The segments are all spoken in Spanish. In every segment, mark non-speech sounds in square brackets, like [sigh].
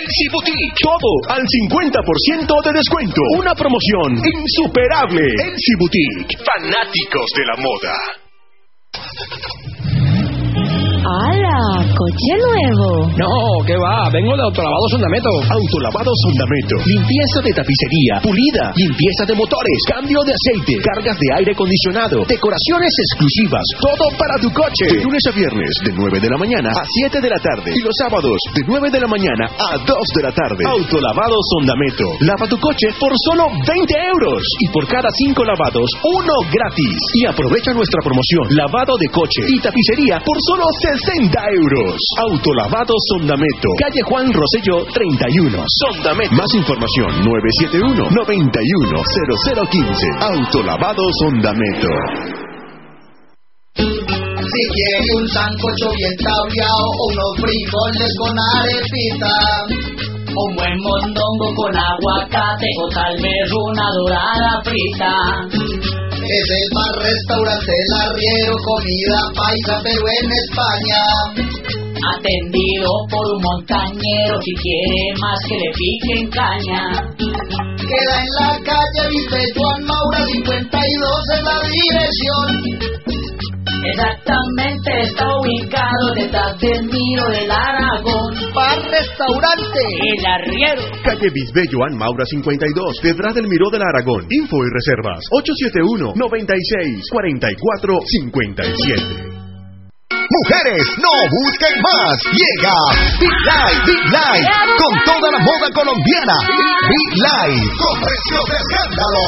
Elsie Boutique. Todo al 50% de descuento. Una promoción insuperable. Elsie Boutique. Fanáticos de la moda. ¡Hala! ¡Coche nuevo! No, ¿qué va? Vengo de Autolavado Sondameto. Autolavado Sondameto. Limpieza de tapicería, pulida, limpieza de motores, cambio de aceite, cargas de aire acondicionado, decoraciones exclusivas, todo para tu coche. De lunes a viernes, de 9 de la mañana a 7 de la tarde. Y los sábados, de 9 de la mañana a 2 de la tarde. Autolavado Sondameto. Lava tu coche por solo 20 euros. Y por cada 5 lavados, uno gratis. Y aprovecha nuestra promoción. Lavado de coche y tapicería por solo 60 euros. Autolavado Sondameto. Calle Juan Rosello 31. Sondameto. Más información 971 91 0015. Autolavado Sondameto. Si quiere un sancocho bien tableado o unos frijoles con arepita. Un buen mondongo con aguacate o tal vez una dorada frita. Es el bar restaurante El Arriero, comida paisa pero en España. Atendido por un montañero si quiere más que le piquen caña. Queda en la calle Viste Juan Maura 52 en la dirección. Exactamente está ubicado detrás del Miro del Aragón. Bar restaurante El Arriero. Calle Bisbello Joan Maura 52, detrás del Miró del Aragón. Info y reservas 871 96 44 57. Mujeres, no busquen más. Llega Big Light, Big Light, con toda la moda colombiana. Big Light, con precios de escándalo.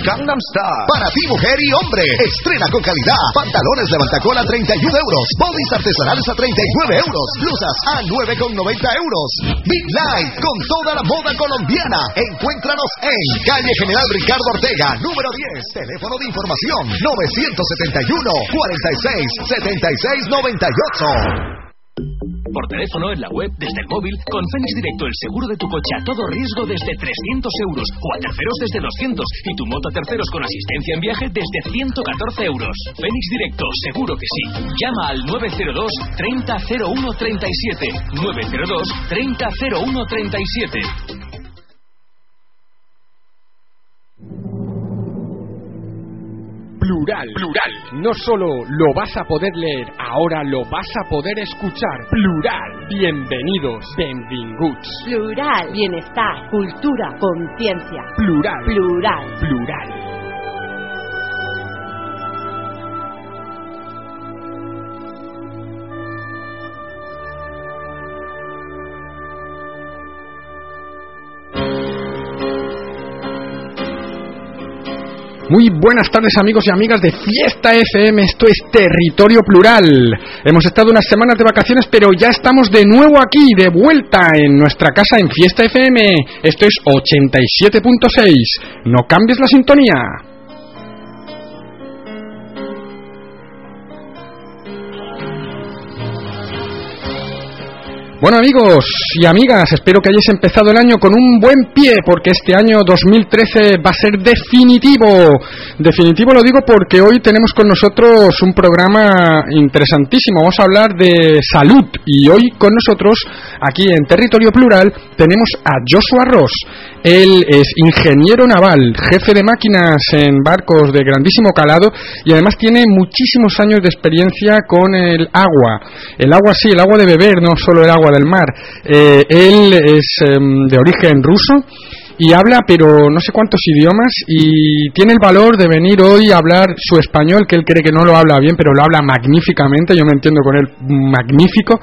Gangnam Style. Para ti, mujer y hombre. Estrena con calidad. Pantalones de mantacola 31 euros. Bodies artesanales a 39 euros. Blusas a 9,90 euros. Big Light, con toda la moda colombiana. Encuéntranos en calle General Ricardo Ortega, número 10. Teléfono de información 971 46 76 98. Por teléfono, en la web, desde el móvil, con Fénix Directo el seguro de tu coche a todo riesgo desde 300 euros o a terceros desde 200 y tu moto a terceros con asistencia en viaje desde 114 euros. Fénix Directo, seguro que sí. Llama al 902 30 01 37. 902 30 01 37. Plural. Plural. No solo lo vas a poder leer, ahora lo vas a poder escuchar. Plural. Bienvenidos. Benvinguts. Plural. Bienestar, cultura, conciencia. Plural. Plural. Plural. Muy buenas tardes amigos y amigas de Fiesta FM, esto es Territorio Plural. Hemos estado unas semanas de vacaciones, pero ya estamos de nuevo aquí, de vuelta en nuestra casa en Fiesta FM. Esto es 87.6. No cambies la sintonía. Bueno amigos y amigas, espero que hayáis empezado el año con un buen pie porque este año 2013 va a ser definitivo. Definitivo lo digo porque hoy tenemos con nosotros un programa interesantísimo. Vamos a hablar de salud y hoy con nosotros aquí en Territorio Plural tenemos a Joshua Ross. Él es ingeniero naval, jefe de máquinas en barcos de grandísimo calado y además tiene muchísimos años de experiencia con el agua. El agua sí, el agua de beber, no solo el agua del mar. Eh, él es em, de origen ruso y habla pero no sé cuántos idiomas y tiene el valor de venir hoy a hablar su español, que él cree que no lo habla bien, pero lo habla magníficamente, yo me entiendo con él magnífico.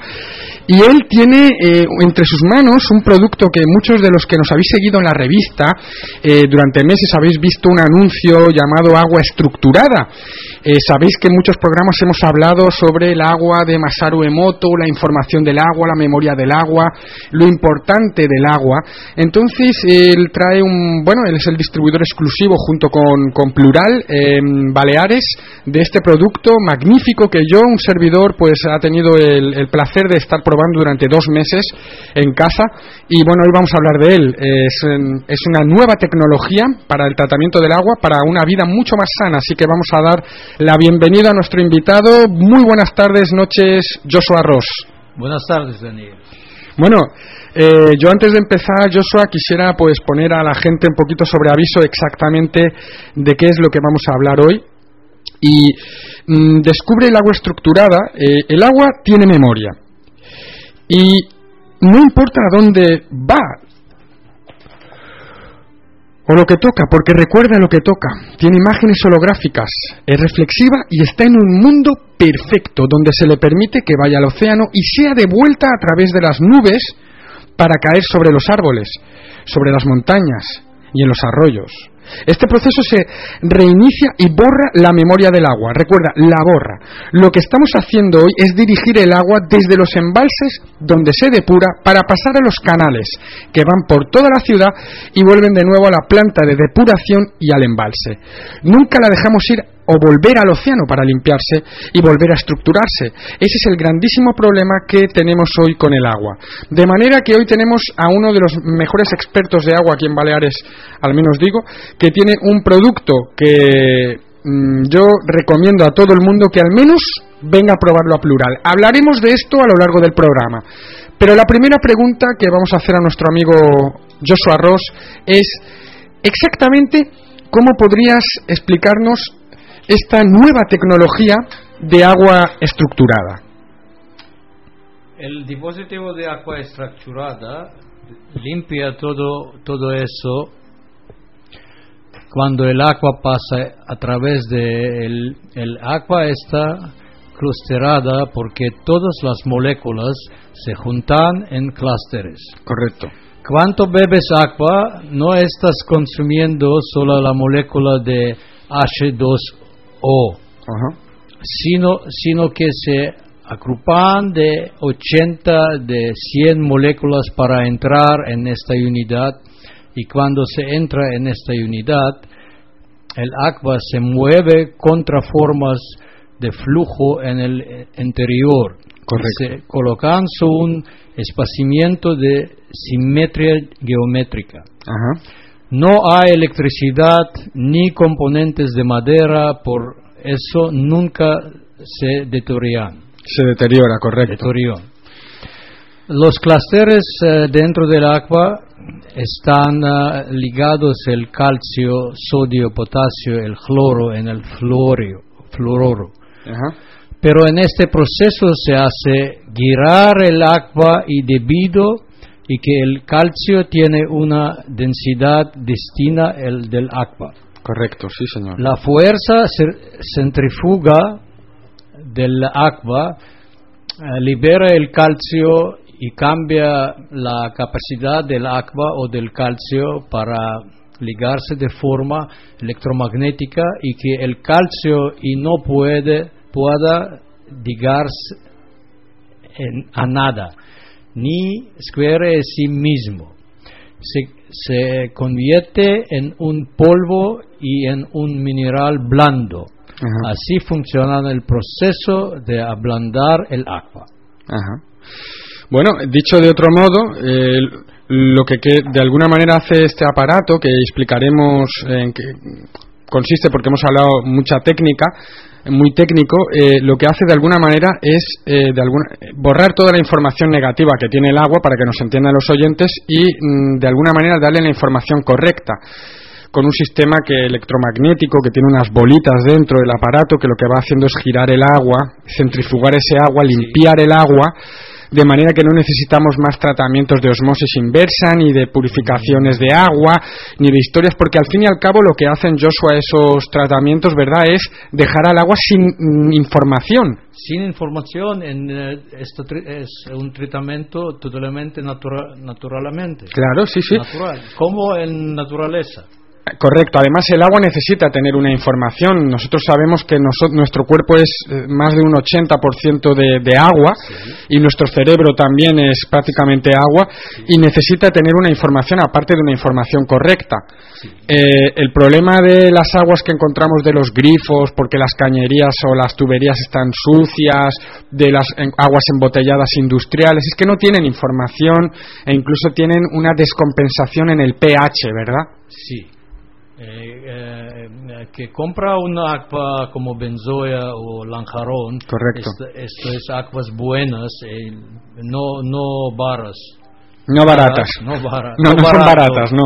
Y él tiene eh, entre sus manos un producto que muchos de los que nos habéis seguido en la revista eh, durante meses habéis visto un anuncio llamado agua estructurada. Eh, sabéis que en muchos programas hemos hablado sobre el agua de Masaru Emoto, la información del agua, la memoria del agua, lo importante del agua. Entonces, él trae un. Bueno, él es el distribuidor exclusivo junto con, con Plural, en Baleares, de este producto magnífico que yo, un servidor, pues ha tenido el, el placer de estar probando durante dos meses en casa. Y bueno, hoy vamos a hablar de él. Es, em, es una nueva tecnología para el tratamiento del agua, para una vida mucho más sana. Así que vamos a dar la bienvenida a nuestro invitado. Muy buenas tardes, noches, Joshua Ross. Buenas tardes, Daniel. Bueno, eh, yo antes de empezar, Joshua, quisiera pues poner a la gente un poquito sobre aviso exactamente de qué es lo que vamos a hablar hoy. Y mm, descubre el agua estructurada. Eh, el agua tiene memoria. Y no importa a dónde va o lo que toca, porque recuerda lo que toca. Tiene imágenes holográficas, es reflexiva y está en un mundo perfecto donde se le permite que vaya al océano y sea de vuelta a través de las nubes para caer sobre los árboles, sobre las montañas y en los arroyos. Este proceso se reinicia y borra la memoria del agua. Recuerda, la borra. Lo que estamos haciendo hoy es dirigir el agua desde los embalses donde se depura para pasar a los canales que van por toda la ciudad y vuelven de nuevo a la planta de depuración y al embalse. Nunca la dejamos ir o volver al océano para limpiarse y volver a estructurarse. Ese es el grandísimo problema que tenemos hoy con el agua. De manera que hoy tenemos a uno de los mejores expertos de agua aquí en Baleares, al menos digo, que tiene un producto que mm, yo recomiendo a todo el mundo que al menos venga a probarlo a plural. Hablaremos de esto a lo largo del programa. Pero la primera pregunta que vamos a hacer a nuestro amigo Joshua Ross es exactamente cómo podrías explicarnos esta nueva tecnología de agua estructurada? El dispositivo de agua estructurada limpia todo, todo eso cuando el agua pasa a través de el, el agua está clusterada porque todas las moléculas se juntan en clústeres. Correcto. Cuando bebes agua, no estás consumiendo solo la molécula de H2 o, Sino, sino que se agrupan de 80, de 100 moléculas para entrar en esta unidad y cuando se entra en esta unidad, el agua se mueve contra formas de flujo en el interior. Se colocan un espaciamiento de simetría geométrica. No hay electricidad ni componentes de madera, por eso nunca se deterioran. Se deteriora, correcto. Los clústeres eh, dentro del agua están uh, ligados el calcio, sodio, potasio, el cloro en el fluorio, fluororo. Pero en este proceso se hace girar el agua y debido y que el calcio tiene una densidad distinta el del agua. Correcto, sí, señor. La fuerza centrifuga del agua eh, libera el calcio y cambia la capacidad del agua o del calcio para ligarse de forma electromagnética y que el calcio y no puede pueda ligarse a nada ni square en sí mismo. Se, convierte en un polvo y en un mineral blando. Así funciona el proceso de ablandar el agua. Bueno, dicho de otro modo, lo que, que, de alguna manera hace este aparato, que explicaremos en qué consiste, porque hemos hablado mucha técnica, muy técnico, eh, lo que hace de alguna manera es eh, de alguna, borrar toda la información negativa que tiene el agua para que nos entiendan los oyentes y mm, de alguna manera darle la información correcta. Con un sistema que electromagnético que tiene unas bolitas dentro del aparato que lo que va haciendo es girar el agua, centrifugar ese agua, limpiar el agua de manera que no necesitamos más tratamientos de osmosis inversa, ni de purificaciones de agua, ni de historias, porque al fin y al cabo lo que hacen Joshua esos tratamientos, ¿verdad?, es dejar al agua sin mm, información. Sin información, en, eh, esto es un tratamiento totalmente natural, naturalmente. Claro, sí, sí. Natural, como en naturaleza. Correcto. Además, el agua necesita tener una información. Nosotros sabemos que nuestro cuerpo es eh, más de un 80% de, de agua y nuestro cerebro también es prácticamente agua y necesita tener una información aparte de una información correcta. Eh, el problema de las aguas que encontramos de los grifos, porque las cañerías o las tuberías están sucias, de las aguas embotelladas industriales, es que no tienen información e incluso tienen una descompensación en el pH, ¿verdad? Sí eh, eh, que compra una aqua como benzoya o lanjarón. Correcto. Esto, esto es aguas buenas, eh, no, no baras. No baratas. No, [laughs] bara- No, no son baratas, no.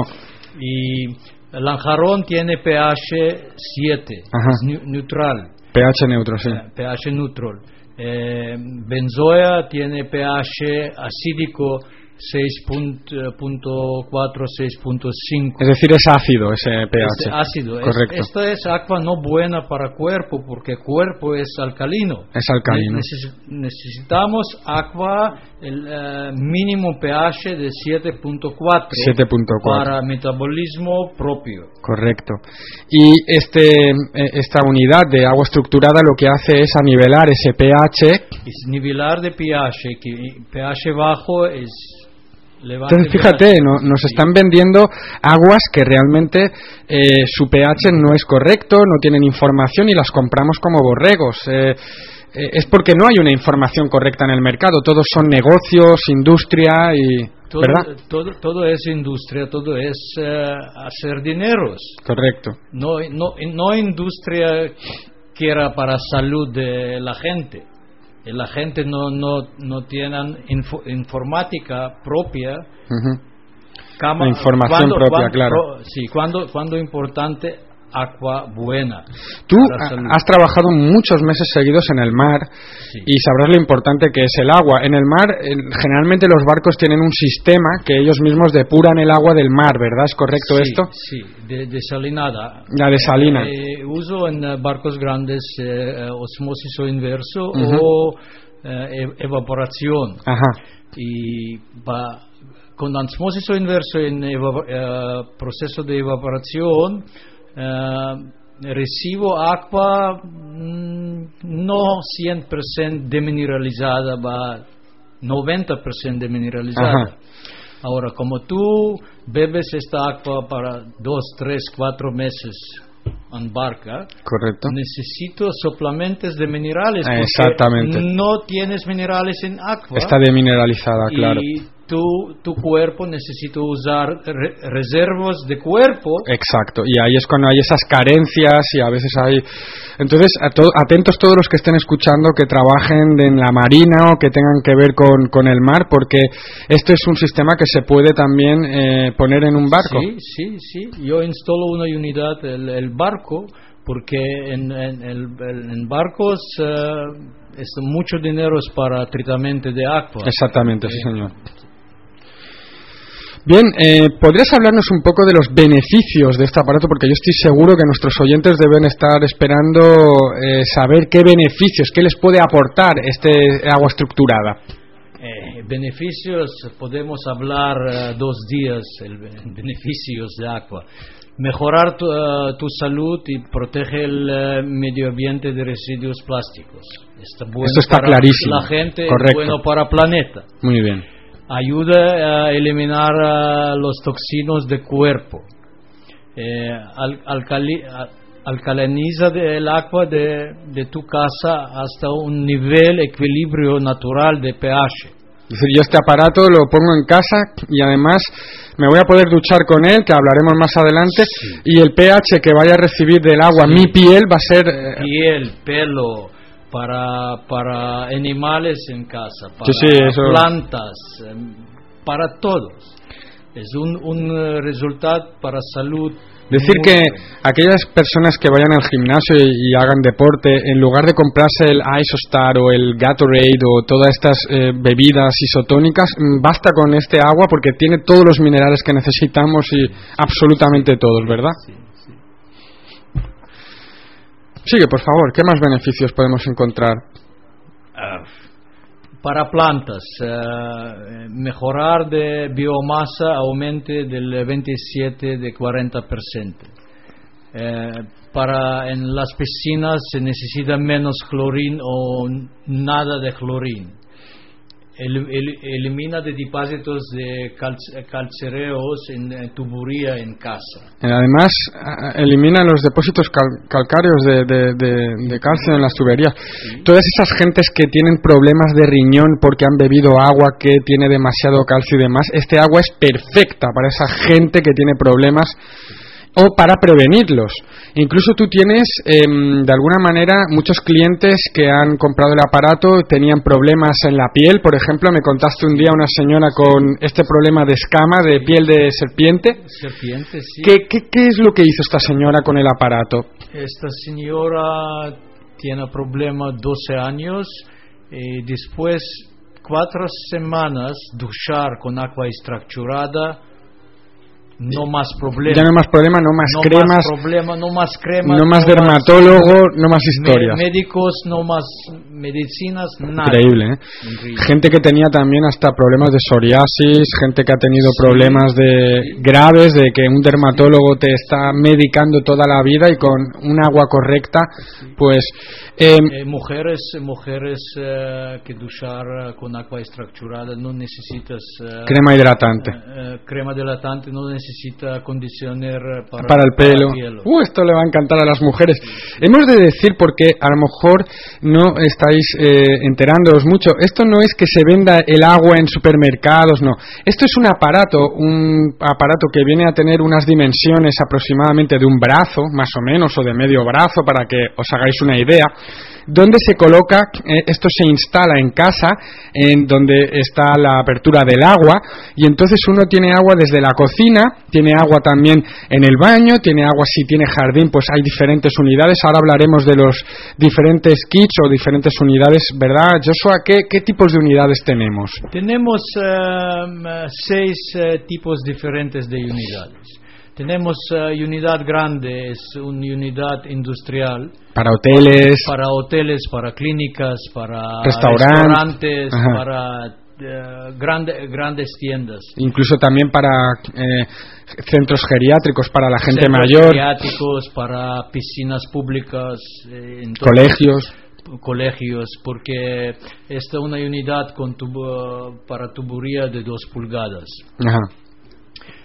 Y lanjarón tiene pH 7, Ajá. es neutral. pH neutro, sí. Eh, pH neutral. Eh, benzoya tiene pH acídico 6.4, 6.5. Es decir, es ácido ese pH. Es ácido. Es- Correcto. esto es agua no buena para cuerpo porque cuerpo es alcalino. Es alcalino. Ne- neces- necesitamos agua el eh, mínimo pH de 7.4 7.4. para metabolismo propio. Correcto. Y este, eh, esta unidad de agua estructurada lo que hace es anivelar ese pH. Es nivelar de pH, que pH bajo es Entonces, fíjate, no- nos están vendiendo aguas que realmente eh, su pH no es correcto, no tienen información y las compramos como borregos. Eh, eh, es porque no hay una información correcta en el mercado. Todos son negocios, industria y. todo, ¿Verdad? todo, todo es industria, todo es eh, hacer dineros. Correcto. No, no, no industria que era para salud de la gente. Y La gente no, no, no tiene info- informática propia. Ujú. Cama- La información propia, claro. sí, cuando, cuando importante, agua buena. Tú has trabajado muchos meses seguidos en el mar Sí. y sabrás lo importante que es el agua. En el mar, en- generalmente los barcos tienen un sistema que ellos mismos depuran el agua del mar, ¿verdad? ¿Es correcto Sí, esto? Sí, de, desalinada. La desalina. Eh, uso en eh, barcos grandes eh, eh, osmosis o inverso Ujú. o eh, ev- evaporación. Ajá. Y pa- con osmosis o inverso en eh, proceso de evaporación eh, recibo agua mm, no 100% demineralizada, va 90% demineralizada. Ajá. Ahora, como tú bebes esta agua para dos, tres, cuatro meses en barca, Correcto. necesito suplementos de minerales. Porque exactamente. No tienes minerales en agua. Está demineralizada, claro. Y tu, tu cuerpo necesita usar re- reservas de cuerpo. Exacto, y ahí es cuando hay esas carencias y a veces hay... Entonces, a to- atentos todos los que estén escuchando que trabajen en la marina o que tengan que ver con, con el mar, porque este es un sistema que se puede también eh, poner en un barco. Sí, sí, sí. Yo instalo una unidad, el, el barco, porque en, en, en barcos eh, es mucho dinero es para tratamiento de agua. Exactamente, sí Eh, señor. Bien, eh, ¿podrías hablarnos un poco de los beneficios de este aparato? Porque yo estoy seguro que nuestros oyentes deben estar esperando eh, saber qué beneficios, qué les puede aportar este agua estructurada. Eh, beneficios, podemos hablar eh, dos días, el, be- beneficios de agua. Mejorar tu, eh, tu salud y protege el eh, medio ambiente de residuos plásticos. Está bueno Esto está para clarísimo. La gente, Correcto. bueno para el planeta. Muy bien. Ayuda a eliminar eh, los toxinos del cuerpo. Eh, al- alcali- a- alcaliniza de- el agua de, de tu casa hasta un nivel equilibrio natural de pH. Es decir, yo este aparato lo pongo en casa y además me voy a poder duchar con él, que hablaremos más adelante, y el pH que vaya a recibir del agua mi piel va a ser... eh, piel, pelo, para, para animales en casa, para Sí, sí, eso- plantas, em, para todos. Es un, un eh, resultado para salud. Decir que aquellas personas que vayan al gimnasio y, y hagan deporte, en lugar de comprarse el Isostar o el Gatorade o todas estas eh, bebidas isotónicas, mm, basta con este agua porque tiene todos los minerales que necesitamos y absolutamente todos, ¿verdad? Sigue, por favor, ¿qué más beneficios podemos encontrar? Ah, para plantas, eh, mejorar de biomasa aumente del 27 de 40%. Eh, para en las piscinas se necesita menos clorín o nada de clorín. El- el- elimina de depósitos de calc- calcereos en eh, tubería en casa. Eh, Además, elimina los depósitos cal- calcáreos de, de- de- de calcio en las tuberías. Todas esas gentes que tienen problemas de riñón porque han bebido agua que tiene demasiado calcio y demás, este agua es perfecta para esa gente que tiene problemas o para prevenirlos. Incluso tú tienes, em, de alguna manera, muchos clientes que han comprado el aparato tenían problemas en la piel. Por ejemplo, me contaste un día una señora con este problema de escama, de piel de serpiente. Serpiente, sí. ¿Qué, qué, qué es lo que hizo esta señora con el aparato? Esta señora tiene problema 12 años y después cuatro semanas duchar con agua extracturada no más problema. Ya no más problema, no más no cremas, más problema, no más cremas, no más dermatólogo, no más historias. me- médicos, no más medicinas, nada. Increíble, ¿eh? Increíble. Gente que tenía también hasta problemas de psoriasis, gente que ha tenido problemas de graves, de que un dermatólogo te está medicando toda la vida y con un agua correcta, pues em, Eh, mujeres, mujeres eh, que duchar con agua extracturada no necesitas crema hidratante crema dilatante, no necesita conditioner eh, para, para el pelo. piel. Uh, esto le va a encantar a las mujeres. Hemos de decir porque a lo mejor no estáis eh, enterándoos mucho. Esto no es que se venda el agua en supermercados, no. Esto es un aparato, un aparato que viene a tener unas dimensiones aproximadamente de un brazo, más o menos, o de medio brazo, para que os hagáis una idea. Donde se coloca, eh, esto se instala en casa, en donde está la apertura del agua, y entonces uno tiene agua desde la cocina, tiene agua también en el baño, tiene agua si tiene jardín, pues hay diferentes unidades. Ahora hablaremos de los diferentes kits o diferentes unidades, ¿verdad? Joshua, ¿qué, qué tipos de unidades tenemos? Tenemos eh, seis eh, tipos diferentes de unidades. Tenemos eh, unidad grande, es una unidad industrial Para hoteles, para hoteles, para clínicas, para Restaurant. restaurantes, Ajá. para grande- grandes tiendas. incluso también para eh, centros geriátricos para la gente Centros mayor, geriátricos, para piscinas públicas, eh, colegios. colegios, porque esta es una unidad con tubo- para tubería de dos pulgadas. Ajá.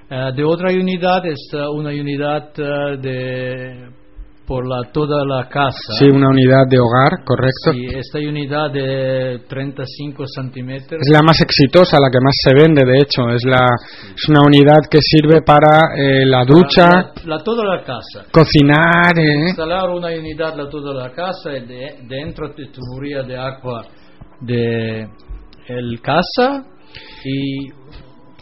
Eh, de otra unidad está una unidad eh, de por la toda la casa. Sí, una unidad de hogar, correcto. Sí, esta unidad de 35 centímetros. Es la más exitosa, la que más se vende, de hecho. Es, la, es una unidad que sirve para eh, la ducha, La, la- toda la casa. cocinar. eh. Instalar una unidad la toda la casa y de, dentro de tubería de agua de el casa y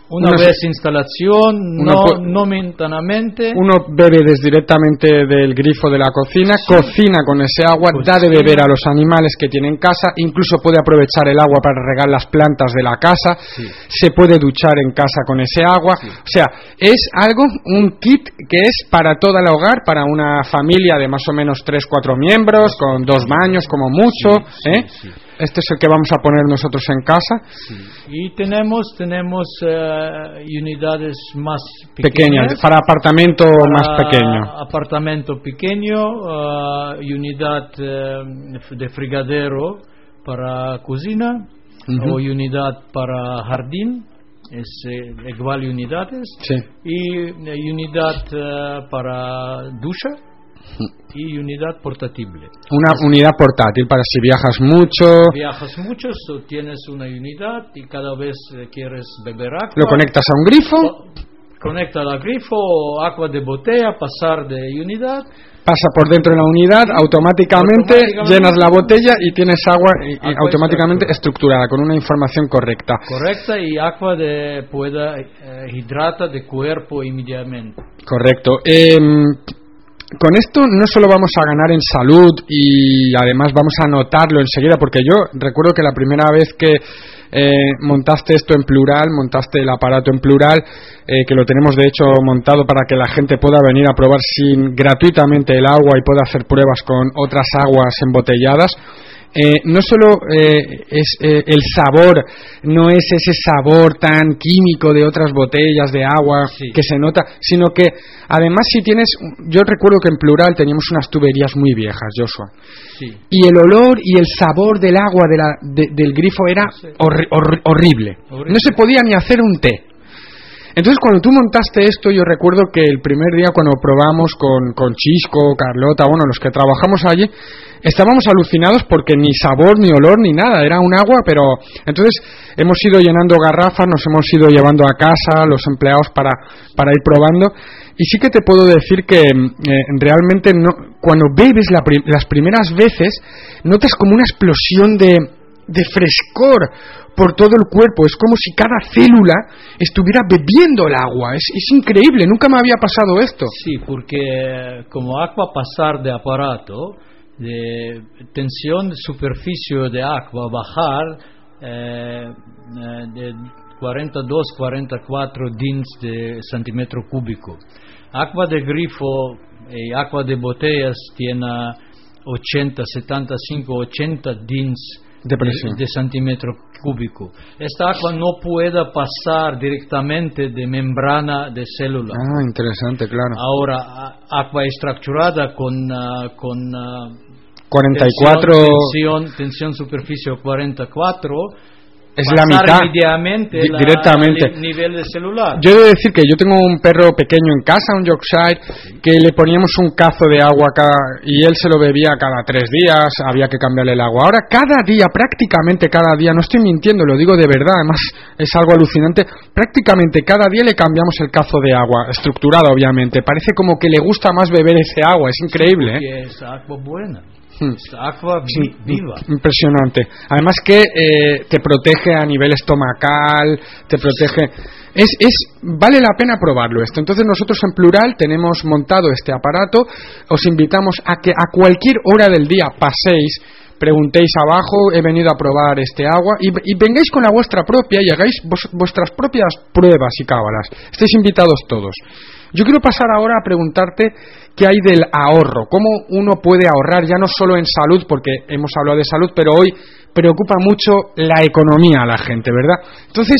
una vez instalación uno no, no momentáneamente Uno bebe desde directamente del grifo de la cocina, cocina con ese agua, da de beber a los animales que tiene en casa, incluso puede aprovechar el agua para regar las plantas de la casa, se puede duchar en casa con ese agua. O sea, es algo, un kit que es para todo el hogar, para una familia de más o menos 3-4 miembros, con dos baños como mucho. ¿eh? Este es el que vamos a poner nosotros en casa. y tenemos tenemos eh, unidades más Pequeñas, pequeñas para apartamento más para pequeño. apartamento pequeño ah, unidad eh, de frigadero para cocina o unidad para jardín es igual unidades Sí. y unidad para ducha y unidad portatible. Una unidad portátil para si viajas mucho, viajas mucho so tienes una unidad y cada vez eh, quieres beber agua. Lo conectas a un grifo, co- conecta al grifo agua de botella pasar de unidad. Pasa por dentro de la unidad, automáticamente, Automáticamente. llenas la botella y tienes agua y- Agua automáticamente estructurada con una información correcta. correcta y agua de pueda eh, hidrata de cuerpo inmediatamente. Correcto. Em, con esto no solo vamos a ganar en salud y además vamos a notarlo enseguida, porque yo recuerdo que la primera vez que eh, montaste esto en plural, montaste el aparato en plural, eh, que lo tenemos de hecho montado para que la gente pueda venir a probar sin gratuitamente el agua y pueda hacer pruebas con otras aguas embotelladas. Eh, no solo eh, es eh, el sabor, no es ese sabor tan químico de otras botellas de agua Sí. que se nota, sino que además si tienes, yo recuerdo que en plural teníamos unas tuberías muy viejas, Joshua, sí y el olor y el sabor del agua de la- de- del grifo era horri- horrible. Horrible. no se podía ni hacer un té. Entonces, cuando tú montaste esto, yo recuerdo que el primer día cuando probamos con, con Chisco, Carlota, bueno, los que trabajamos allí, estábamos alucinados porque ni sabor, ni olor, ni nada, era un agua, pero entonces hemos ido llenando garrafas, nos hemos ido llevando a casa los empleados para, para ir probando. Y sí que te puedo decir que eh, realmente no, cuando bebes las primeras veces notas como una explosión de, de frescor por todo el cuerpo. Es como si cada célula estuviera bebiendo el agua. Es, es, increíble, nunca me había pasado esto. Sí, porque como agua pasar de aparato, de tensión de superficie de agua bajar eh, eh de 42, 44 dins de centímetro cúbico. Agua de grifo y agua de botellas tiene 80, 75, 80 dins de, de, centímetro cúbico. Esta agua no puede pasar directamente de membrana de célula. Ah, interesante, claro. Ahora, agua estructurada con, uh, con uh, 44 tensión, tensión superficie 44 es la mitad directamente nivel de celular. Yo he de decir que yo tengo un perro pequeño en casa, un Yorkshire, que le poníamos un cazo de agua cada, y él se lo bebía cada tres días, había que cambiarle el agua. Ahora cada día, prácticamente cada día, no estoy mintiendo, lo digo de verdad, además es algo alucinante, prácticamente cada día le cambiamos el cazo de agua, estructurado obviamente. Parece como que le gusta más beber ese agua, es increíble. ¿eh? es agua buena. Hmm. Agua viva. Impresionante. Además que eh, te protege a nivel estomacal, te protege... Es, es, vale la pena probarlo esto. Entonces nosotros en plural tenemos montado este aparato. Os invitamos a que a cualquier hora del día paséis, preguntéis abajo, he venido a probar este agua y, vengáis con la vuestra propia y hagáis vuestras propias pruebas y cábalas. Estáis invitados todos. Yo quiero pasar ahora a preguntarte qué hay del ahorro, cómo uno puede ahorrar ya no solo en salud, porque hemos hablado de salud, pero hoy preocupa mucho la economía a la gente, ¿verdad? Entonces,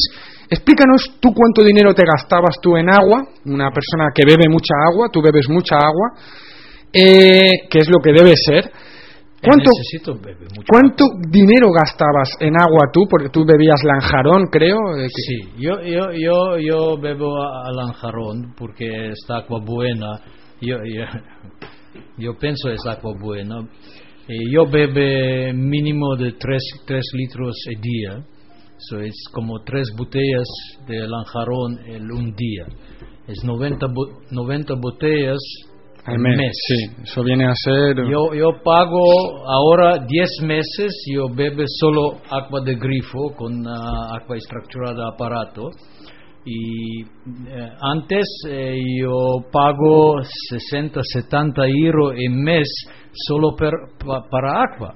explícanos tú cuánto dinero te gastabas tú en agua, una persona que bebe mucha agua, tú bebes mucha agua, eh, que es lo que debe ser. ¿Cuánto, ¿Cuánto dinero gastabas en agua tú? Porque tú bebías lanjarón, creo. Sí, yo, yo, yo, yo bebo a lanjarón porque esta agua buena. Yo, yo, [laughs] yo pienso es agua buena. Y yo bebo mínimo de 3, litros al día. So es como tres botellas de lanjarón en un día. Es 90, 90 botellas al mes. Sí, eso viene a ser. Yo, yo pago ahora 10 meses, yo bebo solo agua de grifo con uh, agua estructurada aparato. Y eh, antes eh, yo pago 60, 70 euros en mes solo per, para agua.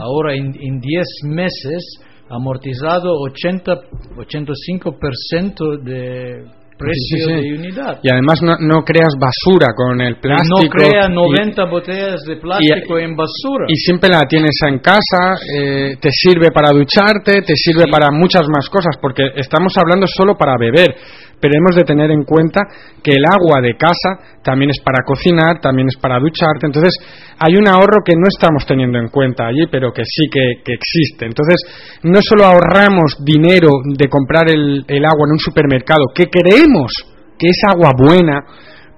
Ahora en, en 10 meses amortizado 80, 85% de precio de unidad. Y además no, creas basura con el plástico. No crea 90 botellas de plástico en basura. Y siempre la tienes en casa, eh, te sirve para ducharte, te sirve para muchas más cosas, porque estamos hablando solo para beber pero hemos de tener en cuenta que el agua de casa también es para cocinar, también es para ducharte, entonces hay un ahorro que no estamos teniendo en cuenta allí, pero que sí que, existe. Entonces, no solo ahorramos dinero de comprar el, el agua en un supermercado, que creemos que es agua buena,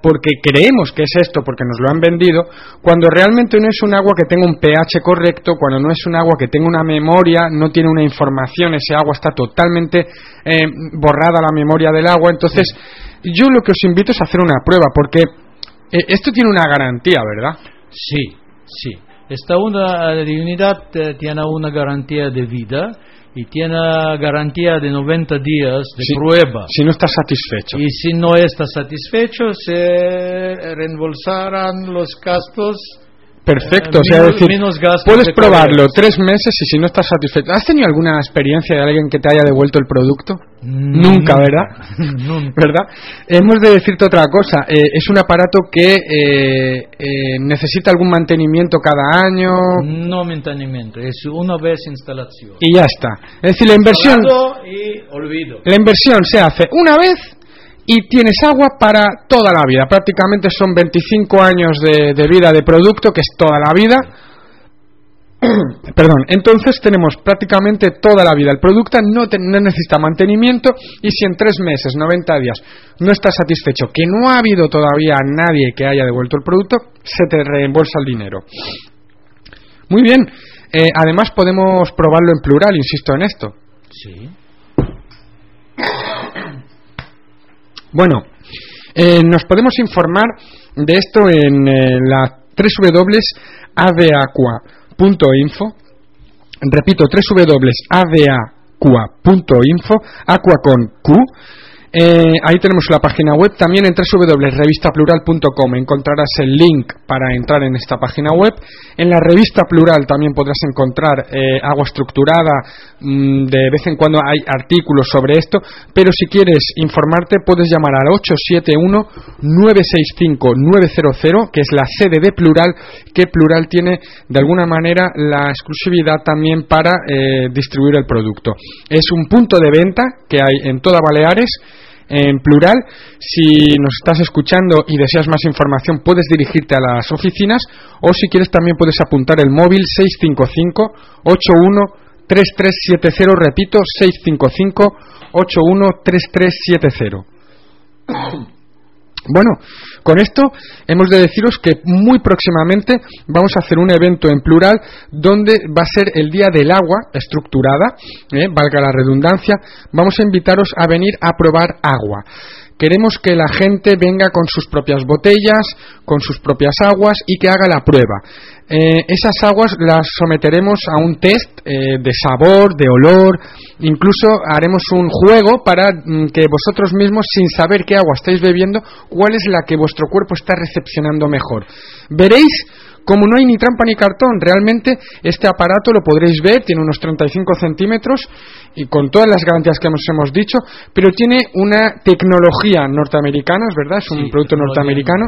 porque creemos que es esto, porque nos lo han vendido, cuando realmente no es un agua que tenga un pH correcto, cuando no es un agua que tenga una memoria, no tiene una información, ese agua está totalmente eh, borrada la memoria del agua. Entonces, yo lo que os invito es a hacer una prueba, porque eh, esto tiene una garantía, ¿verdad? Sí, sí. Esta una, unidad eh, tiene una garantía de vida y tiene garantía de 90 días de prueba. Si no está satisfecho. Y si no está satisfecho, se reembolsarán los gastos Perfecto, o sea, decir, puedes probarlo tres meses y si no estás satisfecho. ¿Has tenido alguna experiencia de alguien que te haya devuelto el producto? Mm, nunca, ¿verdad? [laughs] nunca. ¿Verdad? Hemos de decirte otra cosa. Eh, es un aparato que eh, eh, necesita algún mantenimiento cada año. No mantenimiento, es una vez instalación. Y ya está. Es decir, la inversión. Y olvido. La inversión se hace una vez y tienes agua para toda la vida. Prácticamente son 25 años de, vida de producto, que es toda la vida. [clears throat] Perdón, entonces tenemos prácticamente toda la vida. El producto no, no, necesita mantenimiento y si en tres meses, 90 días, no estás satisfecho, que no ha habido todavía nadie que haya devuelto el producto, se te reembolsa el dinero. Muy bien, eh, además podemos probarlo en plural, insisto en esto. Sí. Bueno, Eh, nos podemos informar de esto en eh, la www.aveaqua.info. Repito, www.aveaqua.info, aqua con Q. Eh, ahí tenemos la página web. También en www.revistaplural.com encontrarás el link para entrar en esta página web. En la revista Plural también podrás encontrar eh, agua estructurada. Mm, de vez en cuando hay artículos sobre esto. Pero si quieres informarte, puedes llamar al 871-965-900, que es la sede de Plural, que Plural tiene de alguna manera la exclusividad también para eh, distribuir el producto. Es un punto de venta que hay en toda Baleares en plural. Si nos estás escuchando y deseas más información, puedes dirigirte a las oficinas o si quieres también puedes apuntar el móvil 655 81 3370, repito, 655 81 3370. Bueno, con esto hemos de deciros que muy próximamente vamos a hacer un evento en plural donde va a ser el Día del Agua estructurada, ¿eh? valga la redundancia. Vamos a invitaros a venir a probar agua. Queremos que la gente venga con sus propias botellas, con sus propias aguas y que haga la prueba. Eh, esas aguas las someteremos a un test eh, de sabor, de olor, incluso haremos un juego para mm, que vosotros mismos, sin saber qué agua estáis bebiendo, cuál es la que vuestro cuerpo está recepcionando mejor. Veréis como no hay ni trampa ni cartón, realmente este aparato lo podréis ver, tiene unos 35 centímetros y con todas las garantías que hemos dicho, pero tiene una tecnología norteamericana, es verdad, es un producto norteamericano.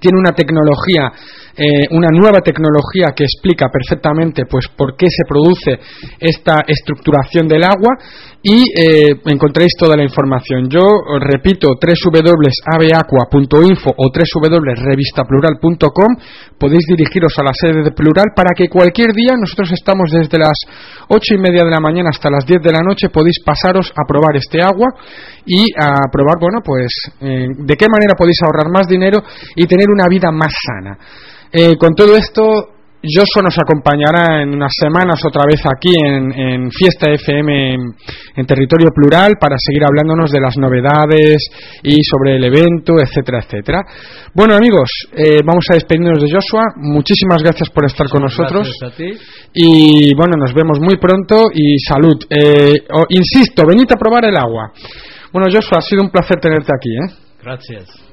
tiene una tecnología, eh, una nueva tecnología que explica perfectamente pues por qué se produce esta estructuración del agua y eh, encontréis toda la información. Yo repito www.aveaqua.info o www.revistaplural.com podéis dirigiros a la sede de Plural para que cualquier día nosotros estamos desde las ocho y media de la mañana hasta las 10 de la noche podéis pasaros a probar este agua y a probar bueno pues eh, de qué manera podéis ahorrar más dinero y tener una vida más sana. Eh, con todo esto Joshua nos acompañará en unas semanas otra vez aquí en, Fiesta FM en, territorio plural para seguir hablándonos de las novedades y sobre el evento, etcétera, etcétera. Bueno amigos, eh, vamos a despedirnos de Joshua. Muchísimas gracias por estar con nosotros. Y bueno, nos vemos muy pronto y salud. Eh, insisto, venid a probar el agua. Bueno Joshua, ha sido un placer tenerte aquí. ¿eh? Gracias.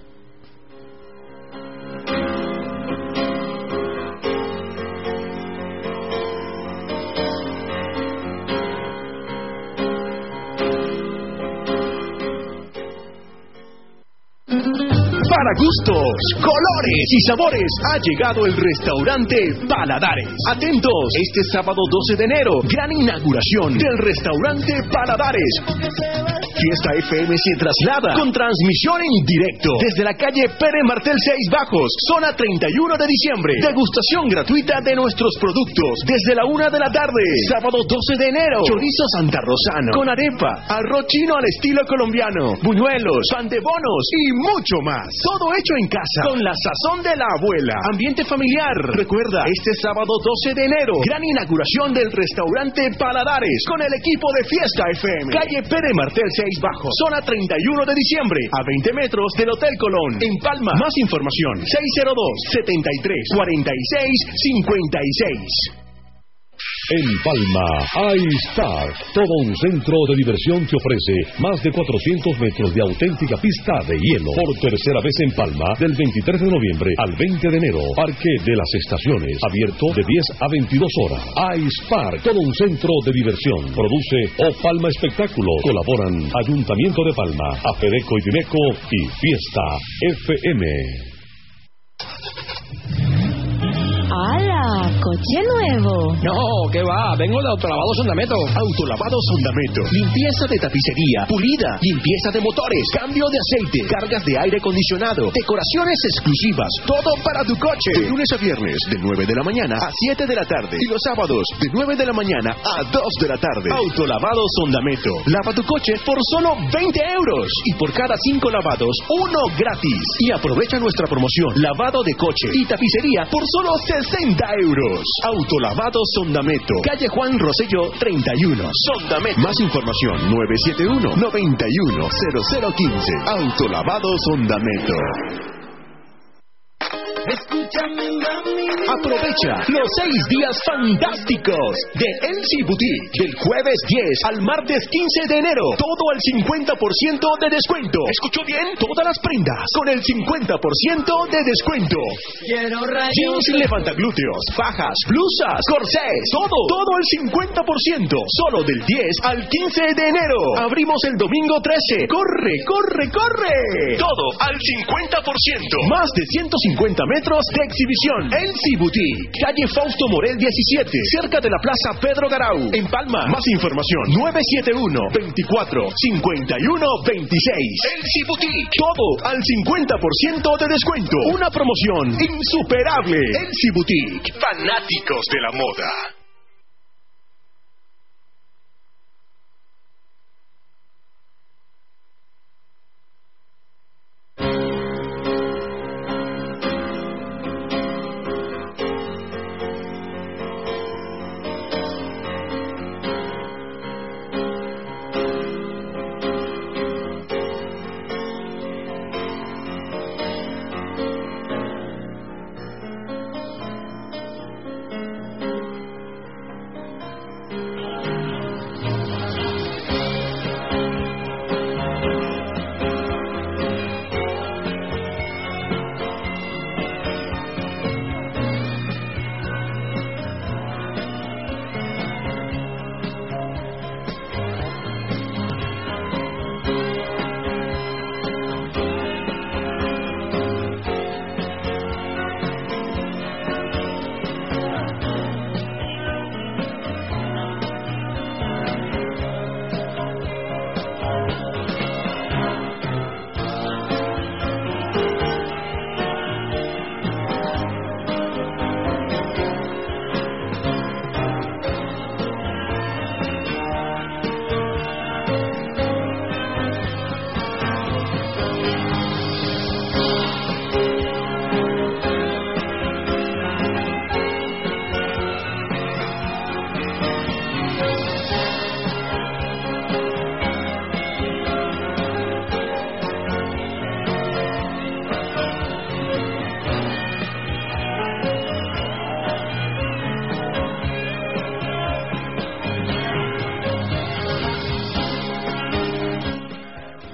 Para gustos, colores y sabores ha llegado el restaurante Paladares. Atentos, este sábado 12 de enero, gran inauguración del restaurante Paladares. Fiesta FM se traslada con transmisión en directo desde la calle Pere Martel 6 Bajos, zona 31 de diciembre. Degustación gratuita de nuestros productos desde la una de la tarde. Sábado 12 de enero, chorizo Santa Rosano con arepa, arroz chino al estilo colombiano, buñuelos, pan de bonos y mucho más. Todo hecho en casa con la sazón de la abuela. Ambiente familiar. Recuerda, este sábado 12 de enero, gran inauguración del restaurante Paladares con el equipo de Fiesta FM. Calle Pere Martel 6 Bajo, zona 31 de diciembre, a 20 metros del Hotel Colón, en Palma. Más información, 602 73 46 56. En Palma, iStar, todo un centro de diversión que ofrece más de 400 metros de auténtica pista de hielo. Por tercera vez en Palma, del 23 de noviembre al 20 de enero, Parque de las Estaciones, abierto de 10 a 22 horas. iStar, todo un centro de diversión. Produce O Palma Espectáculo. Colaboran Ayuntamiento de Palma, Afedeco y Dineco y Fiesta FM. ¡Hala! ¡Coche nuevo! No, ¿qué va? Vengo de Autolavado Sondameto. Autolavado Sondameto. Limpieza de tapicería, pulida, limpieza de motores, cambio de aceite, cargas de aire acondicionado, decoraciones exclusivas, todo para tu coche. De lunes a viernes, de 9 de la mañana a 7 de la tarde. Y los sábados, de 9 de la mañana a 2 de la tarde. Autolavado Sondameto. Lava tu coche por solo 20 euros. Y por cada 5 lavados, uno gratis. Y aprovecha nuestra promoción. Lavado de coche y tapicería por solo 60 euros. euros. Autolavado Sondameto. Calle Juan Rosello 31. Sondameto. Más información 971 91 0015. Autolavado Sondameto. Mami. Aprovecha los seis días fantásticos de Elsie Boutique del jueves 10 al martes 15 de enero. Todo al 50% de descuento. ¿Escuchó bien? Todas las prendas con el 50% de descuento. Quiero rayos. Jeans levantaglúteos, fajas, blusas, corsés, todo, todo al 50%. Solo del 10 al 15 de enero. Abrimos el domingo 13. Corre, corre, corre. Todo al 50%. Más de 150 metros de exhibición. Elsie Boutique. Calle Fausto Morel 17. Cerca de la Plaza Pedro Garau. En Palma. Más información. 971 24 51 26. Elsie Boutique. Todo al 50% de descuento. Una promoción insuperable. Elsie Boutique. Fanáticos de la moda.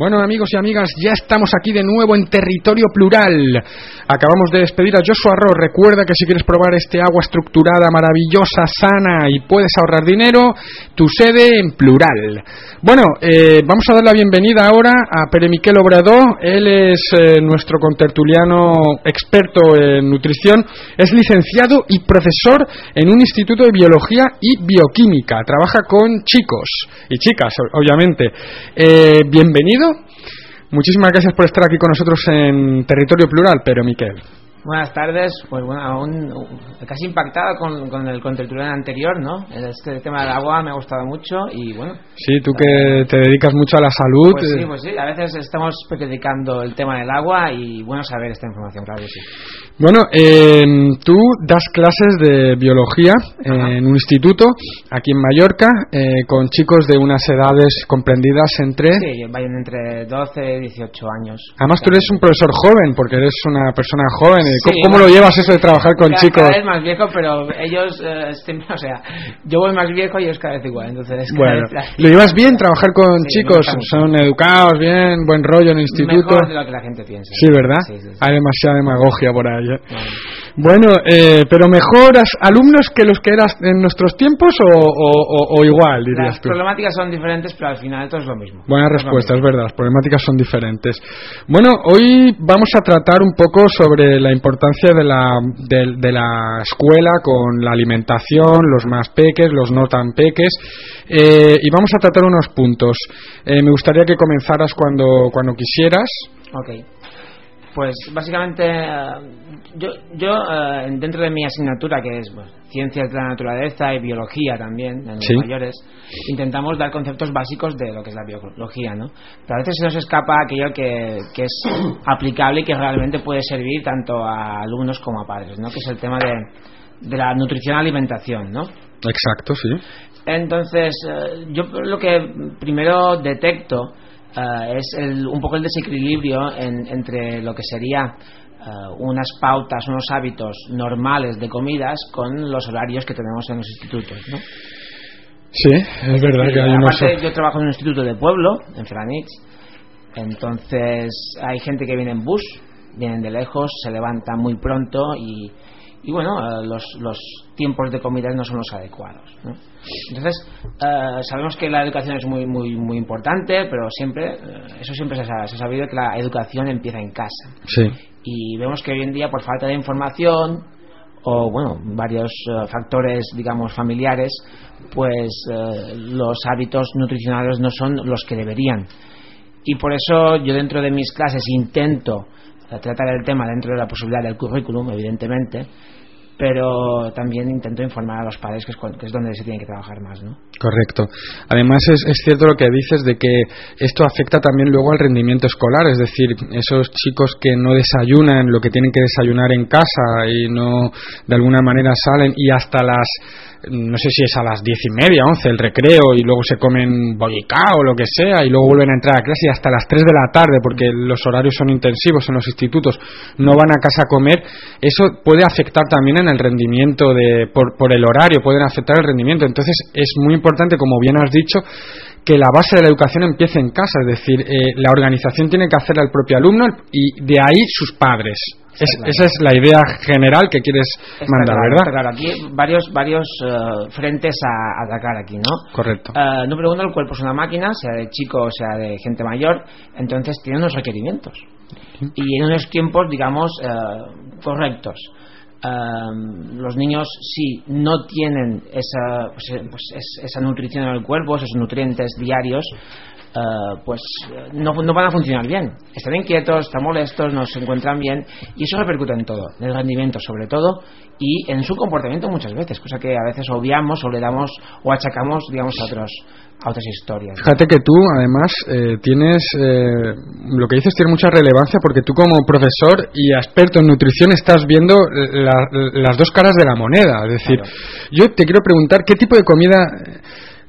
Bueno, amigos y amigas, ya estamos aquí de nuevo en territorio plural. Acabamos de despedir a Joshua Ross. Recuerda que si quieres probar este agua estructurada, maravillosa, sana y puedes ahorrar dinero, tu sede en plural. Bueno, eh, vamos a dar la bienvenida ahora a Pere Miquel Obrador. Él es eh, nuestro contertuliano experto en nutrición. Es licenciado y profesor en un instituto de biología y bioquímica. Trabaja con chicos y chicas, obviamente. Eh, bienvenido. Muchísimas gracias por estar aquí con nosotros en Territorio Plural, pero Miquel. Buenas tardes, pues bueno, aún casi impactado con, con el contertuliano anterior, ¿no? Este tema del agua me ha gustado mucho y bueno. Sí, tú que te dedicas mucho a la salud. Pues sí, eh, pues sí, a veces estamos predicando el tema del agua y bueno saber esta información, claro que sí. Bueno, eh, tú das clases de biología en un instituto aquí en Mallorca eh, con chicos de unas edades comprendidas entre... Sí, vayan entre 12 y 18 años. Además tú eres un profesor joven porque eres una persona joven. eh, Sí, ¿Cómo, lo llevas eso de trabajar con cada, chicos? Cada vez más viejo, pero ellos, eh, o sea, yo voy más viejo y ellos cada vez igual, entonces Bueno, vez- ¿lo llevas bien trabajar con Sí, chicos? Son educados, bien, buen rollo en el instituto. Mejor de lo que la gente piensa. Sí, ¿verdad? Sí. Hay demasiada demagogia por ahí. Bueno, eh, pero mejoras alumnos que los que eras en nuestros tiempos o, o- o- o igual, dirías Las tú. problemáticas son diferentes, pero al final todo es lo mismo. Buena respuesta, es verdad, las problemáticas son diferentes. Bueno, hoy vamos a tratar un poco sobre la importancia de la, de, de la escuela con la alimentación, los más peques, los no tan peques, eh, y vamos a tratar unos puntos. Eh, me gustaría que comenzaras cuando, cuando quisieras. Ok. Pues básicamente eh, yo, yo eh, dentro de mi asignatura que es pues, ciencias de la naturaleza y biología también en los Sí. mayores intentamos dar conceptos básicos de lo que es la biología, ¿no? Pero a veces se nos escapa aquello que, que es [coughs] aplicable y que realmente puede servir tanto a alumnos como a padres, ¿no? Que es el tema de, de la nutrición alimentación, ¿no? Exacto, sí. Entonces, eh, yo lo que primero detecto eh, es el, un poco el desequilibrio entre lo que sería eh, unas pautas, unos hábitos normales de comidas con los horarios que tenemos en los institutos, ¿no? Sí, es verdad que hay unos... yo trabajo en un instituto de pueblo, en Franix, entonces hay gente que viene en bus, vienen de lejos, se levanta muy pronto y, y bueno, eh, los, los, tiempos de comida no son los adecuados. Entonces, eh, sabemos que la educación es muy muy muy importante, pero siempre, eh, eso siempre se ha, se ha, sabido que la educación empieza en casa. Sí. Y vemos que hoy en día, por falta de información o, bueno, varios factores, digamos, familiares, pues los hábitos nutricionales no son los que deberían. Y por eso yo dentro de mis clases intento tratar el tema dentro de la posibilidad del currículum, evidentemente, pero también intento informar a los padres que es, donde se tiene que trabajar más, ¿no? Correcto. Además es, es, cierto lo que dices de que esto afecta también luego al rendimiento escolar, es decir, esos chicos que no desayunan lo que tienen que desayunar en casa y no de alguna manera salen y hasta las no sé si es a las diez y media, once el recreo y luego se comen bollicao o lo que sea y luego vuelven a entrar a clase y hasta las tres de la tarde porque los horarios son intensivos en los institutos, no van a casa a comer, eso puede afectar también en el rendimiento de, por, por el horario, pueden afectar el rendimiento. Entonces es muy importante, como bien has dicho, que la base de la educación empiece en casa, es decir, eh, la organización tiene que hacer al propio alumno y de ahí sus padres. Esa es la idea general que quieres mandar, ¿verdad? Claro, aquí varios varios eh, frentes a, atacar aquí, ¿no? Correcto. Uh, número uno, el cuerpo es una máquina, sea de chico o sea de gente mayor, entonces tiene unos requerimientos y en unos tiempos, digamos, correctos. Um, los niños si no tienen esa, pues, eh, pues esa nutrición en el cuerpo, esos nutrientes diarios, uh, pues no, no, van a funcionar bien. Están inquietos, están molestos, no se encuentran bien y eso repercute en todo, en el rendimiento sobre todo y en su comportamiento muchas veces, cosa que a veces obviamos o le damos o achacamos, digamos, a otros a otras historias. Fíjate que tú, además, eh, tienes, eh, lo que dices tiene mucha relevancia porque tú como profesor y experto en nutrición estás viendo las dos caras de la moneda. Es decir, yo te quiero preguntar qué tipo de comida eh,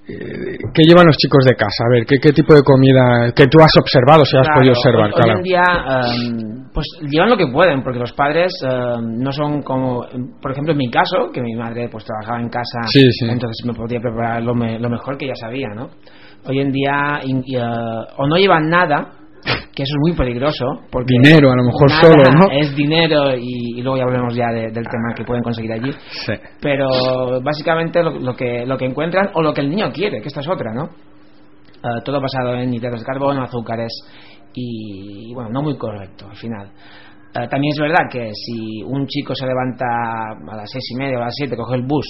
¿Qué llevan los chicos de casa? A ver, ¿qué, qué tipo de comida que tú has observado, si has podido observar? Hoy, hoy en día, em, pues llevan lo que pueden, porque los padres em, no son como, por ejemplo, en mi caso, que mi madre pues trabajaba en casa, entonces me podía preparar lo, lo, mejor que ya sabía, ¿no? Hoy en día, uh, o no llevan nada, que eso es muy peligroso. Porque dinero, a lo mejor solo, ¿no? Es dinero y, luego ya hablemos ya del tema que pueden conseguir allí. Sí. Pero básicamente lo, que, lo que encuentran o lo que el niño quiere, que esta es otra, ¿no? Uh, todo basado en hidratos de carbono, azúcares y, bueno, no muy correcto al final. Uh, también es verdad que si un chico se levanta a las seis y media o a las siete, coge el bus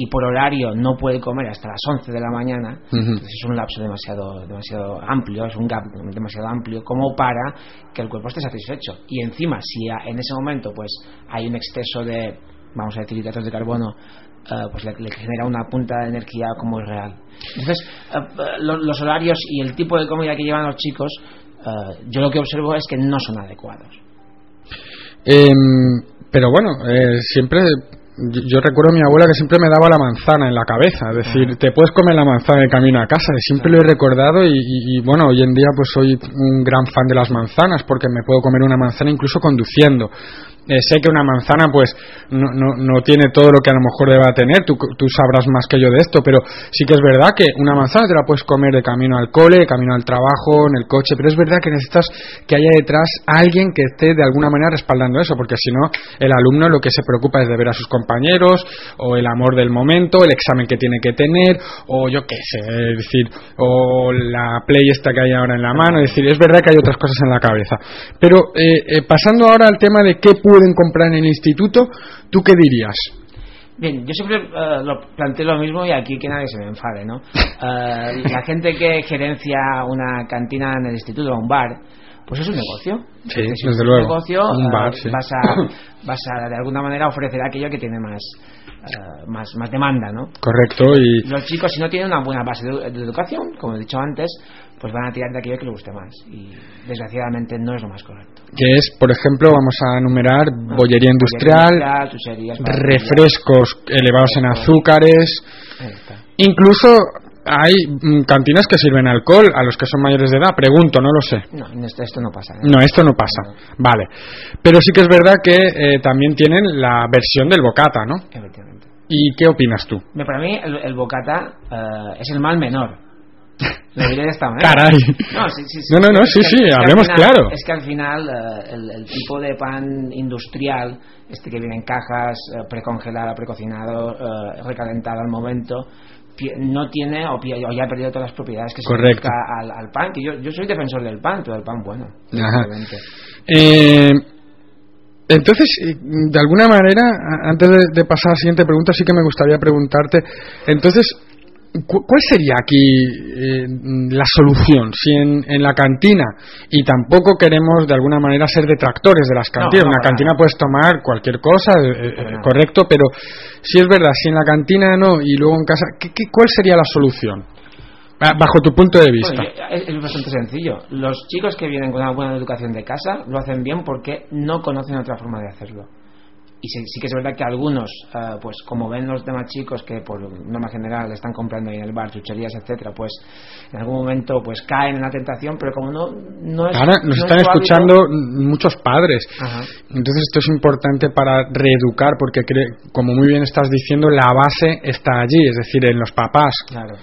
y por horario no puede comer hasta las 11 de la mañana, es un lapso demasiado, demasiado amplio, es un gap demasiado amplio como para que el cuerpo esté satisfecho. Y encima, si en ese momento pues hay un exceso de, vamos a decir, hidratos de carbono, eh, pues le, genera una punta de energía como es real. Entonces, eh, los horarios y el tipo de comida que llevan los chicos, yo lo que observo es que no son adecuados. Em, pero bueno, siempre yo, recuerdo a mi abuela que siempre me daba la manzana en la cabeza, es decir, te puedes comer la manzana de camino a casa, y siempre lo he recordado y, bueno, hoy en día pues soy un gran fan de las manzanas porque me puedo comer una manzana incluso conduciendo. Eh, sé que una manzana pues no, no, no, tiene todo lo que a lo mejor deba tener, tú, tú, sabrás más que yo de esto, pero sí que es verdad que una manzana te la puedes comer de camino al cole, de camino al trabajo, en el coche, pero es verdad que necesitas que haya detrás alguien que esté de alguna manera respaldando eso, porque si no, el alumno lo que se preocupa es de ver a sus compañeros, o el amor del momento, el examen que tiene que tener, o yo qué sé, es decir, o la play esta que hay ahora en la mano, es decir, es verdad que hay otras cosas en la cabeza. Pero eh, eh, pasando ahora al tema de qué pueden comprar en el instituto, ¿tú qué dirías? Bien, yo siempre uh, lo planteo lo mismo y aquí que nadie se me enfade, ¿no? Uh, [laughs] la gente que gerencia una cantina en el instituto o un bar, pues es un negocio. Sí, desde luego. Un negocio, un bar, uh, vas, a, [coughs] vas a de alguna manera ofrecer aquello que tiene más eh, más, más demanda, ¿no? Correcto. Y Los chicos, si no tienen una buena base de, de educación, como he dicho antes, pues van a tirar de aquello que les guste más. Y desgraciadamente no es lo más correcto. que es, por ejemplo, vamos a enumerar bollería industrial, Bollería industrial, refrescos elevados en azúcares, incluso hay mm, cantinas que sirven alcohol a los que son mayores de edad, pregunto, no lo sé. No, en esto, esto no pasa. ¿eh? No, esto no pasa. Vale. Pero sí que es verdad que eh, también tienen la versión del bocata, ¿no? Efectivamente. ¿Y qué opinas tú? Para mí el, el bocata eh, es el mal menor. Lo diré de esta manera. Caray. No, sí, sí, sí. No, no, sí, sí, que hablemos final- claro. Es que al final eh, el, el tipo de pan industrial, este que viene en cajas, eh, precongelado, precocinado, eh, recalentado al momento, no tiene o, ya ha perdido todas las propiedades que se Correcto. busca al, al pan. Que yo, yo soy defensor del pan, pero del pan bueno. Ajá. entonces, de alguna manera, antes de, de pasar a la siguiente pregunta, sí que me gustaría preguntarte, entonces, ¿cuál sería aquí eh, la solución? Si en, en la cantina, y tampoco queremos de alguna manera ser detractores de las cantinas, no, en la para cantina puedes tomar cualquier cosa, eh, eh, correcto, pero si es verdad, si en la cantina no y luego en casa, ¿qué, qué- cuál sería la solución? Ba- Bajo tu punto de vista. Es bastante sencillo. Los chicos que vienen con una buena educación de casa lo hacen bien porque no conocen otra forma de hacerlo. Y sí, sí que es verdad que algunos, eh, pues como ven los demás chicos que por norma general están comprando ahí en el bar, chucherías, etcétera, pues en algún momento pues caen en la tentación, pero como no, no es. Ahora no nos es están hábito- escuchando muchos padres. Ajá. Entonces esto es importante para reeducar porque como muy bien estás diciendo la base está allí, es decir, en los papás. Claro.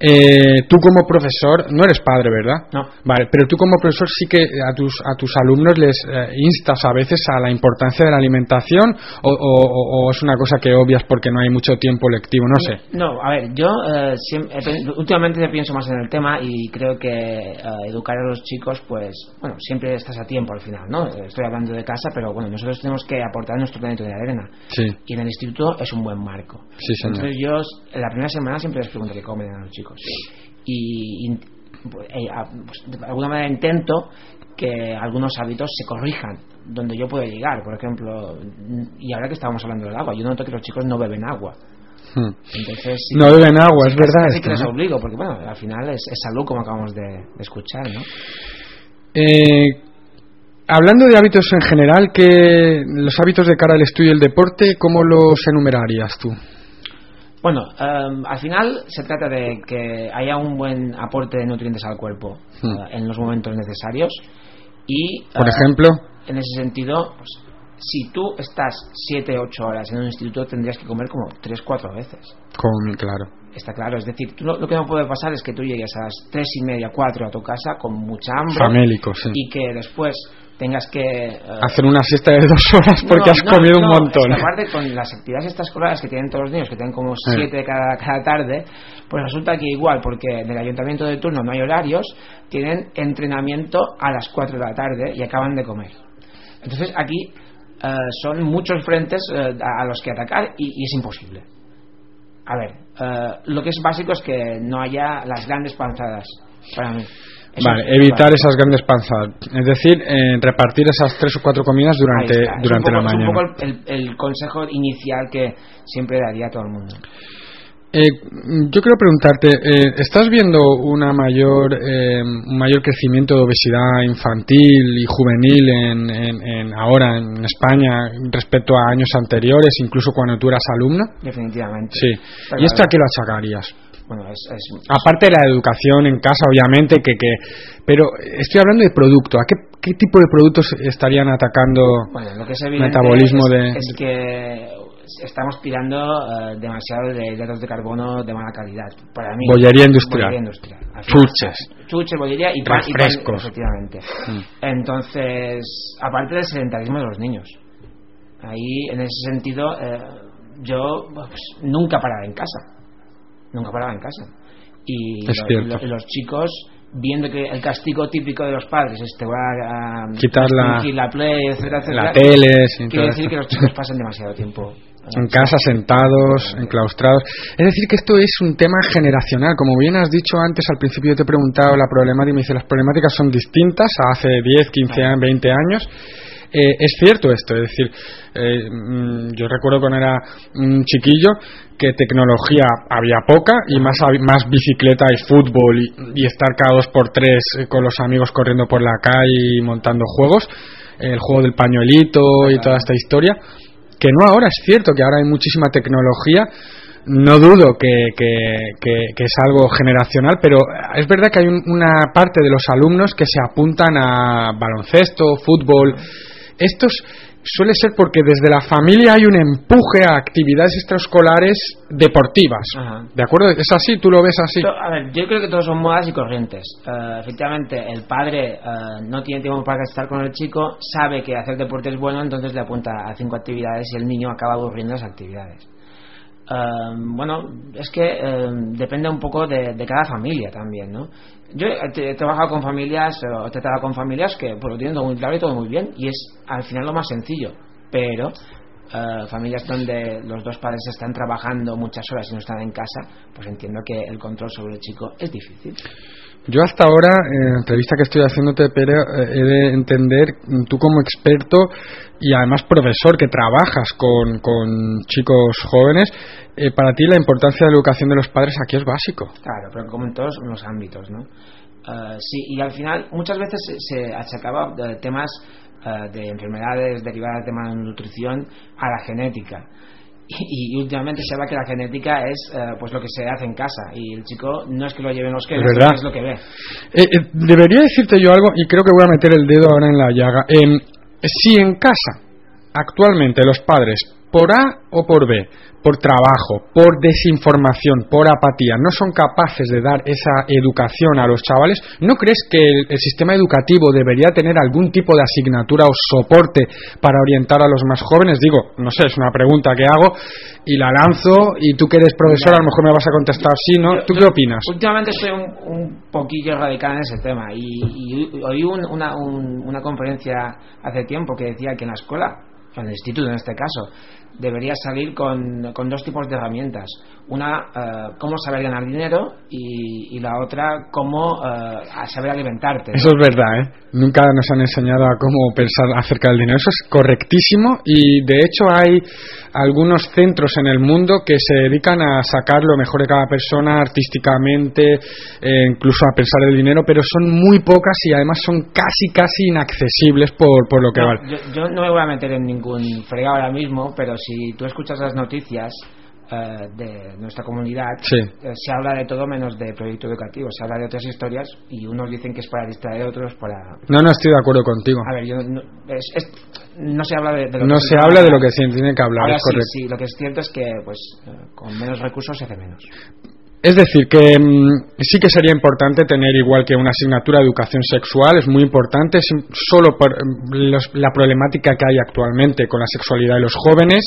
Eh, tú como profesor no eres padre, ¿verdad? No. Vale, pero tú como profesor sí que a tus a tus alumnos les eh, instas a veces a la importancia de la alimentación o, o- es una cosa que obvias porque no hay mucho tiempo lectivo, no sé. No, a ver, yo eh, siem- he pen- últimamente pienso más en el tema y creo que eh, educar a los chicos, pues, bueno, siempre estás a tiempo al final, ¿no? Eh, Estoy hablando de casa, pero bueno, nosotros tenemos que aportar nuestro granito de arena. Sí, Y en el instituto es un buen marco. sí, señor. Entonces yo, en la primera semana siempre les pregunto qué comen a los chicos. Y, y, pues, eh, pues, de alguna manera intento que algunos hábitos se corrijan donde yo puedo llegar. Por ejemplo, y ahora que estábamos hablando del agua, yo noto que los chicos no beben agua. Hmm. Entonces, sí No beben agua, sí es verdad casi esto, que les obligo, porque bueno, al final es, es salud como acabamos de, de escuchar, ¿no? Eh, hablando de hábitos en general, que los hábitos de cara al estudio y el deporte, ¿cómo los enumerarías tú? Bueno, em, al final se trata de que haya un buen aporte de nutrientes al cuerpo Hmm. eh, en los momentos necesarios y, Por eh, ejemplo, en ese sentido, pues, si tú estás 7, 8 horas en un instituto tendrías que comer como 3, 4 veces. con, claro. Está claro, es decir, tú lo, lo que no puede pasar es que tú llegues a las 3 y media, 4 a tu casa con mucha hambre Famélico, sí. y que después tengas que... eh, Hacer una siesta de dos horas porque no, has no, comido no, un montón. es que aparte con las actividades extraescolares que tienen todos los niños, que tienen como Sí. siete cada, cada tarde, pues resulta que igual, porque en el ayuntamiento de turno no hay horarios, tienen entrenamiento a las 4 de la tarde y acaban de comer. Entonces aquí eh, son muchos frentes eh, a, los que atacar y, y es imposible. A ver, lo que es básico es que no haya las grandes panzadas para mí. Eso Vale, es evitar esas grandes panzadas. Es decir, eh, repartir esas tres o cuatro comidas durante, durante la poco- mañana. Es un poco el, el- el consejo inicial que siempre daría a todo el mundo. Eh, yo quiero preguntarte, eh, ¿estás viendo una mayor, eh, un mayor crecimiento de obesidad infantil y juvenil en, en- en- ahora en España respecto a años anteriores, incluso cuando tú eras alumna? Definitivamente. Sí. Pero ¿Y esto a qué lo achacarías? Bueno, es, es- Aparte de la educación en casa, obviamente, que, que pero estoy hablando de producto. ¿A qué, qué tipo de productos estarían atacando bueno, lo que es evidente metabolismo es, de, es que estamos tirando eh, demasiado de hidratos de carbono de mala calidad. Para mí, Bollería industrial. Bollería chuches? Chuches, bollería y pan, y pan, Refrescos. efectivamente. Mm. Entonces, aparte del sedentarismo de los niños. Ahí, en ese sentido, eh, yo pues, nunca paraba en casa. Nunca paraba en casa. Y, Es lo- cierto. lo- y los chicos, viendo que el castigo típico de los padres es te voy a, a Quitar la- la play, etcétera, etcétera, la tele, quiere decir esto. que los chicos pasan demasiado tiempo en casa sentados, enclaustrados. Es decir, que esto es un tema generacional. Como bien has dicho antes, al principio yo te he preguntado la problemática y me dice las problemáticas son distintas a hace 10, 15, años, 20 años. eh, es cierto esto, es decir, eh, mm, yo recuerdo cuando era un chiquillo que tecnología había poca y más, más bicicleta y fútbol y, estar cada dos por tres con los amigos corriendo por la calle y montando juegos, el juego del pañuelito y toda esta historia, que no ahora, es cierto que ahora hay muchísima tecnología, no dudo que, que, es algo generacional, pero es verdad que hay una parte de los alumnos que se apuntan a baloncesto, fútbol. Estos suele ser porque desde la familia hay un empuje a actividades extraescolares deportivas. ¿De acuerdo? ¿Es así? ¿Tú lo ves así? A ver, yo creo que todos son modas y corrientes. Eh, efectivamente, el padre eh, no tiene tiempo para estar con el chico, sabe que hacer deporte es bueno, entonces le apunta a cinco actividades y el niño acaba aburriendo las actividades. Em, bueno, es que em, depende un poco de, cada familia también, ¿no? Yo he, trabajado con familias, o he tratado con familias que pues, lo tienen todo muy claro y todo muy bien, y es al final lo más sencillo, pero eh, familias donde los dos padres están trabajando muchas horas y no están en casa, pues entiendo que el control sobre el chico es difícil. Yo hasta ahora, en la entrevista que estoy haciéndote, Pere, eh, he de entender, tú como experto y además profesor que trabajas con, con chicos jóvenes, eh, para ti la importancia de la educación de los padres aquí es básico. Claro, pero como en todos los ámbitos, ¿no? Eh, sí, y al final muchas veces se, achacaba temas de enfermedades derivadas de malnutrición a la genética [laughs] y, últimamente se ve que la genética es eh, pues lo que se hace en casa y el chico no es que lo lleve en los que es, lo que ve. Eh, eh, debería decirte yo algo y creo que voy a meter el dedo ahora en la llaga. si en casa actualmente los padres por A o por B por trabajo, por desinformación, por apatía, no son capaces de dar esa educación a los chavales, ¿no crees que el, sistema educativo debería tener algún tipo de asignatura o soporte para orientar a los más jóvenes? Digo, no sé, es una pregunta que hago y la lanzo y tú que eres profesor a lo mejor me vas a contestar sí, ¿no? ¿Tú qué opinas? Últimamente estoy un, poquillo radical en ese tema y, oí una, una conferencia hace tiempo que decía que en la escuela, en el instituto en este caso, debería salir con, con dos tipos de herramientas. Una, eh, cómo saber ganar dinero y, la otra, cómo eh, saber alimentarte. Eso es verdad, ¿eh? Nunca nos han enseñado a cómo pensar acerca del dinero. Eso es correctísimo y de hecho hay algunos centros en el mundo que se dedican a sacar lo mejor de cada persona artísticamente, eh, incluso a pensar el dinero, pero son muy pocas y además son casi, casi inaccesibles por, por lo que vale. Yo, no me voy a meter en ningún fregado ahora mismo, pero si tú escuchas las noticias, eh, de nuestra comunidad eh, se habla de todo menos de proyecto educativo, se habla de otras historias y unos dicen que es para distraer, otros para... No, no estoy de acuerdo contigo. A ver, yo, no, no se habla de, lo no que se habla de lo que se tiene que hablar, es correcto. Sí, lo que es cierto es que pues eh, con menos recursos se hace menos. Es decir, que mm, sí que sería importante tener igual que una asignatura de educación sexual, es muy importante, solo por mm, la problemática que hay actualmente con la sexualidad de los jóvenes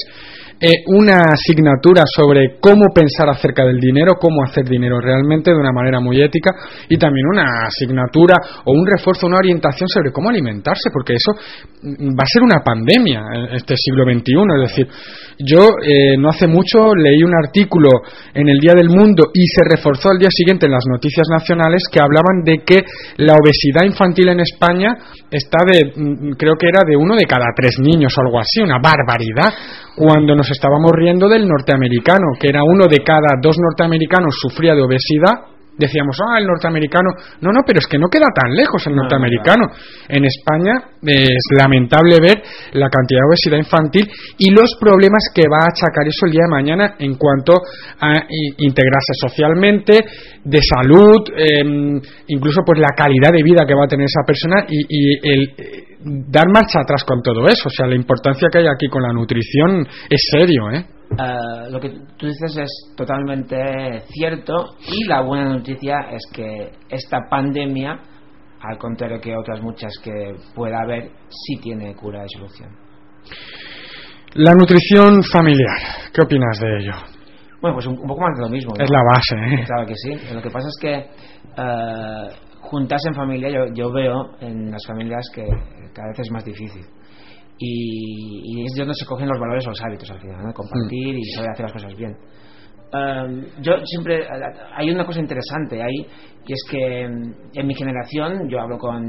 eh, una asignatura sobre cómo pensar acerca del dinero, cómo hacer dinero realmente de una manera muy ética y también una asignatura o un refuerzo, una orientación sobre cómo alimentarse, porque eso mm, va a ser una pandemia en este siglo XXI. Es decir, yo eh, no hace mucho leí un artículo en el Día del Mundo y se reforzó al día siguiente en las noticias nacionales que hablaban de que la obesidad infantil en España está de, mm, creo que era de uno de cada tres niños o algo así, una barbaridad cuando nos estábamos riendo del norteamericano, que era uno de cada dos norteamericanos sufría de obesidad, decíamos, ah, el norteamericano. No, no, pero es que no queda tan lejos el norteamericano. En España es lamentable ver la cantidad de obesidad infantil y los problemas que va a achacar eso el día de mañana en cuanto a integrarse socialmente, de salud, em, incluso pues la calidad de vida que va a tener esa persona y, y el eh, dar marcha atrás con todo eso. O sea, la importancia que hay aquí con la nutrición es serio, ¿eh? Eh, lo que tú dices es totalmente cierto y la buena noticia es que esta pandemia, al contrario que otras muchas que pueda haber, sí tiene cura y solución. La nutrición familiar, ¿qué opinas de ello? Bueno, pues un, poco más de lo mismo. Es la base, ¿eh? Claro que sí. Lo que pasa es que uh, juntarse en familia, yo, yo veo en las familias que cada vez es más difícil y, es de donde se cogen los valores o los hábitos al final, ¿no? compartir y saber hacer las cosas bien. Um, yo siempre hay una cosa interesante ahí y es que mm, en mi generación yo hablo con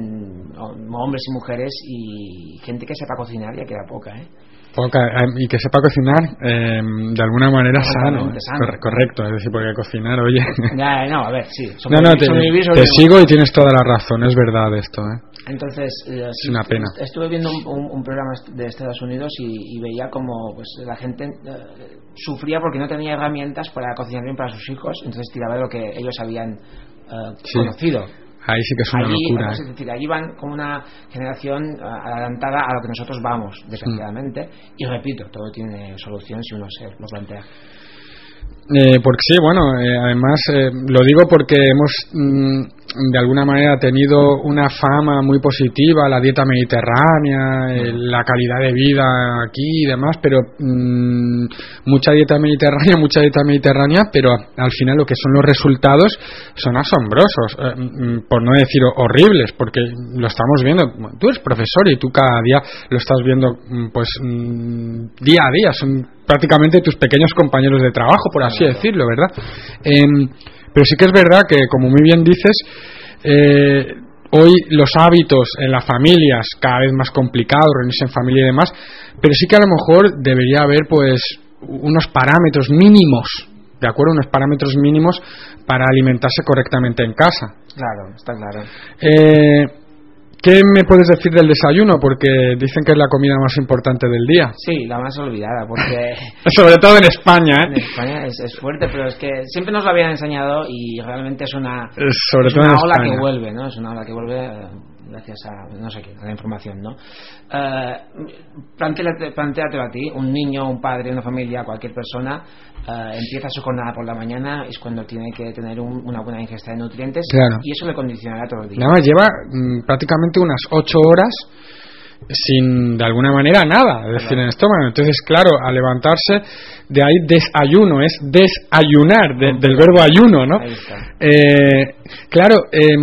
hombres y mujeres y gente que sepa cocinar ya queda poca ¿eh? Eh, y que sepa cocinar eh, de alguna manera sano, correcto es decir porque cocinar oye. [laughs] No a ver sí no, no, te, sigo y tienes toda la razón es verdad esto ¿eh? entonces eh, es una pena. estuve viendo un, programa de Estados Unidos y, veía como pues la gente sufría porque no tenía herramientas para cocinar bien para sus hijos entonces tiraba de lo que ellos habían conocido Ahí sí que es una locura. Es ¿eh? decir, allí van como una generación eh, adelantada a lo que nosotros vamos, desgraciadamente. Y repito, todo tiene solución si uno se lo plantea. Eh, porque sí, bueno, eh, además eh, lo digo porque hemos mm, de alguna manera tenido una fama muy positiva, la dieta mediterránea, la calidad de vida aquí y demás, pero mm, mucha dieta mediterránea, [laughs] mucha dieta mediterránea, pero al final lo que son los resultados son asombrosos, mm, por no decir horribles, porque lo estamos viendo, tú eres profesor y tú cada día lo estás viendo pues día a día, son prácticamente tus pequeños compañeros de trabajo, por así decirlo, ¿verdad? Em, pero sí que es verdad que, como muy bien dices, eh, hoy los hábitos en las familias cada vez más complicados, reunirse en familia y demás, pero sí que a lo mejor debería haber pues unos parámetros mínimos, ¿de acuerdo? Unos parámetros mínimos para alimentarse correctamente en casa. Claro, está claro. Eh, ¿Qué me puedes decir del desayuno? Porque dicen que es la comida más importante del día. Sí, la más olvidada, porque... [laughs] Sobre todo en España, ¿eh? En España es, fuerte, pero es que siempre nos lo habían enseñado y realmente es una, Sobre es una ola que vuelve, ¿no? Es una ola que vuelve eh, gracias a, no sé qué, a la información, ¿no? Eh, plantéatelo a ti, un niño, un padre, una familia, cualquier persona, eh, empieza su jornada por la mañana, es cuando tiene que tener una buena ingesta de nutrientes y eso le condicionará todo el día. Nada más lleva mm, prácticamente unas 8 horas sin de alguna manera nada, es decir, en el estómago. Entonces, claro, al levantarse, de ahí desayuno, es desayunar, del verbo ayuno, ¿no? Eh, claro, eh,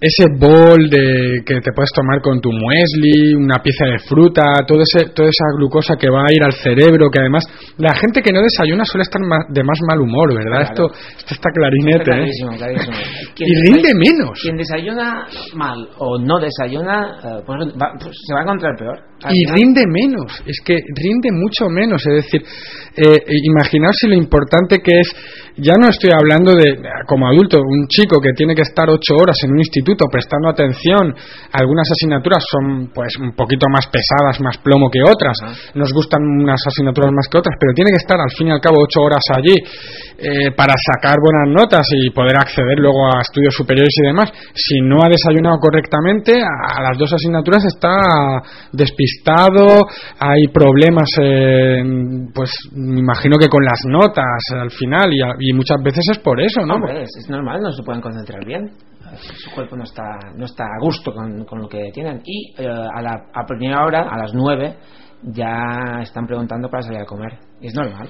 ese bol de que te puedes tomar con tu muesli, una pieza de fruta, todo ese, toda esa glucosa que va a ir al cerebro, que además la gente que no desayuna suele estar de más mal humor, ¿verdad? Esto, esto está clarinete, ¿eh? y rinde menos. Quien desayuna mal o no desayuna, eh, pues pues se va a encontrar peor. Y rinde menos, es que rinde mucho menos, es decir, eh, imaginaos si lo importante que es, ya no estoy hablando de, como adulto, un chico que tiene que estar ocho horas en un instituto prestando atención, algunas asignaturas son pues un poquito más pesadas, más plomo que otras, nos gustan unas asignaturas más que otras, pero tiene que estar al fin y al cabo ocho horas allí eh, para sacar buenas notas y poder acceder luego a estudios superiores y demás, si no ha desayunado correctamente, a, las dos asignaturas está despistado, hay problemas, pues me imagino que con las notas al final y, muchas veces es por eso, ¿no? es, normal, no se pueden concentrar bien su cuerpo no está no está a gusto con, con lo que tienen y eh, a la a primera hora a las nueve ya están preguntando para salir a comer y es normal,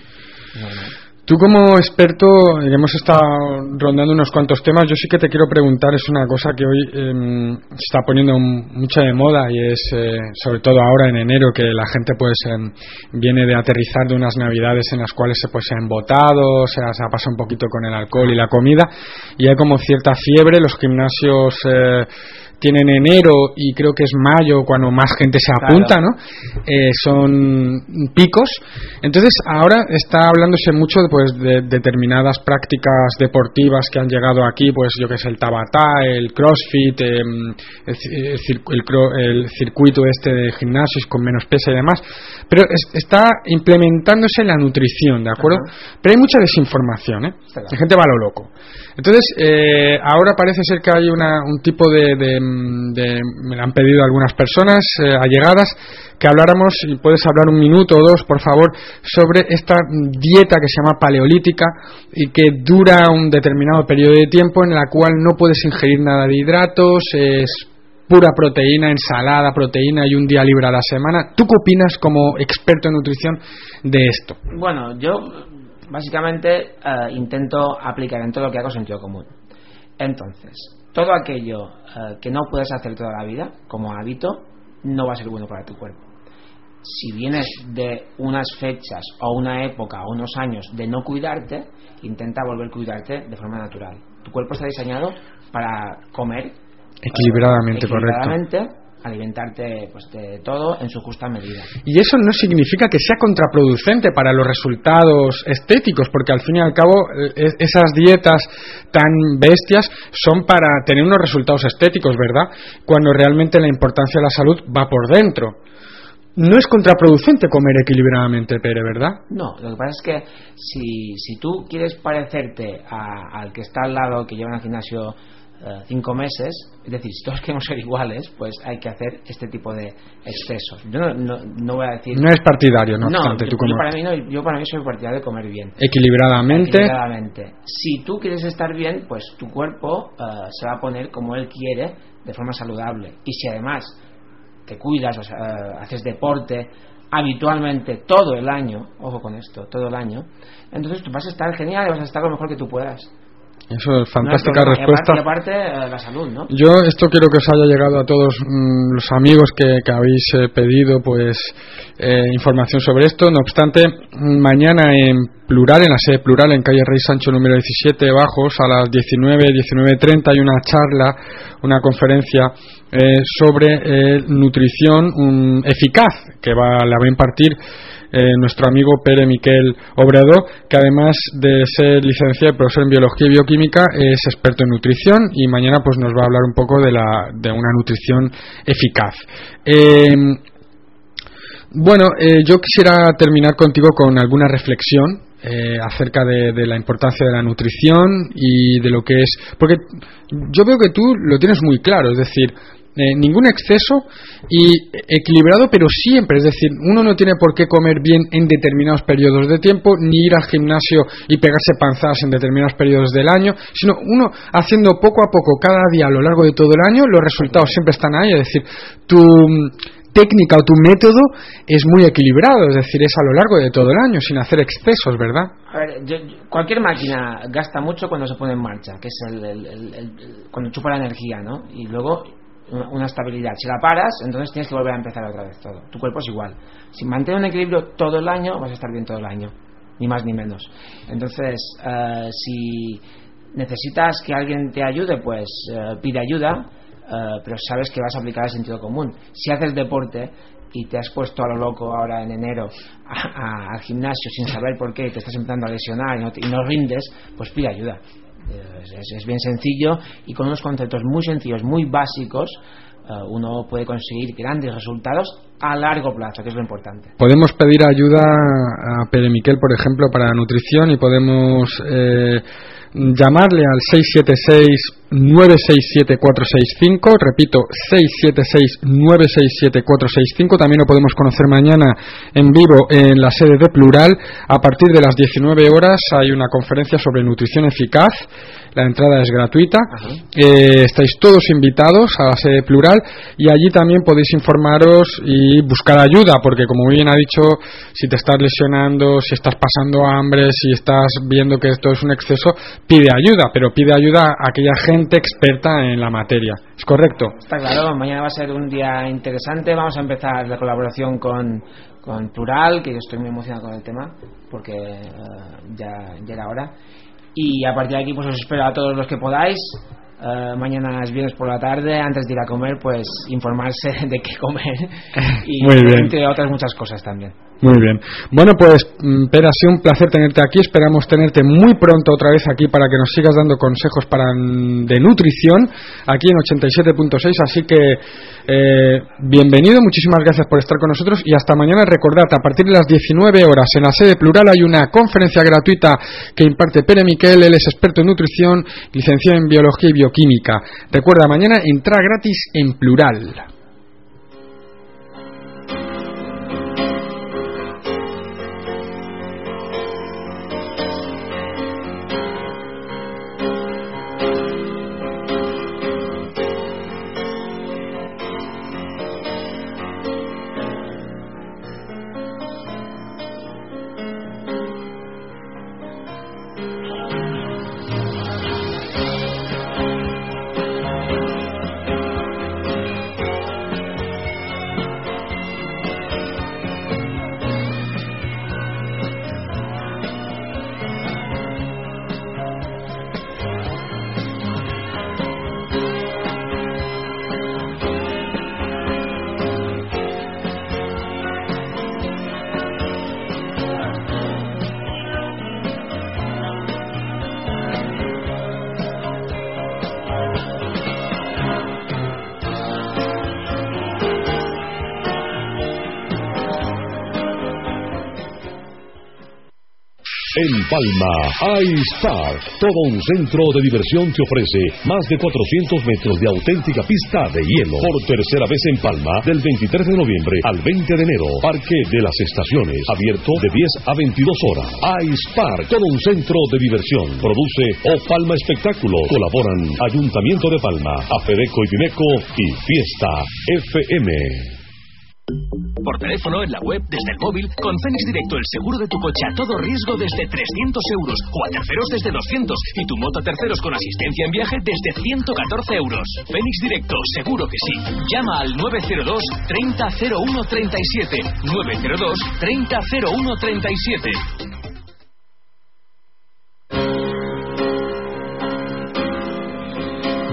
es normal. Tú como experto, hemos estado rondando unos cuantos temas, yo sí que te quiero preguntar, es una cosa que hoy em, se está poniendo mucha de moda y es eh, sobre todo ahora en enero que la gente pues em, viene de aterrizar de unas navidades en las cuales se pues se han votado, se, se ha pasado un poquito con el alcohol y la comida. Y hay como cierta fiebre, los gimnasios... Eh, tienen enero y creo que es mayo cuando más gente se apunta, ¿no? Eh, son picos. Entonces ahora está hablándose mucho pues, de determinadas prácticas deportivas que han llegado aquí, pues yo que sé, el Tabata, el CrossFit, em, el, circuito este de gimnasios con menos peso y demás. Pero está implementándose la nutrición, ¿de acuerdo? Pero hay mucha desinformación, ¿eh? La gente va a lo loco. Entonces, eh, ahora parece ser que hay una, un tipo de, Me han pedido algunas personas eh, allegadas que habláramos, y puedes hablar un minuto o dos, por favor, sobre esta dieta que se llama paleolítica y que dura un determinado periodo de tiempo en la cual no puedes ingerir nada de hidratos, es pura proteína, ensalada, proteína y un día libre a la semana. ¿Tú qué opinas como experto en nutrición de esto? Bueno, yo básicamente eh, intento aplicar en todo lo que hago sentido común. Entonces, todo aquello eh, que no puedes hacer toda la vida como hábito no va a ser bueno para tu cuerpo. si vienes de unas fechas o una época o unos años de no cuidarte, intenta volver a cuidarte de forma natural. Tu cuerpo está diseñado para comer equilibradamente, equilibradamente alimentarte pues de todo en su justa medida. Y eso no significa que sea contraproducente para los resultados estéticos, porque al fin y al cabo eh, esas dietas tan bestias son para tener unos resultados estéticos, ¿verdad? Cuando realmente la importancia de la salud va por dentro. No es contraproducente comer equilibradamente, Pere, ¿verdad? No, lo que pasa es que si, si tú quieres parecerte al que está al lado, que lleva al gimnasio cinco meses, es decir, si todos queremos ser iguales, pues hay que hacer este tipo de excesos. Yo no, no, voy a decir. No es partidario, no, obstante, yo, para mí no, yo para mí soy partidario de comer bien. Equilibradamente. Equilibradamente. Si tú quieres estar bien, pues tu cuerpo eh, se va a poner como él quiere, de forma saludable. Y si además te cuidas, o sea, eh, haces deporte habitualmente todo el año, ojo con esto, todo el año, entonces tú vas a estar genial y vas a estar lo mejor que tú puedas. Eso es fantástica respuesta. Y aparte, eh, la salud, ¿no? Yo esto quiero que os haya llegado a todos mm, los amigos que, habéis eh, pedido pues eh, información sobre esto. No obstante, mm, mañana en plural, en la sede plural, en calle Rey Sancho número 17, Bajos, a las 19, 19.30 hay una charla, una conferencia sobre nutrición eficaz que va, la va a impartir eh, nuestro amigo Pere Miquel Obrador, que además de ser licenciado y profesor en biología y bioquímica, es experto en nutrición y mañana pues nos va a hablar un poco de, la, de una nutrición eficaz. Em, bueno, eh, yo quisiera terminar contigo con alguna reflexión eh, acerca de, de, la importancia de la nutrición y de lo que es. Porque yo veo que tú lo tienes muy claro, es decir, eh, ningún exceso y equilibrado, pero siempre. Es decir, uno no tiene por qué comer bien en determinados periodos de tiempo, ni ir al gimnasio y pegarse panzadas en determinados periodos del año, sino uno haciendo poco a poco cada día a lo largo de todo el año, los resultados siempre están ahí. Es decir, tu mm, técnica o tu método es muy equilibrado, es decir, es a lo largo de todo el año, sin hacer excesos, ¿verdad? A ver, cualquier máquina gasta mucho cuando se pone en marcha, que es el, cuando chupa la energía, ¿no? Y luego una estabilidad. Si la paras, entonces tienes que volver a empezar otra vez todo. Tu cuerpo es igual. Si mantienes un equilibrio todo el año, vas a estar bien todo el año. Ni más ni menos. Entonces, eh, si necesitas que alguien te ayude, pues eh, pide ayuda, eh, pero sabes que vas a aplicar el sentido común. Si haces deporte y te has puesto a lo loco ahora en enero al gimnasio sin saber por qué, te estás empezando a lesionar y no, y no rindes, pues pide ayuda. Es, bien sencillo y con unos conceptos muy sencillos, muy básicos, eh, uno puede conseguir grandes resultados a largo plazo, que es lo importante. Podemos pedir ayuda a Pere Miquel, por ejemplo, para nutrición y podemos eh, llamarle al 676-967-465, repito, 676-967-465, también lo podemos conocer mañana en vivo en la sede de Plural, a partir de las 19 horas hay una conferencia sobre nutrición eficaz, la entrada es gratuita, eh, estáis todos invitados a la sede Plural y allí también podéis informaros y buscar ayuda, porque como bien ha dicho, si te estás lesionando, si estás pasando hambre, si estás viendo que esto es un exceso, pide ayuda, pero pide ayuda a aquella gente experta en la materia. ¿Es correcto? Está claro, mañana va a ser un día interesante. Vamos a empezar la colaboración con, con Plural, que yo estoy muy emocionado con el tema, porque eh, ya, ya era hora. Y a partir de aquí, pues os espero a todos los que podáis. Eh, mañana es viernes por la tarde, antes de ir a comer, pues informarse [laughs] de qué comer [laughs] y entre otras muchas cosas también. Muy bien. Bueno, pues, mm, Pera, ha sido un placer tenerte aquí. Esperamos tenerte muy pronto otra vez aquí para que nos sigas dando consejos para, mm, de nutrición aquí en 87.6. Así que, eh, bienvenido, muchísimas gracias por estar con nosotros y hasta mañana. Recordad, a partir de las 19 horas en la sede plural hay una conferencia gratuita que imparte Pere Miquel. Él es experto en nutrición, licenciado en biología y bioquímica. Recuerda, mañana entra gratis en plural. Palma, iStar, todo un centro de diversión te ofrece más de 400 metros de auténtica pista de hielo. Por tercera vez en Palma, del 23 de noviembre al 20 de enero. Parque de las Estaciones, abierto de 10 a 22 horas. iStar, todo un centro de diversión. Produce O Palma Espectáculo. Colaboran Ayuntamiento de Palma, Afedeco y Pimeco y Fiesta FM. Por teléfono, en la web, desde el móvil, con Fénix Directo el seguro de tu coche a todo riesgo desde 300 euros o a terceros desde 200 y tu moto a terceros con asistencia en viaje desde 114 euros. Fénix Directo, seguro que sí. Llama al 902 300137 902 300137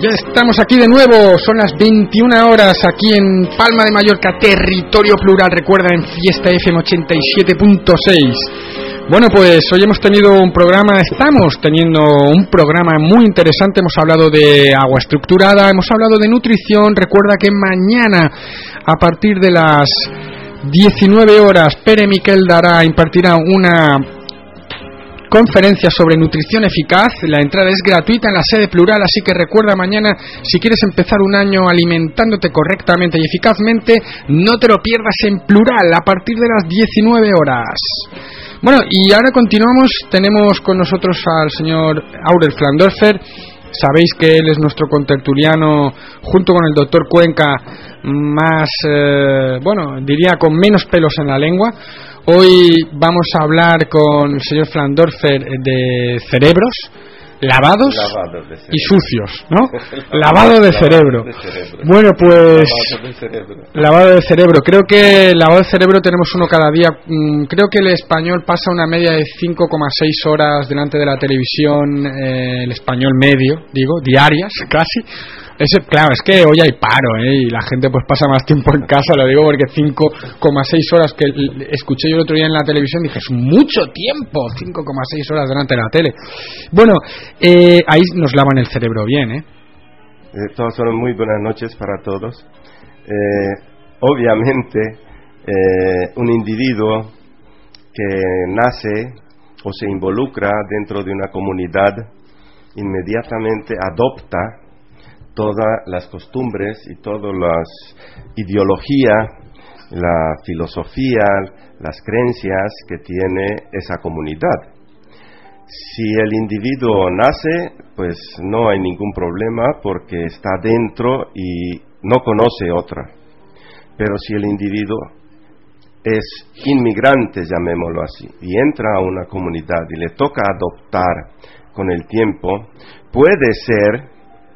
Ya estamos aquí de nuevo, son las 21 horas aquí en Palma de Mallorca, territorio plural, recuerda en Fiesta FM 87.6. Bueno, pues hoy hemos tenido un programa, estamos teniendo un programa muy interesante, hemos hablado de agua estructurada, hemos hablado de nutrición, recuerda que mañana a partir de las 19 horas Pere Miquel dará, impartirá una conferencia sobre nutrición eficaz. La entrada es gratuita en la sede plural, así que recuerda mañana, si quieres empezar un año alimentándote correctamente y eficazmente, no te lo pierdas en plural a partir de las 19 horas. Bueno, y ahora continuamos. Tenemos con nosotros al señor Aurel Flandorfer. Sabéis que él es nuestro contertuliano, junto con el doctor Cuenca, más, eh, bueno, diría con menos pelos en la lengua. Hoy vamos a hablar con el señor Flandorfer de cerebros lavados y sucios, ¿no? [laughs] lavado de cerebro. Bueno, pues lavado de cerebro. Creo que lavado de cerebro tenemos uno cada día. Mm, creo que el español pasa una media de 5,6 horas delante de la televisión, eh, el español medio, digo, diarias casi ese, claro, es que hoy hay paro, ¿eh? Y la gente pues pasa más tiempo en casa, lo digo porque 5,6 horas que escuché yo el otro día en la televisión, dije, es mucho tiempo, 5,6 horas delante de la tele. Bueno, eh, ahí nos lavan el cerebro bien, ¿eh? eh todas son muy buenas noches para todos. Eh, obviamente, un individuo que nace o se involucra dentro de una comunidad inmediatamente adopta todas las costumbres y todas las ideologías, la filosofía, las creencias que tiene esa comunidad. Si el individuo nace, pues no hay ningún problema porque está dentro y no conoce otra. Pero si el individuo es inmigrante, llamémoslo así, y entra a una comunidad y le toca adoptar con el tiempo, puede ser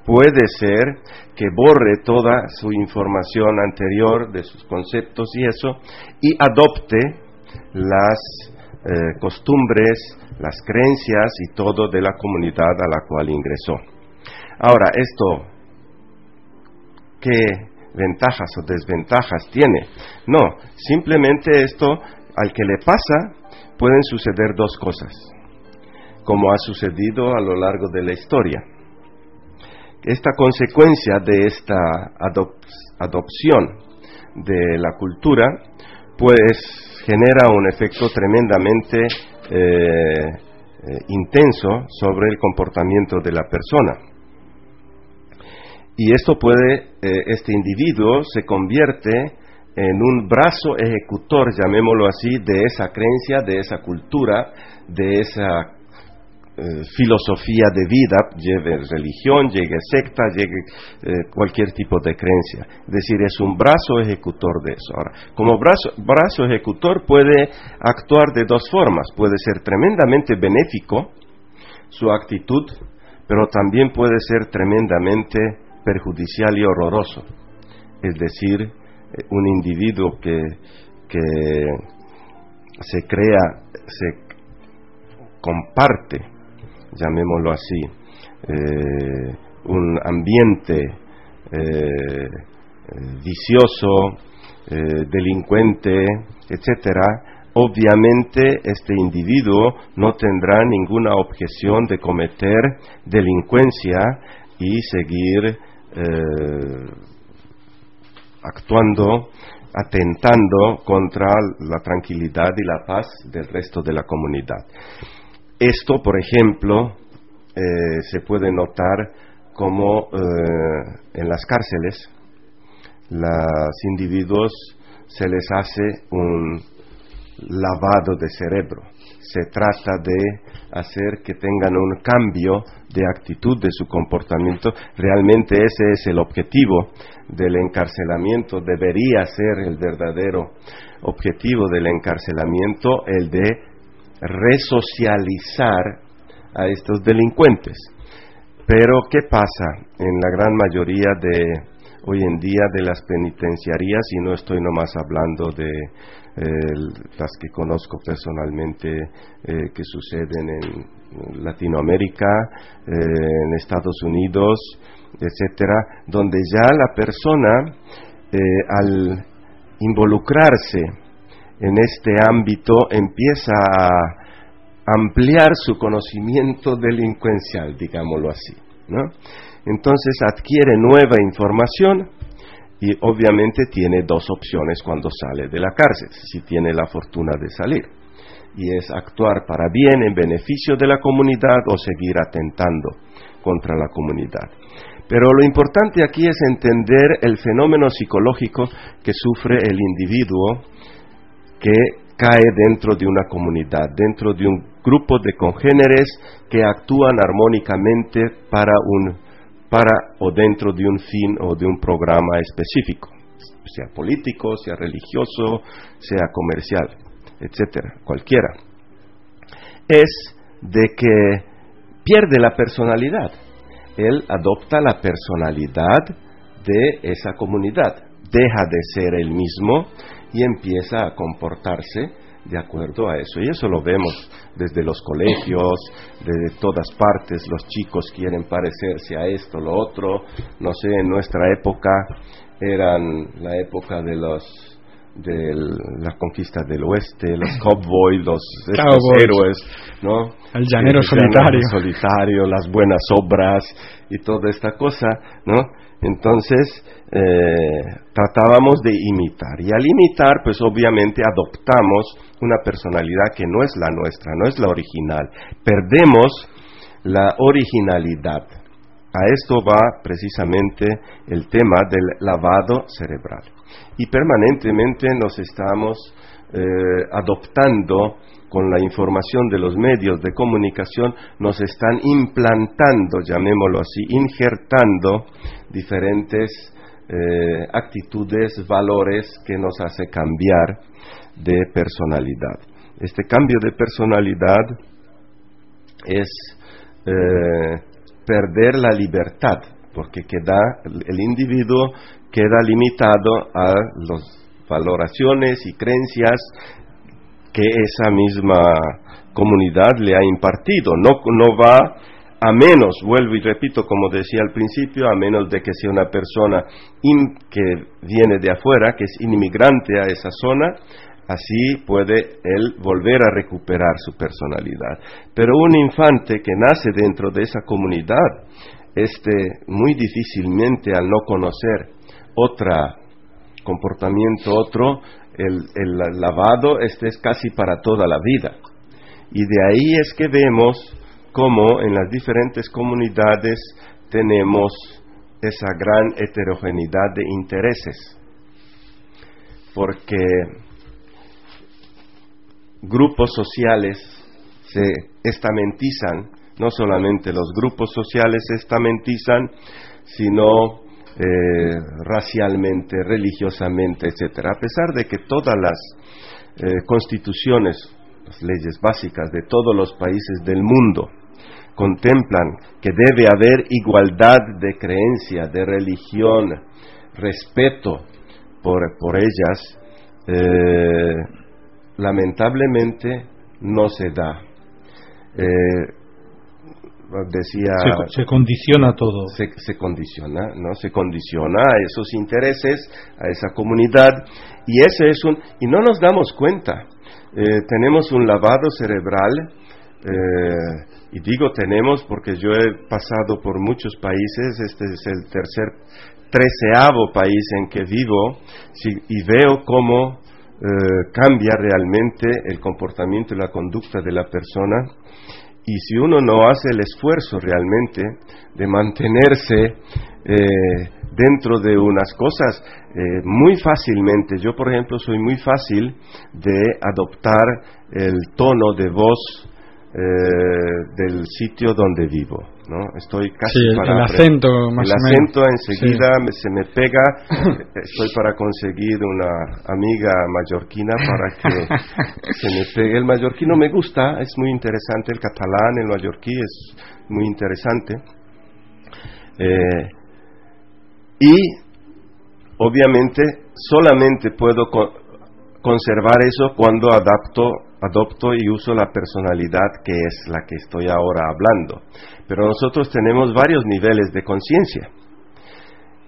puede ser que borre toda su información anterior de sus conceptos y eso y adopte las eh, costumbres, las creencias y todo de la comunidad a la cual ingresó. Ahora, esto, ¿qué ventajas o desventajas tiene? No, simplemente esto, al que le pasa, pueden suceder dos cosas, como ha sucedido a lo largo de la historia esta consecuencia de esta adopción de la cultura, pues genera un efecto tremendamente eh, eh, intenso sobre el comportamiento de la persona. Y esto puede, eh, este individuo se convierte en un brazo ejecutor, llamémoslo así, de esa creencia, de esa cultura, de esa eh, filosofía de vida, lleve religión, llegue secta, llegue eh, cualquier tipo de creencia. Es decir, es un brazo ejecutor de eso. Ahora, como brazo, brazo ejecutor puede actuar de dos formas. Puede ser tremendamente benéfico su actitud, pero también puede ser tremendamente perjudicial y horroroso. Es decir, eh, un individuo que, que se crea, se comparte llamémoslo así, eh, un ambiente eh, vicioso, eh, delincuente, etcétera, obviamente este individuo no tendrá ninguna objeción de cometer delincuencia y seguir actuando, atentando contra la tranquilidad y la paz del resto de la comunidad. Esto, por ejemplo, eh, se puede notar como en las cárceles los individuos se les hace un lavado de cerebro. Se trata de hacer que tengan un cambio de actitud de su comportamiento. Realmente ese es el objetivo del encarcelamiento. Debería ser el verdadero objetivo del encarcelamiento, el de resocializar a estos delincuentes. Pero, ¿qué pasa en la gran mayoría de hoy en día de las penitenciarías y no estoy nomás hablando de eh, las que conozco personalmente eh, que suceden en Latinoamérica, eh, en Estados Unidos, etcétera, donde ya la persona al involucrarse en este ámbito empieza a ampliar su conocimiento delincuencial, digámoslo así. Entonces adquiere nueva información y obviamente tiene dos opciones cuando sale de la cárcel, si tiene la fortuna de salir. Y es actuar para bien en beneficio de la comunidad o seguir atentando contra la comunidad. Pero lo importante aquí es entender el fenómeno psicológico que sufre el individuo que cae dentro de una comunidad, dentro de un grupo de congéneres que actúan armónicamente para un para o dentro de un fin o de un programa específico, sea político, sea religioso, sea comercial, etcétera, cualquiera. Es de que pierde la personalidad. Él adopta la personalidad de esa comunidad, deja de ser el mismo y empieza a comportarse de acuerdo a eso. Y eso lo vemos desde los colegios, desde todas partes. Los chicos quieren parecerse a esto, lo otro. No sé, en nuestra época eran la época de los de la conquista del oeste, los [laughs] cowboys, los héroes, ¿no? El llanero solitario. solitario, las buenas obras y toda esta cosa, ¿no? Entonces, eh, tratábamos de imitar. Y al imitar, pues obviamente adoptamos una personalidad que no es la nuestra, no es la original. Perdemos la originalidad. A esto va precisamente el tema del lavado cerebral. Y permanentemente nos estamos eh, adoptando con la información de los medios de comunicación, nos están implantando, llamémoslo así, injertando diferentes eh, actitudes, valores que nos hace cambiar de personalidad. Este cambio de personalidad es eh, perder la libertad, porque queda, el individuo queda limitado a las valoraciones y creencias que esa misma comunidad le ha impartido. No, no va a menos, vuelvo y repito como decía al principio, a menos de que sea una persona que viene de afuera, que es inmigrante a esa zona, así puede él volver a recuperar su personalidad. Pero un infante que nace dentro de esa comunidad, este muy difícilmente al no conocer otro comportamiento, otro, el, lavado este es casi para toda la vida. Y de ahí es que vemos cómo en las diferentes comunidades tenemos esa gran heterogeneidad de intereses. Porque grupos sociales se estamentizan, no solamente los grupos sociales se estamentizan, sino eh, racialmente, religiosamente, etcétera. A pesar de que todas las eh, constituciones, las leyes básicas de todos los países del mundo contemplan que debe haber igualdad de creencia, de religión, respeto por, ellas, eh, lamentablemente no se da decía se, condiciona todo. Se, se, condiciona no se condiciona a esos intereses a esa comunidad y ese es un y no nos damos cuenta. Eh, tenemos un lavado cerebral eh, y digo tenemos porque yo he pasado por muchos países este es el tercer treceavo país en que vivo y veo cómo eh, cambia realmente el comportamiento y la conducta de la persona Y si uno no hace el esfuerzo realmente de mantenerse eh, dentro de unas cosas eh, muy fácilmente, yo por ejemplo soy muy fácil de adoptar el tono de voz eh, del sitio donde vivo. ¿No? Estoy casi Sí, el- para el acento, más el menos. acento enseguida me- se me pega. [laughs] Estoy para conseguir una amiga mallorquina para que [laughs] se me pegue el mallorquino. Me gusta, es muy interesante el catalán, el mallorquí es muy interesante. Eh, y obviamente solamente puedo co- conservar eso cuando adapto, adopto y uso la personalidad que es la que estoy ahora hablando. Pero nosotros tenemos varios niveles de conciencia.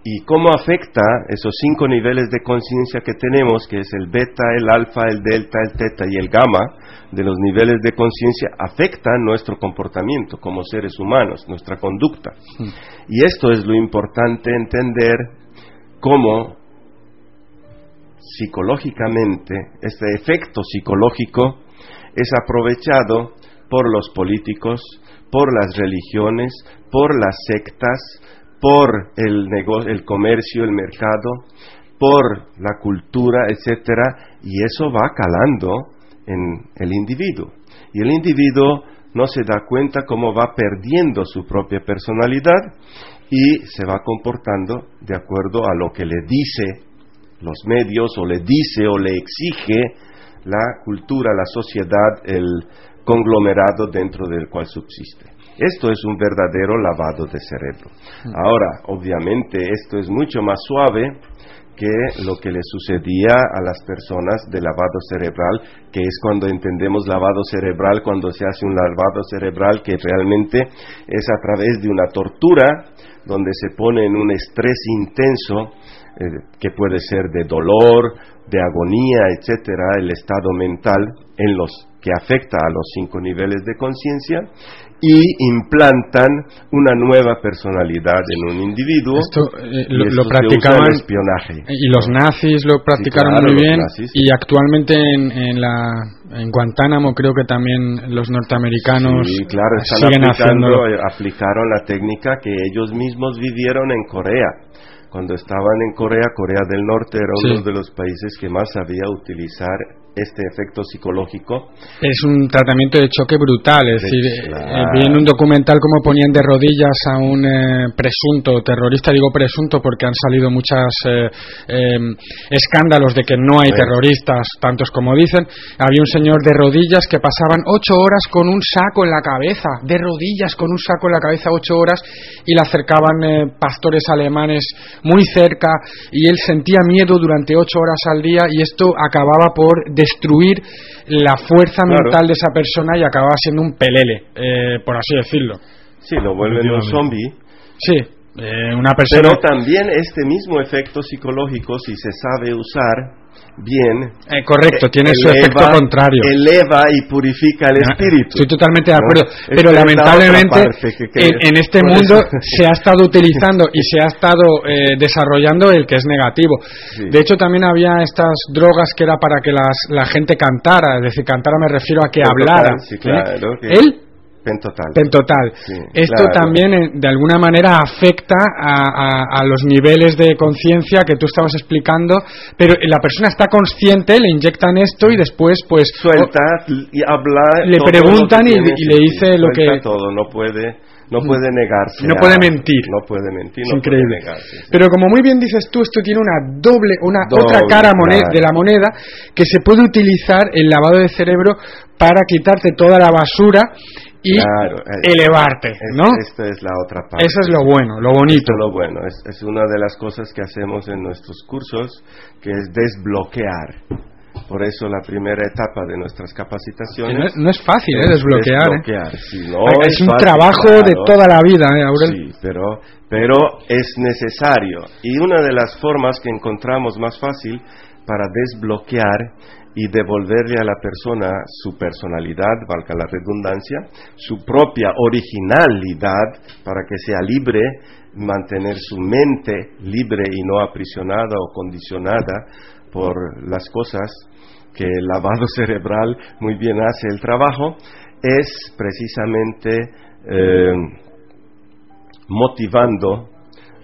¿Y cómo afecta esos cinco niveles de conciencia que tenemos, que es el beta, el alfa, el delta, el teta y el gamma, de los niveles de conciencia, afectan nuestro comportamiento como seres humanos, nuestra conducta? Y esto es lo importante entender cómo psicológicamente este efecto psicológico es aprovechado por los políticos, por las religiones, por las sectas, por el negocio, el comercio, el mercado, por la cultura, etcétera, y eso va calando en el individuo. Y el individuo no se da cuenta cómo va perdiendo su propia personalidad y se va comportando de acuerdo a lo que le dice los medios o le dice o le exige la cultura, la sociedad, el conglomerado dentro del cual subsiste. Esto es un verdadero lavado de cerebro. Ahora, obviamente, esto es mucho más suave que lo que le sucedía a las personas de lavado cerebral, que es cuando entendemos lavado cerebral, cuando se hace un lavado cerebral que realmente es a través de una tortura, donde se pone en un estrés intenso, eh, que puede ser de dolor, de agonía, etcétera, el estado mental en los que afecta a los cinco niveles de conciencia y implantan una nueva personalidad en un individuo. Esto eh, y lo, lo practicaban espionaje. y los nazis lo practicaron claro, muy bien nazis. y actualmente en, en la en Guantánamo creo que también los norteamericanos Sí, claro, están siguen aplicando, haciéndolo. eh, aplicaron la técnica que ellos mismos vivieron en Corea. Cuando estaban en Corea, Corea del Norte era Sí. uno de los países que más sabía utilizar este efecto psicológico. Es un tratamiento de choque brutal, es decir, eh, claro. vi en un documental cómo ponían de rodillas a un eh, presunto terrorista, digo presunto porque han salido muchos escándalos de que no hay Sí. terroristas, tantos como dicen. Había un señor de rodillas que pasaban ocho horas con un saco en la cabeza, de rodillas con un saco en la cabeza ocho horas y le acercaban eh, pastores alemanes muy cerca y él sentía miedo durante ocho horas al día y esto acababa por destruir la fuerza Claro. mental de esa persona y acababa siendo un pelele, eh, por así decirlo. Sí, lo vuelven un zombie. Sí, eh, una persona... Pero también este mismo efecto psicológico, si se sabe usar bien, Eh, correcto, tiene su efecto contrario. Eleva y purifica el Ah, espíritu. Estoy totalmente de acuerdo, pero lamentablemente que en, este mundo eso- se ha estado [laughs] utilizando y se ha estado eh, desarrollando el que es negativo. Sí. De hecho, también había estas drogas que era para que las, la gente cantara, es decir, cantara me refiero a que hablara. sí, ¿eh? claro, que- ¿Él? Pentotal. Pentotal. Sí, Esto claro. también, eh, de alguna manera, afecta a, a- a los niveles de conciencia que tú estabas explicando, pero la persona está consciente, le inyectan esto y después, pues, Suelta y habla. Le preguntan y- le dice lo que- todo, no puede, no puede negarse. No a- puede mentir. No puede mentir, no increíble. puede negarse. sí. Pero como muy bien dices tú, esto tiene una doble, una Doble, otra cara mone- claro. de la moneda que se puede utilizar el lavado de cerebro para quitarte toda la basura y Claro, es- elevarte, es- ¿no? Esta es la otra parte. Eso es lo bueno, lo bonito. Esto es lo bueno. Es, es una de las cosas que hacemos en nuestros cursos, que es desbloquear. Por eso la primera etapa de nuestras capacitaciones. No es- no es fácil, ¿eh? desbloquear, ¿eh? desbloquear, sí, no es, un fácil, trabajo de claro. toda la vida, ¿eh, Aurel? Sí, pero, pero es necesario. Y una de las formas que encontramos más fácil para desbloquear y devolverle a la persona su personalidad, valga la redundancia, su propia originalidad, para que sea libre, mantener su mente libre y no aprisionada o condicionada por las cosas que el lavado [laughs] cerebral muy bien hace el trabajo, es precisamente eh, motivando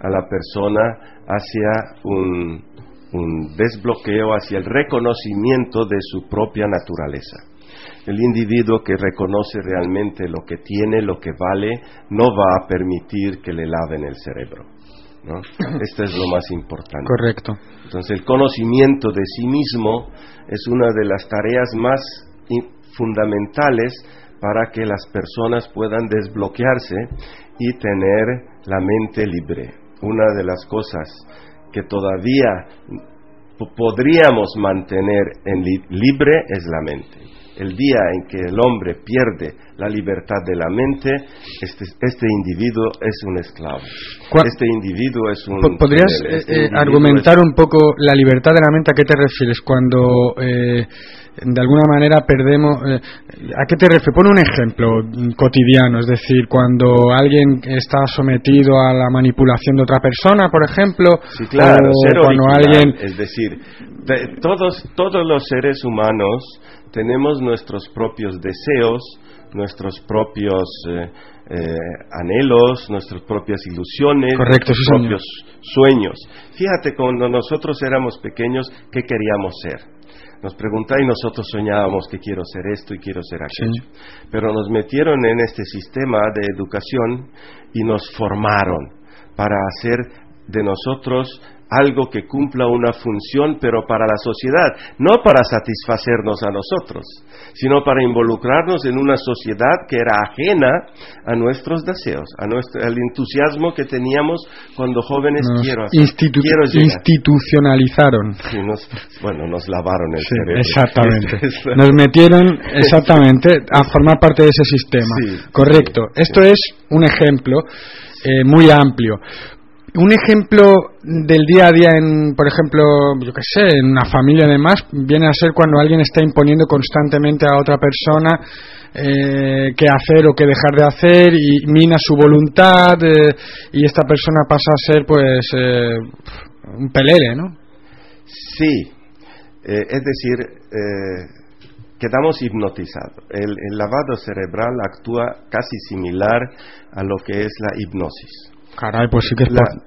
a la persona hacia un, un desbloqueo, hacia el reconocimiento de su propia naturaleza. El individuo que reconoce realmente lo que tiene, lo que vale, no va a permitir que le laven el cerebro. ¿no? [coughs] Esto es lo más importante. Correcto. Entonces, el conocimiento de sí mismo es una de las tareas más fundamentales para que las personas puedan desbloquearse y tener la mente libre. Una de las cosas que todavía po- podríamos mantener en li- libre es la mente. El día en que el hombre pierde la libertad de la mente, este, este individuo es un esclavo. ¿Cuál- Este individuo es un... Po- ¿Podrías este eh, argumentar un poco la libertad de la mente? ¿A qué te refieres cuando eh, de alguna manera perdemos... eh, ¿A qué te refieres? Pon un ejemplo cotidiano, es decir, cuando alguien está sometido a la manipulación de otra persona, por ejemplo, Sí, claro, o ser cuando original, alguien... es decir, de- todos, todos los seres humanos tenemos nuestros propios deseos, nuestros propios eh, eh, anhelos, nuestras propias ilusiones, Correcto, nuestros sí, señor. propios sueños. Fíjate, cuando nosotros éramos pequeños, ¿qué queríamos ser? Nos preguntáis nosotros soñábamos que quiero ser esto y quiero ser aquello. Pero nos metieron en este sistema de educación y nos formaron para hacer de nosotros algo que cumpla una función, pero para la sociedad, no para satisfacernos a nosotros, sino para involucrarnos en una sociedad que era ajena a nuestros deseos, a nuestro, al entusiasmo que teníamos cuando jóvenes nos quiero hacer, institu- quiero llegar. institucionalizaron. Sí, nos- bueno, nos lavaron el Sí, cerebro. exactamente. [laughs] Es Nos metieron exactamente a formar parte de ese sistema. Sí, Correcto. Esto es un ejemplo eh, muy amplio. Un ejemplo del día a día en, por ejemplo, yo qué sé, en una familia además, viene a ser cuando alguien está imponiendo constantemente a otra persona eh, qué hacer o qué dejar de hacer y mina su voluntad eh, y esta persona pasa a ser pues eh, un pelele, ¿no? Sí, eh, es decir, eh, quedamos hipnotizados. El, el lavado cerebral actúa casi similar a lo que es la hipnosis. Pues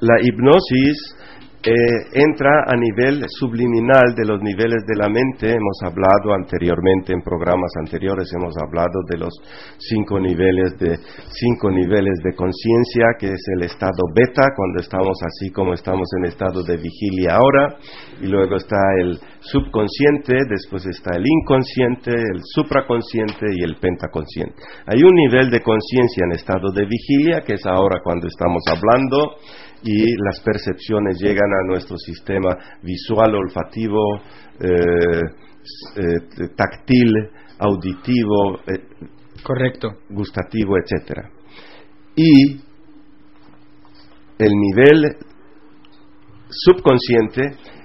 la hipnosis eh, entra a nivel subliminal de los niveles de la mente. Hemos hablado anteriormente en programas anteriores, hemos hablado de los cinco niveles de cinco niveles de conciencia, que es el estado beta cuando estamos así como estamos en estado de vigilia ahora, y luego está el subconsciente, después está el inconsciente, el supraconsciente y el pentaconsciente. Hay un nivel de conciencia en estado de vigilia que es ahora cuando estamos hablando y las percepciones llegan a nuestro sistema visual, olfativo, eh, eh, táctil, auditivo, eh, Correcto. gustativo, etcétera. Y el nivel subconsciente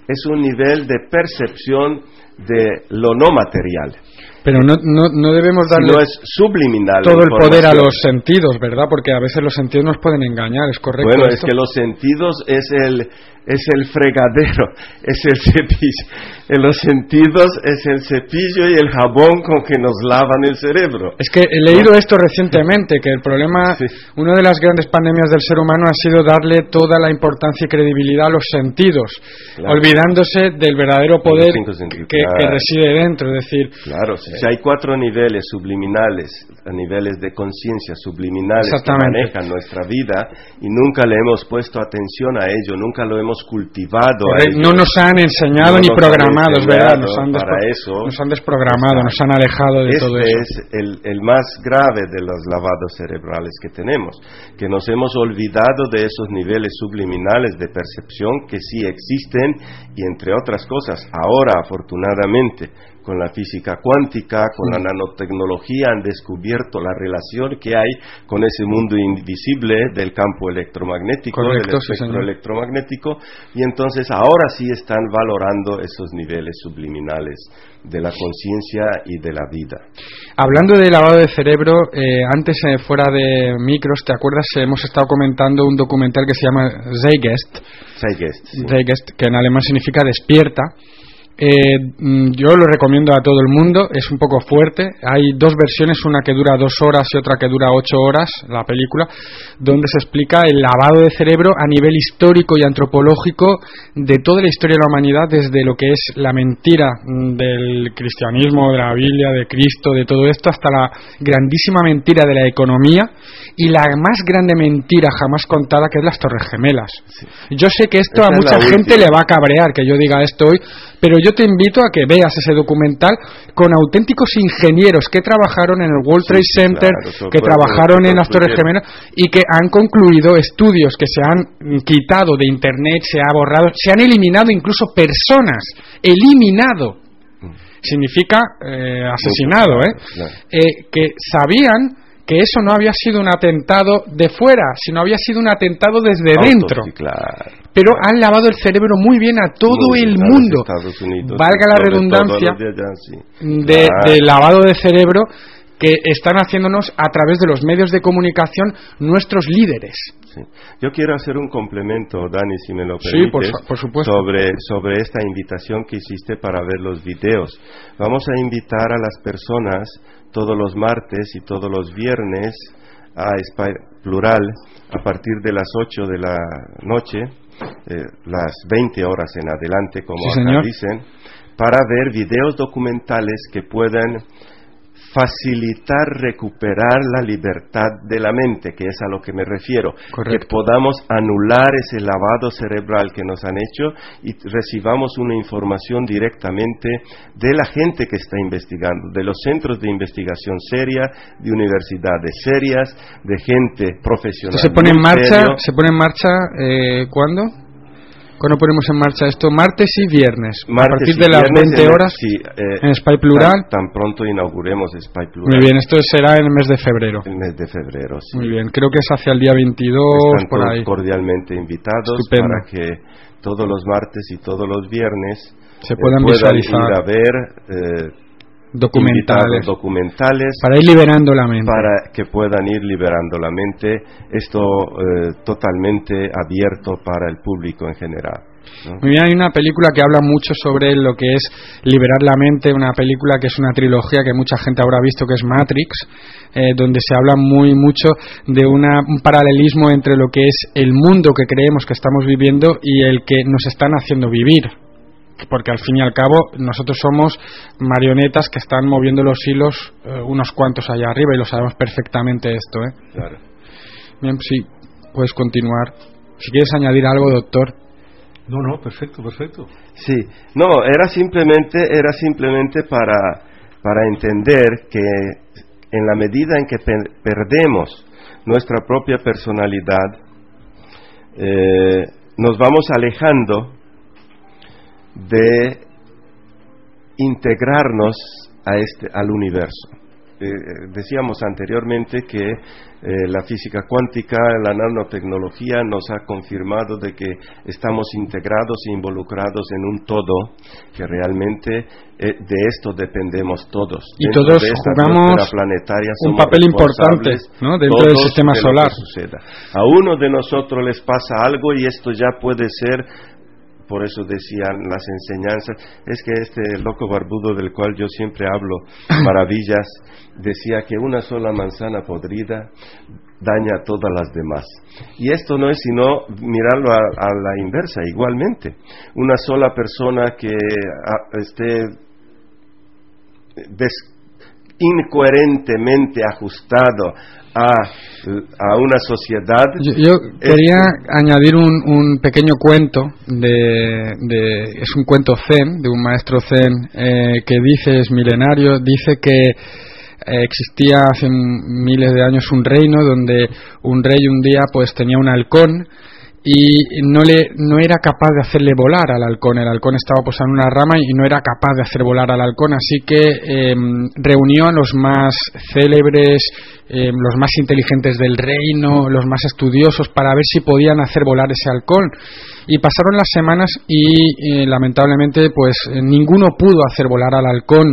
es un nivel de percepción de lo no material. Pero no, no, no debemos darle No es subliminal. todo el poder a los sentidos, ¿verdad? Porque a veces los sentidos nos pueden engañar, ¿es correcto? Bueno, es que los sentidos es el, es el fregadero, es el cepillo. En los sentidos es el cepillo y el jabón con que nos lavan el cerebro. Es que he leído esto recientemente, que el problema, una de las grandes pandemias del ser humano ha sido darle toda la importancia y credibilidad a los sentidos, Claro. olvidándose del verdadero poder sentidos, que, que reside dentro. Es decir, Claro, si, si hay cuatro niveles subliminales, niveles de conciencia subliminales que manejan nuestra vida y nunca le hemos puesto atención a ello, nunca lo hemos cultivado. a no nos han enseñado No ni programado, es verdad, enseñado nos han, para despro- eso. nos han desprogramado, nos han alejado de este todo eso. es el, el más grave de los lavados cerebrales que tenemos, que nos hemos olvidado de esos niveles subliminales de percepción que sí existen y entre otras cosas, ahora afortunadamente con la física cuántica, con la nanotecnología han descubierto la relación que hay con ese mundo invisible del campo electromagnético, Correcto, del sí, espectro señor. electromagnético, y entonces ahora sí están valorando esos niveles subliminales de la conciencia y de la vida. Hablando de lavado de cerebro, eh, antes eh, fuera de micros, ¿te acuerdas? Hemos estado comentando un documental que se llama sí. Zeitgeist, que en alemán significa despierta, Eh, mm, yo lo recomiendo a todo el mundo, es un poco fuerte. Hay dos versiones, una que dura dos horas y otra que dura ocho horas, la película, donde se explica el lavado de cerebro a nivel histórico y antropológico de toda la historia de la humanidad, desde lo que es la mentira mm, del cristianismo, de la Biblia, de Cristo, de todo esto, hasta la grandísima mentira de la economía y la más grande mentira jamás contada, que es las Torres Gemelas. Yo sé que esto a mucha gente le va a cabrear que yo diga esto hoy, pero yo te invito a que veas ese documental con auténticos ingenieros que trabajaron en el World Trade Center, que trabajaron en las Torres Gemelas y que han concluido estudios que se han quitado de Internet, se ha borrado, se han eliminado incluso personas, eliminado. Mm. Significa eh, asesinado, ¿eh? ¿eh? Que sabían que eso no había sido un atentado de fuera, sino había sido un atentado desde dentro. Pero han lavado el cerebro muy bien a todo el mundo. Valga la redundancia de, lavado de cerebro que están haciéndonos a través de los medios de comunicación nuestros líderes. Yo quiero hacer un complemento, Dani, si me lo permites, Sobre, sobre esta invitación que hiciste para ver los videos. Vamos a invitar a las personas todos los martes y todos los viernes a Plural a partir de las 8 de la noche, eh, las 20 horas en adelante, como acá dicen, para ver videos documentales que puedan facilitar recuperar la libertad de la mente, que es a lo que me refiero, que podamos anular ese lavado cerebral que nos han hecho y recibamos una información directamente de la gente que está investigando, de los centros de investigación seria, de universidades serias, de gente profesional. ¿Se pone en marcha? ¿Se pone en marcha eh, cuándo? ¿Cuándo ponemos en marcha esto? Martes y viernes. a partir de las 20 horas eh, en Spy Plural. Tan, pronto inauguremos Spy Plural. Muy bien, esto será en el mes de febrero. El mes de febrero, sí. Muy bien, creo que es hacia el día 22, Están por ahí. cordialmente invitados para que todos los martes y todos los viernes se puedan, eh, visualizar. ir a ver eh, documentales. documentales para ir liberando la mente. para que puedan ir liberando la mente. Esto eh, totalmente abierto para el público en general Muy bien, hay una película que habla mucho sobre lo que es liberar la mente, una película que es una trilogía que mucha gente habrá visto que es Matrix, eh, donde se habla muy mucho de una, un paralelismo entre lo que es el mundo que creemos que estamos viviendo y el que nos están haciendo vivir porque al fin y al cabo nosotros somos marionetas que están moviendo los hilos eh, unos cuantos allá arriba y lo sabemos perfectamente esto. ¿eh? Claro. Bien, sí, puedes continuar. Si quieres añadir algo, doctor. No, no, perfecto, perfecto. Sí, no, era simplemente, era simplemente para, para entender que en la medida en que perdemos nuestra propia personalidad, eh, nos vamos alejando de integrarnos a este, al universo. Eh, eh, decíamos anteriormente que eh, la física cuántica, la nanotecnología nos ha confirmado de que estamos integrados e involucrados en un todo, que realmente de esto dependemos todos. Y todos jugamos planetaria un papel importante dentro del sistema solar. A uno de nosotros les pasa algo y esto ya puede ser por eso decían las enseñanzas, es que este loco barbudo del cual yo siempre hablo [clears throat] maravillas, decía que una sola manzana podrida daña a todas las demás. Y esto no es sino mirarlo a, la inversa, igualmente. Una sola persona que esté incoherentemente ajustado a, una sociedad. Yo, quería añadir un, un, pequeño cuento, de, es un cuento zen, de un maestro zen eh, que dice, es milenario, dice que eh, existía hace miles de años un reino donde un rey un día pues tenía un halcón y no, le, no era capaz de hacerle volar al halcón. El halcón estaba posado en una rama y no era capaz de hacer volar al halcón, así que em, reunió a los más célebres, em, los más inteligentes del reino, los más estudiosos, para ver si podían hacer volar ese halcón. Y pasaron las semanas y eh, lamentablemente pues eh, ninguno pudo hacer volar al halcón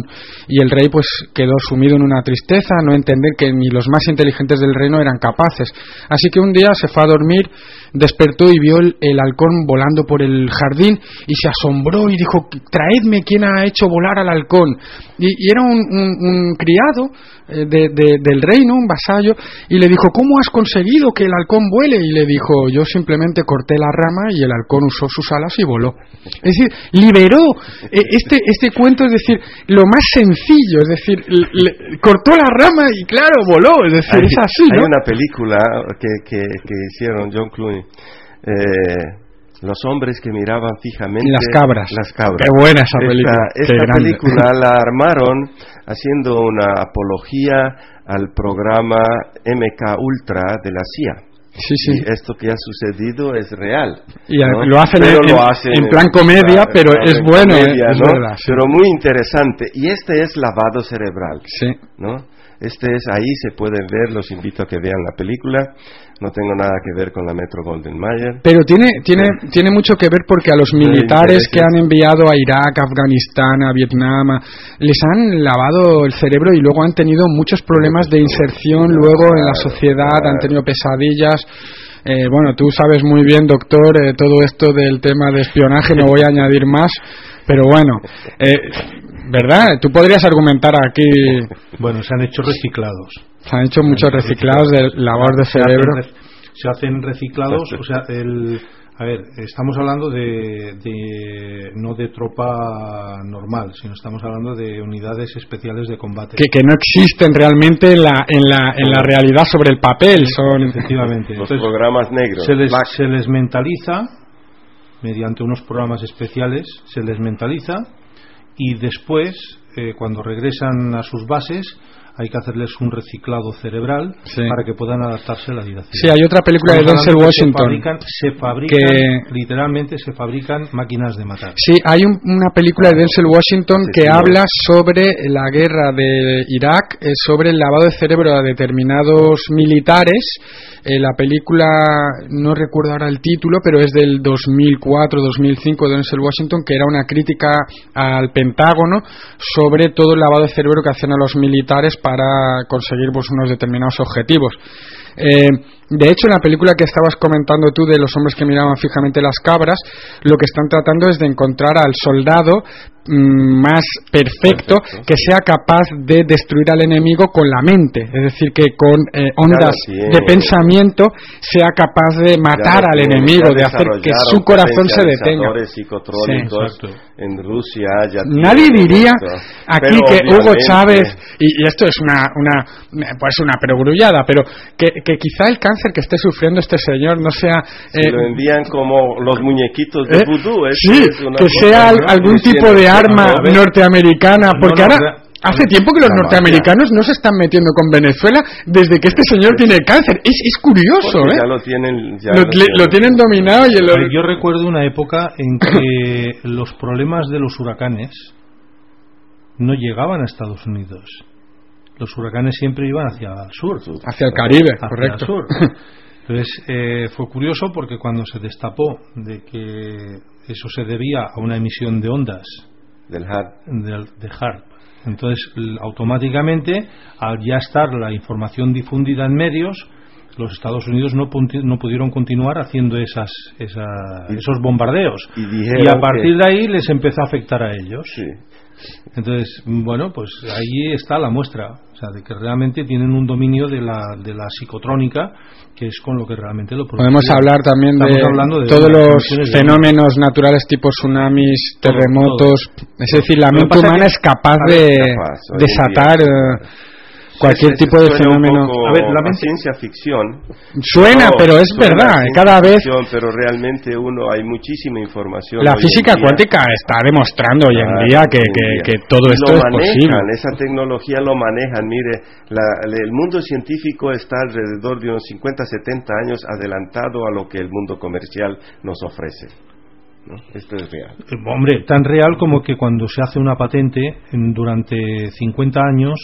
y el rey pues quedó sumido en una tristeza, no entender que ni los más inteligentes del reino eran capaces. Así que un día se fue a dormir, despertó y vio el, halcón volando por el jardín y se asombró y dijo, traedme quién ha hecho volar al halcón. Y, era un, criado eh, de- de- del reino, un vasallo, y le dijo, ¿cómo has conseguido que el halcón vuele? Y le dijo, yo simplemente corté la rama y el usó sus alas y voló. Es decir, liberó eh, este, este cuento, es decir, lo más sencillo, es decir, le- le- cortó la rama y claro, voló, es decir, hay, es así, hay una película que, que, que hicieron John Clooney. eh, los hombres que miraban fijamente Las cabras. las cabras. Qué buena esa película, esta, esta película [laughs] la armaron haciendo una apología al programa MK Ultra de la CIA Sí, sí. y esto que ha sucedido es real Y ¿no? lo hacen Pero en- lo en- hacen en plan comedia, pero es en bueno, comedia, es ¿no? verdad, pero muy interesante y este es lavado cerebral Sí. ¿no? Este es ahí se pueden ver, los invito a que vean la película. No tengo nada que ver con la Metro Golden Mayer. Pero tiene, tiene, tiene mucho que ver porque a los militares que han enviado a Irak, a Afganistán, a Vietnam, les han lavado el cerebro y luego han tenido muchos problemas de inserción luego en la sociedad, han tenido pesadillas. Eh, bueno, tú sabes muy bien, doctor, eh, todo esto del tema de espionaje, no voy a añadir más, pero bueno, eh, ¿verdad? Tú podrías argumentar aquí. [laughs] Bueno, se han hecho reciclados. Se han hecho muchos reciclados de lavado de cerebro. Se hacen reciclados, o sea, el, a ver, estamos hablando de, de- no de tropa normal, sino estamos hablando de unidades especiales de combate. Que, que no existen realmente en la, en, la, en la realidad sobre el papel. Son Efectivamente. Los Entonces, programas negros. se les, se les mentaliza mediante unos programas especiales, se les mentaliza y después, eh, cuando regresan a sus bases, hay que hacerles un reciclado cerebral Sí. para que puedan adaptarse a la vida Sí, hay otra película de Denzel Washington. Se fabrican, se fabrican que- literalmente se fabrican máquinas de matar. Sí, hay un- una película de Denzel Washington que habla sobre la guerra de Irak, eh, sobre el lavado de cerebro a determinados militares. Eh, la película, no recuerdo ahora el título, pero es del 2004-2005 de Denzel Washington, que era una crítica al Pentágono sobre todo el lavado de cerebro que hacían a los militares para conseguir unos determinados objetivos. Eh, de hecho, en la película que estabas comentando tú de los hombres que miraban fijamente las cabras, lo que están tratando es de encontrar al soldado mm, más perfecto, que sea capaz de destruir al enemigo con la mente, es decir, que con eh, ondas de pensamiento sea capaz de matar al enemigo, de hacer que su corazón se detenga. Sí, en Rusia. ya Nadie diría esto. aquí Pero que Hugo Chávez y, y esto es una una pues una perogrullada, pero que, que quizá el cáncer que esté sufriendo este señor no sea Si eh, lo envían como los muñequitos de eh, vudú. eso sí, es una que sea al- ¿no? algún tipo de a arma norteamericana, No, porque no, ahora rea- hace tiempo que los norteamericanos no se están metiendo con Venezuela desde que este señor tiene cáncer. Es, es curioso, porque ¿eh? Ya lo tienen. ya Lo, lo le- lo tienen dominado y el Yo recuerdo una época en que los problemas de los huracanes no llegaban a Estados Unidos. Los huracanes siempre iban hacia el sur. hacia el Caribe, hacia correcto. el sur. [laughs] Entonces eh, fue curioso porque cuando se destapó de que eso se debía a una emisión de ondas Del HAD. del- de HARP, entonces automáticamente al ya estar la información difundida en medios, los Estados Unidos no, pudieron continuar haciendo esas, esa- esos bombardeos Y a partir que- de ahí les empezó a afectar a ellos. Sí. Entonces, bueno, pues ahí está la muestra, o sea, de que realmente tienen un dominio de la, de la psicotrónica, que es con lo que realmente lo Podemos producen. hablar también de, de todos los de- fenómenos naturales tipo tsunamis, Todo, terremotos. Es decir, la mente humana es capaz de desatar eh, cualquier tipo de fenómeno. A ver, la ciencia ficción. Suena, pero es suena verdad, cada vez ficción, pero realmente uno hay muchísima información. la física cuántica está demostrando hoy en día que, en que- día. que todo Y esto lo es manejan, posible. Esa tecnología lo manejan. Mire, la- el mundo científico está alrededor de unos 50, 70 años adelantado a lo que el mundo comercial nos ofrece. ¿no? Esto es real. Eh, Hombre, tan real como que cuando se hace una patente en- durante 50 años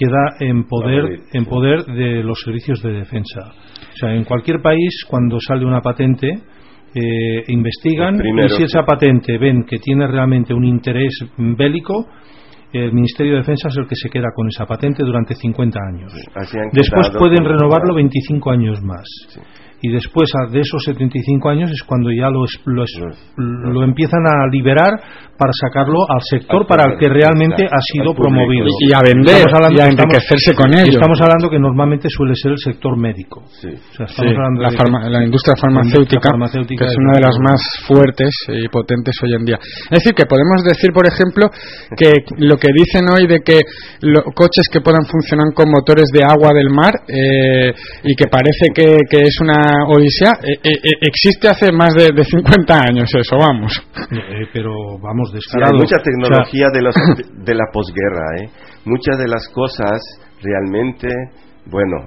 queda en poder en poder de los servicios de defensa. O sea, en cualquier país cuando sale una patente eh, investigan Primero, y si esa patente ven que tiene realmente un interés bélico, el Ministerio de Defensa es el que se queda con esa patente durante 50 años. Después pueden renovarlo 25 años más. Y después de esos 75 años es cuando ya lo, es- lo, lo empiezan a liberar para sacarlo al sector Al para el que realmente ha sido promovido. Y a vender, y a estamos- enriquecerse con y ello. Estamos hablando que normalmente suele ser el sector médico. O sea, estamos Sí, hablando la, de- farma- la industria farmacéutica, que es una de las más fuertes y potentes hoy en día. Es decir, que podemos decir, por ejemplo, que lo que dicen hoy de que los coches que puedan funcionar con motores de agua del mar eh, y que parece que, que es una odisea, eh, eh, eh, existe hace más de, de 50 años eso, vamos. Eh, pero vamos, Sí, descarado. hay mucha O sea, tecnología de, los, de la posguerra. ¿eh? Muchas de las cosas realmente, bueno,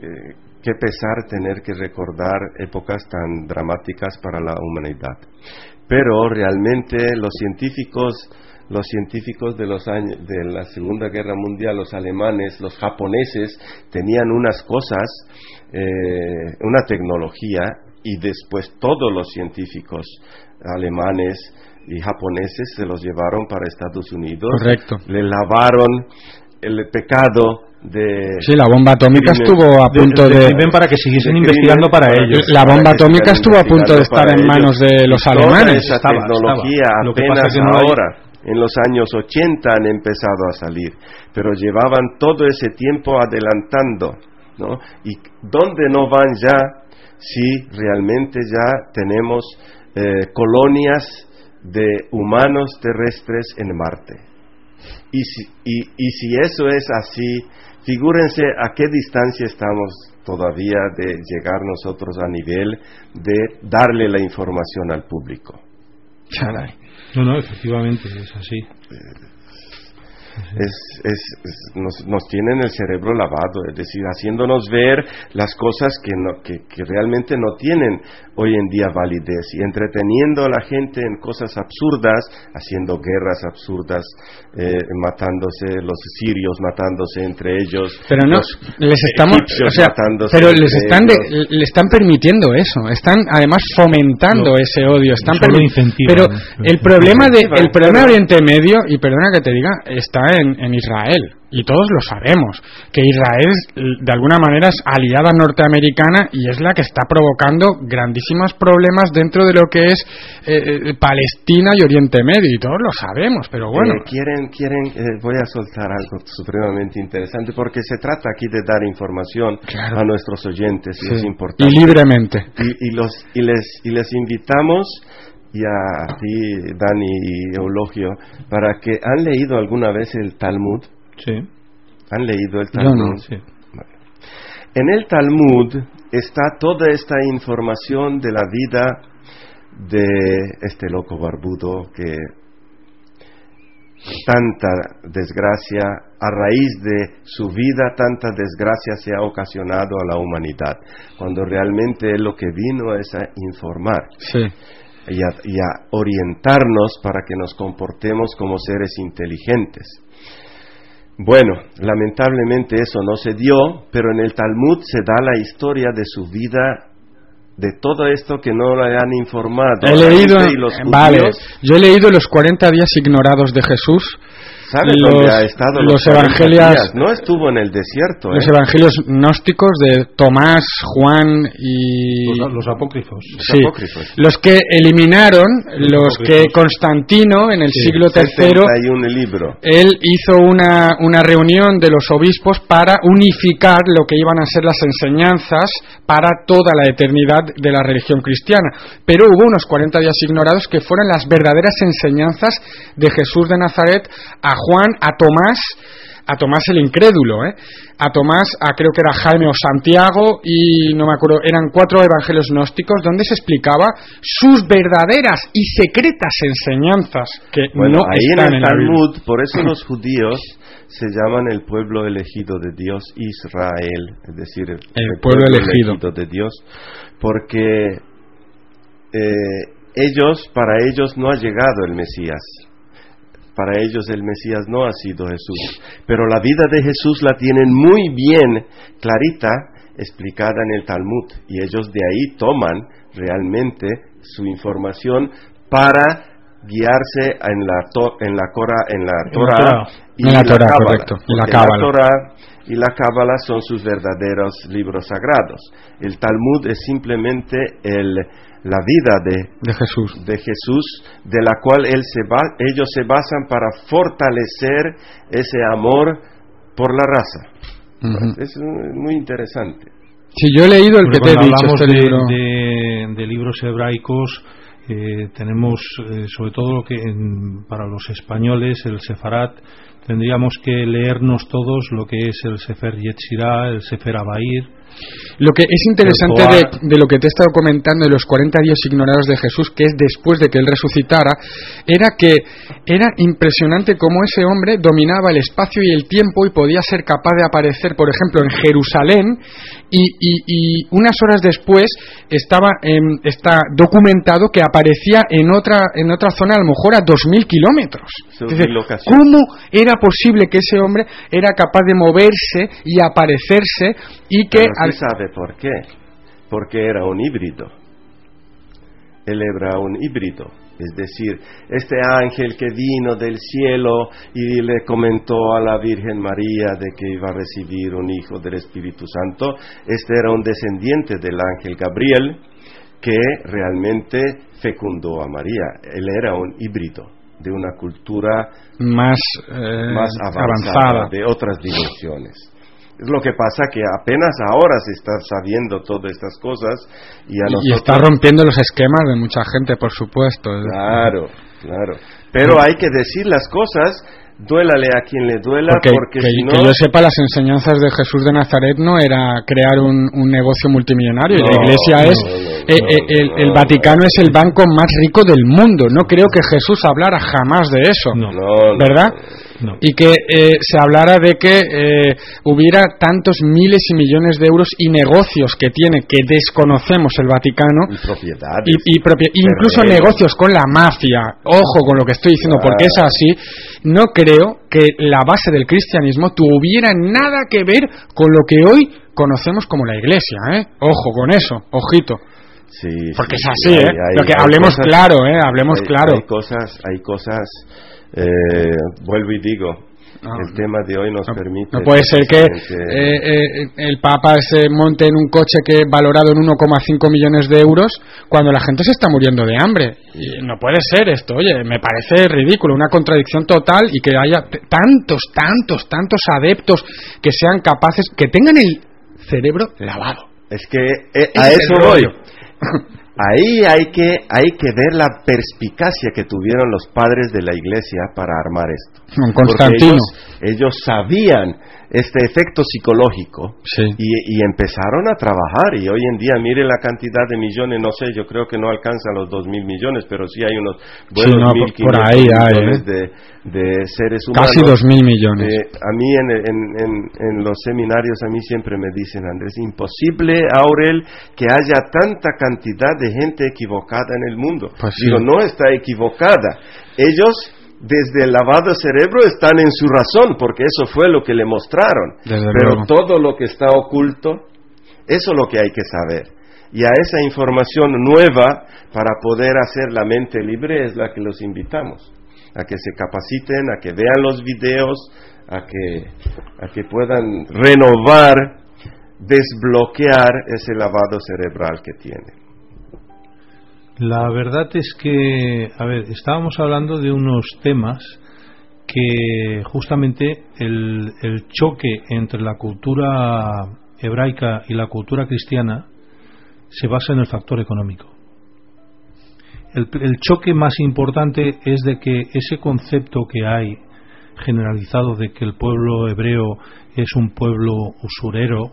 eh, qué pesar tener que recordar épocas tan dramáticas para la humanidad. Pero realmente los científicos, los científicos de los años de la Segunda Guerra Mundial, los alemanes, los japoneses, tenían unas cosas, eh, una tecnología y después todos los científicos alemanes y japoneses se los llevaron para Estados Unidos. Correcto. Le lavaron el pecado de Sí, la bomba atómica crimen- estuvo a punto de... para que siguiesen de investigando para ellos. La bomba atómica estuvo a punto de estar en manos ellos. de los Toda alemanes. esa Estaba, tecnología estaba. Lo que pasa que no hay- ahora, en los años 80 han empezado a salir, pero llevaban todo ese tiempo adelantando, ¿no? ¿Y dónde no van ya si realmente ya tenemos eh, colonias de humanos terrestres en Marte? Y si, eso es así, figúrense a qué distancia estamos todavía de llegar nosotros a nivel de darle la información al público. No, no, efectivamente, es así. Es, es, es- nos, nos tienen el cerebro lavado, es decir, haciéndonos ver las cosas que, no, que, que realmente no tienen hoy en día validez y entreteniendo a la gente en cosas absurdas, haciendo guerras absurdas, eh, matándose, los sirios matándose entre ellos, Pero no, los les estamos, o sea, matándose pero les están, de- le están permitiendo eso, están además fomentando ese odio, están Pero el problema de, el problema de Oriente Medio y perdona que te diga, está en, en Israel y todos lo sabemos que Israel de alguna manera es aliada norteamericana y es la que está provocando grandísimos problemas dentro de lo que es eh, eh, Palestina y Oriente Medio y todos lo sabemos, pero bueno. Eh, quieren, quieren, eh, voy a soltar algo supremamente interesante porque se trata aquí de dar información Claro. a nuestros oyentes y Sí, es importante. y libremente. Y, y los, y, les, y les invitamos y a ti, Dani y Eulogio, para que han leído alguna vez el Talmud. Sí. ¿Han leído el Talmud? no. Sí. En el Talmud está toda esta información de la vida de este loco barbudo que tanta desgracia, a raíz de su vida, tanta desgracia se ha ocasionado a la humanidad, cuando realmente él lo que vino es a informar Sí. Y a, y a orientarnos para que nos comportemos como seres inteligentes. Bueno, lamentablemente eso no se dio, pero en el Talmud se da la historia de su vida, de todo esto que no le han informado. He a la leído, gente y los vale, judíos. yo he leído los 40 días ignorados de Jesús. ¿Sabe los, dónde ha estado los 40 evangelios? No estuvo en el desierto. los ¿eh? evangelios gnósticos de Tomás, Juan y Los, los apócrifos. sí, apócrifos. los que eliminaron, los que Constantino en el Sí, siglo III 71 libro. él hizo una, una reunión de los obispos para unificar lo que iban a ser las enseñanzas para toda la eternidad de la religión cristiana. Pero hubo unos 40 días ignorados que fueron las verdaderas enseñanzas de Jesús de Nazaret a Juan, a Tomás, a Tomás el incrédulo, ¿eh? a Tomás, a creo que era Jaime o Santiago, y no me acuerdo, eran cuatro evangelios gnósticos donde se explicaba sus verdaderas y secretas enseñanzas que Bueno, no ahí en están el en Biblia. Talmud, por eso los [clears throat] judíos se llaman el pueblo elegido de Dios, Israel, es decir, el, pueblo elegido. de Dios, porque eh, ellos, para ellos no ha llegado el Mesías. Para ellos el Mesías no ha sido Jesús. Pero la vida de Jesús la tienen muy bien clarita, explicada en el Talmud. Y ellos de ahí toman realmente su información para guiarse en la en la Cora, en la Torah y la, correcto, y la Torah y la Cábala son sus verdaderos libros sagrados. El Talmud es simplemente el, la vida de, de, Jesús. de Jesús, de la cual él se va, ellos se basan para fortalecer ese amor por la raza. Es muy interesante. Si yo he leído el que te he dicho, este de, libro. De, de libros hebraicos, eh, tenemos eh, sobre todo lo que para los españoles el Sefarat tendríamos que leernos todos lo que es el Sefer Yetzirah, el Sefer Abair, lo que es interesante de, lo que te he estado comentando de los 40 días ignorados de Jesús, que es después de que él resucitara, era que era impresionante cómo ese hombre dominaba el espacio y el tiempo y podía ser capaz de aparecer, por ejemplo, en Jerusalén y, unas horas después estaba está documentado que aparecía en otra en otra zona a lo mejor a 2.000 kilómetros. ¿Cómo era posible que ese hombre era capaz de moverse y aparecerse y que sabe por qué. Porque era un híbrido. Él era un híbrido. Es decir, este ángel que vino del cielo y le comentó a la Virgen María de que iba a recibir un hijo del Espíritu Santo, este era un descendiente del ángel Gabriel que realmente fecundó a María. Él era un híbrido de una cultura más, eh, más avanzada, de otras dimensiones. Es lo que pasa que apenas ahora se está sabiendo todas estas cosas y a nosotros... Y está rompiendo los esquemas de mucha gente, por supuesto. Claro, claro. Pero hay que decir las cosas duélale a quien le duela, porque, que, si no... que, yo sepa, las enseñanzas de Jesús de Nazaret no era crear un, negocio multimillonario. la Iglesia es... Eh, eh, el, Vaticano es el banco más rico del mundo. No creo que Jesús hablara jamás de eso. ¿Verdad? Y que eh, se hablara de que eh, hubiera tantos miles y millones de euros y negocios que tiene que desconocemos el Vaticano y propiedades y, incluso negocios con la mafia ojo con lo que estoy diciendo porque es así no creo que la base del cristianismo tuviera nada que ver con lo que hoy conocemos como la iglesia ¿eh? ojo con eso ojito Sí, porque es así, ¿eh? lo que hablemos claro, ¿eh? Hablemos claro. Hay cosas, hay cosas eh, vuelvo y digo, ah. el tema de hoy nos permite. No puede ser que eh, eh, el Papa se monte en un coche que valorado en 1,5 millones de euros cuando la gente se está muriendo de hambre. Y no puede ser esto, oye, me parece ridículo, una contradicción total y que haya tantos, tantos, tantos adeptos que sean capaces, que tengan el cerebro lavado. Es que a eso voy. [laughs] Ahí hay que, hay que ver la perspicacia que tuvieron los padres de la iglesia para armar esto. Constantino. ellos sabían este efecto psicológico y, empezaron a trabajar y hoy en día mire la cantidad de millones, no sé, yo creo que no alcanza los dos mil millones, pero sí hay unos buenos mil millones ¿eh? de, seres humanos. Casi dos mil millones. Eh, a mí en, los seminarios a mí siempre me dicen, Andrés, imposible, Aurel, que haya tanta cantidad de gente equivocada en el mundo. Pues Digo, no está equivocada. Ellos desde el lavado cerebro están en su razón, porque eso fue lo que le mostraron. Pero todo lo que está oculto, eso es lo que hay que saber. Y a esa información nueva, para poder hacer la mente libre, es la que los invitamos. A que se capaciten, a que vean los videos, a que, a que puedan renovar, desbloquear ese lavado cerebral que tienen. La verdad es que, a ver, estábamos hablando de unos temas que justamente el, choque entre la cultura hebraica y la cultura cristiana se basa en el factor económico. El, el, choque más importante es de que ese concepto que hay generalizado de que el pueblo hebreo es un pueblo usurero,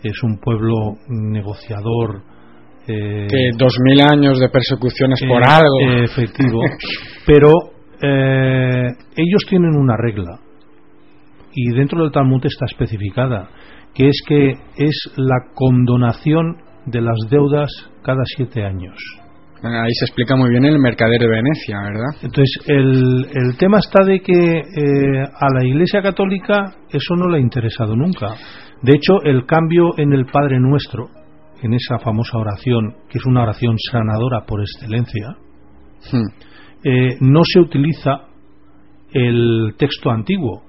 es un pueblo negociador, eh, que dos mil años de persecuciones por eh, algo. efectivo. pero eh, ellos tienen una regla y dentro del Talmud está especificada que es que es la condonación de las deudas cada siete años. Ahí se explica muy bien el mercader de Venecia, ¿verdad? Entonces, el, el tema está de que a la Iglesia Católica eso no le ha interesado nunca. De hecho, el cambio en el Padre Nuestro, en esa famosa oración, que es una oración sanadora por excelencia, Hmm. eh, no se utiliza el texto antiguo,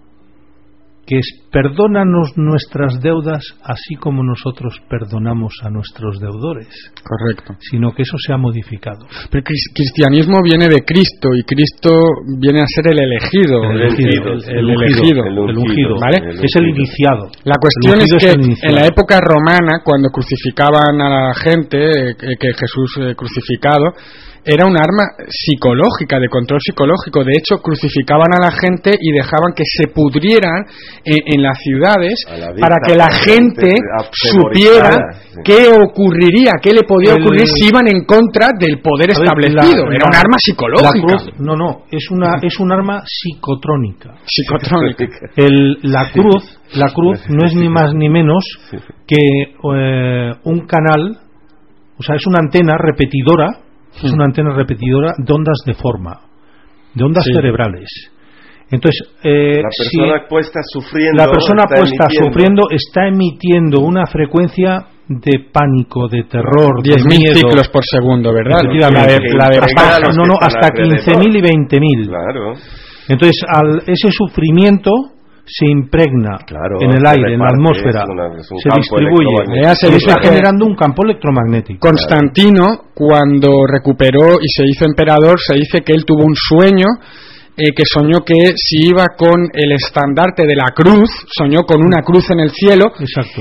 que es perdónanos nuestras deudas así como nosotros perdonamos a nuestros deudores. Correcto. Sino que eso se ha modificado. Pero cris- cristianismo viene de Cristo y Cristo viene a ser el elegido. El elegido, el- el el elegido. el ungido, ¿Vale? el Es el iniciado. La cuestión El es que el en la época romana, cuando crucificaban a la gente, eh, que Jesús eh, crucificado, era un arma psicológica, de control psicológico. De hecho, crucificaban a la gente y dejaban que se pudrieran en, en las ciudades para que la gente supiera sí. qué ocurriría, qué le podía El- ocurrir si iban en contra del poder ver, establecido. la- era un arma psicológica. cruz- no, no, es una es un arma psicotrónica. Psicotrónica. El- la cruz, la cruz no es ni más ni menos que eh, un canal, o sea, es una antena repetidora, es una antena repetidora de ondas de forma, de ondas Sí. cerebrales. Entonces, eh, La si persona puesta sufriendo. la persona está puesta emitiendo- sufriendo está emitiendo una frecuencia de pánico, de terror, de 10.000 miedo. ciclos por segundo, ¿verdad? Efectivamente. La de- la de no, no, hasta 15.000 y 20.000. Claro. Entonces, al, ese sufrimiento se impregna en el aire, en la atmósfera, es una- es un se distribuye, y está generando un campo electromagnético. Constantino, cuando recuperó y se hizo emperador, se dice que él tuvo un sueño eh, que soñó que si iba con el estandarte de la cruz, soñó con una cruz en el cielo,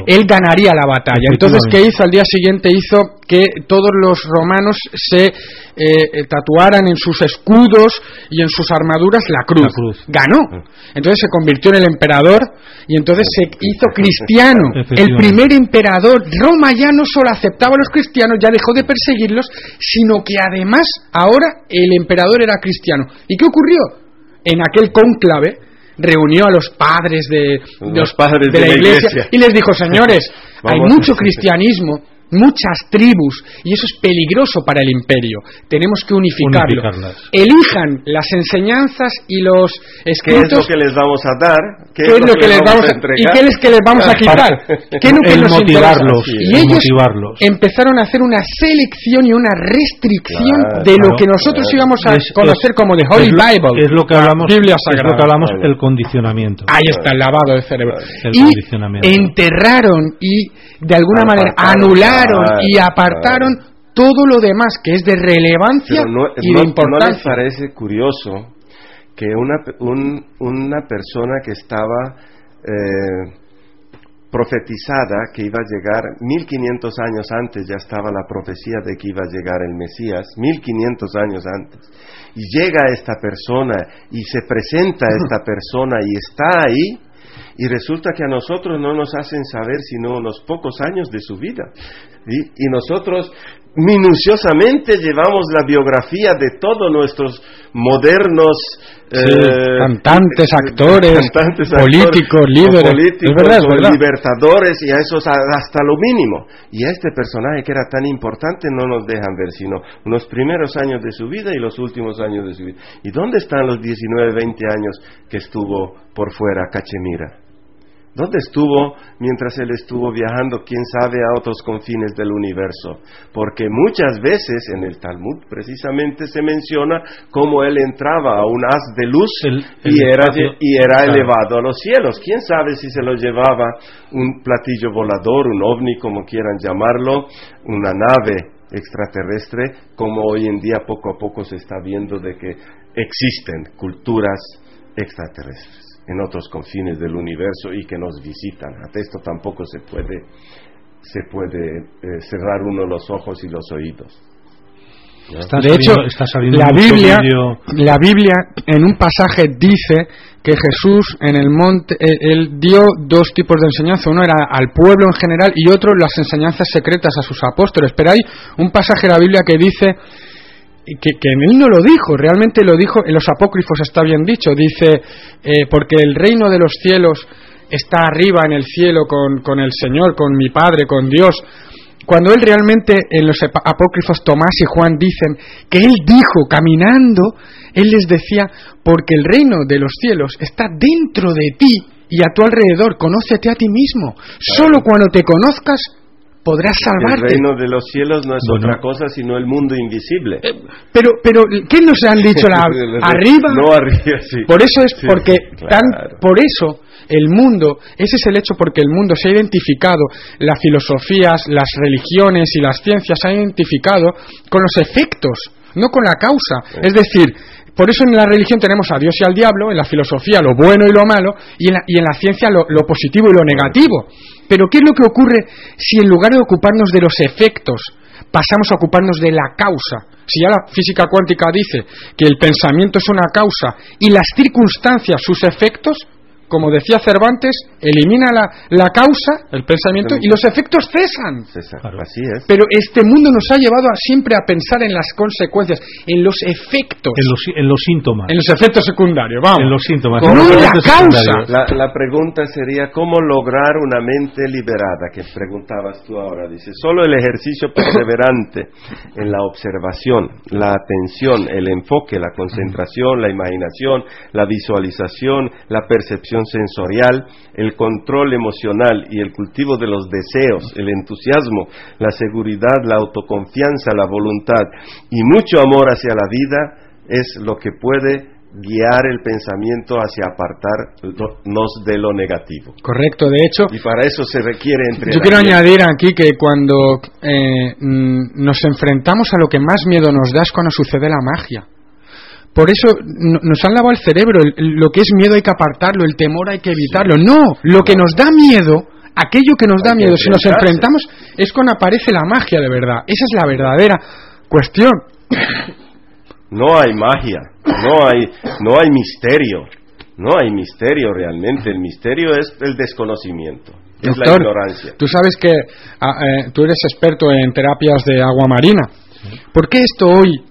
él ganaría la batalla. Entonces, ¿qué hizo? Al día siguiente hizo que todos los romanos se eh, tatuaran en sus escudos y en sus armaduras la cruz. Ganó. Entonces se convirtió en el emperador y entonces se hizo cristiano. El primer emperador. Roma ya no solo aceptaba a los cristianos, ya dejó de perseguirlos, sino que además ahora el emperador era cristiano. ¿Y qué ocurrió? En aquel cónclave reunió a los padres de, Los padres de la la iglesia, iglesia. y les dijo, señores, [laughs] hay mucho cristianismo, muchas tribus, y eso es peligroso para el imperio. Tenemos que unificarlo. Unificarlas. Elijan las enseñanzas y los ¿Qué es lo escritos que les vamos a dar? ¿Qué es lo que les vamos a, y entregar? qué es que les vamos a quitar? [laughs] ¿Qué es lo que El nos motivarlos, el Y ellos motivarlos. empezaron a hacer una selección y una restricción Claro, de lo claro, que nosotros claro. íbamos a Es- conocer es- como the Holy es lo- Bible, Es lo que la hablamos, Biblia es lo Sagrada. que hablamos el condicionamiento. Ahí está el lavado de cerebro. El y condicionamiento. enterraron y de alguna manera Apartaron, claro, y apartaron todo lo demás que es de relevancia no, y no- de ¿no les importancia. parece curioso que una, un- una persona que estaba eh, profetizada que iba a llegar 1500 años antes, ya estaba la profecía de que iba a llegar el Mesías, 1500 años antes, y llega esta persona y se presenta esta [laughs] persona y está ahí, y resulta que a nosotros no nos hacen saber sino unos pocos años de su vida. ¿sí? Y nosotros minuciosamente llevamos la biografía de todos nuestros modernos Sí, eh, cantantes, actores, cantantes, políticos, actores, líderes. políticos, verdad, libertadores y a esos hasta lo mínimo. Y a este personaje que era tan importante no nos dejan ver sino los primeros años de su vida y los últimos años de su vida. ¿Y dónde están los 19, 20 años que estuvo por fuera Cachemira? ¿Dónde estuvo mientras él estuvo viajando, quién sabe, a otros confines del universo? Porque muchas veces en el Talmud precisamente se menciona cómo él entraba a un haz de luz el y, era, y era claro. elevado a los cielos. ¿Quién sabe si se lo llevaba un platillo volador, un ovni, como quieran llamarlo, una nave extraterrestre, como hoy en día poco a poco se está viendo de que existen culturas extraterrestres en otros confines del universo y que nos visitan. Ante esto tampoco se puede, se puede eh, cerrar uno los ojos y los oídos. Está de hecho, está saliendo la Biblia, la Biblia en un pasaje dice que Jesús en el monte, eh, él dio dos tipos de enseñanza, uno era al pueblo en general y otro las enseñanzas secretas a sus apóstoles. Pero hay un pasaje de la Biblia que dice que, que él no lo dijo, realmente lo dijo en los apócrifos, está bien dicho, dice, eh, porque el reino de los cielos está arriba en el cielo con, con el Señor, con mi Padre, con Dios. Cuando él realmente en los ap- apócrifos Tomás y Juan dicen que él dijo caminando, él les decía, porque el reino de los cielos está dentro de ti y a tu alrededor, conócete a ti mismo. Solo cuando te conozcas podrás El salvarte. reino de los cielos no es Bueno. otra cosa sino el mundo invisible. Pero, pero, ¿qué nos han dicho? [laughs] La, arriba. No arriba, sí. Por eso es Sí, porque tan, por eso el mundo, ese es el hecho porque el mundo se ha identificado, las filosofías, las religiones y las ciencias se han identificado con los efectos, no con la causa. Es decir, por eso en la religión tenemos a Dios y al diablo, en la filosofía lo bueno y lo malo, y en la, y en la ciencia lo, lo positivo y lo negativo. Pero ¿qué es lo que ocurre si en lugar de ocuparnos de los efectos, pasamos a ocuparnos de la causa? Si ya la física cuántica dice que el pensamiento es una causa y las circunstancias sus efectos, como decía Cervantes, elimina la, la causa, el pensamiento, y los efectos cesan. César, Así es. Pero este mundo nos ha llevado a siempre a pensar en las consecuencias, en los efectos, En los, en los síntomas. en los efectos secundarios, vamos. En los síntomas. No en la causa. La, la pregunta sería, ¿cómo lograr una mente liberada? Que preguntabas tú ahora. Dice, solo el ejercicio perseverante en la observación, la atención, el enfoque, la concentración, la imaginación, la visualización, la percepción sensorial, el control emocional y el cultivo de los deseos, el entusiasmo, la seguridad, la autoconfianza, la voluntad y mucho amor hacia la vida es lo que puede guiar el pensamiento hacia apartarnos de lo negativo. Correcto, de hecho, Y para eso se requiere entre Yo quiero añadir aquí que cuando eh, mm, nos enfrentamos a lo que más miedo nos da es cuando sucede la magia. Por eso no- nos han lavado el cerebro. lo que es miedo hay que apartarlo, el temor hay que evitarlo. No, lo que nos da miedo, aquello que nos da miedo, si nos enfrentamos, es cuando aparece la magia de verdad. Esa es la verdadera cuestión. No hay magia, no hay, no hay misterio, no hay misterio realmente. El misterio es el desconocimiento, es la ignorancia. Tú sabes que ah, eh, tú eres experto en terapias de agua marina. ¿Por qué esto hoy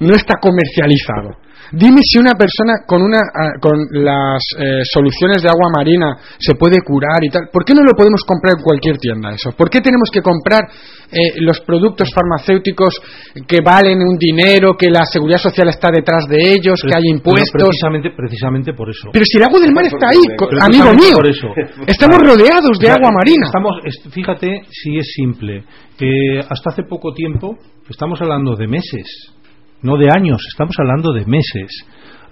no está comercializado? Dime si una persona con una ah, con las eh, soluciones de agua marina se puede curar y tal. ¿Por qué no lo podemos comprar en cualquier tienda eso? ¿Por qué tenemos que comprar eh, los productos farmacéuticos que valen un dinero, que la seguridad social está detrás de ellos, que hay impuestos? precisamente, precisamente por eso. Pero si el agua del mar está ahí, amigo mío. por eso. Estamos rodeados de Ya, agua marina. Estamos, es- fíjate si es simple. Eh, hasta hace poco tiempo, estamos hablando de meses, no de años, estamos hablando de meses.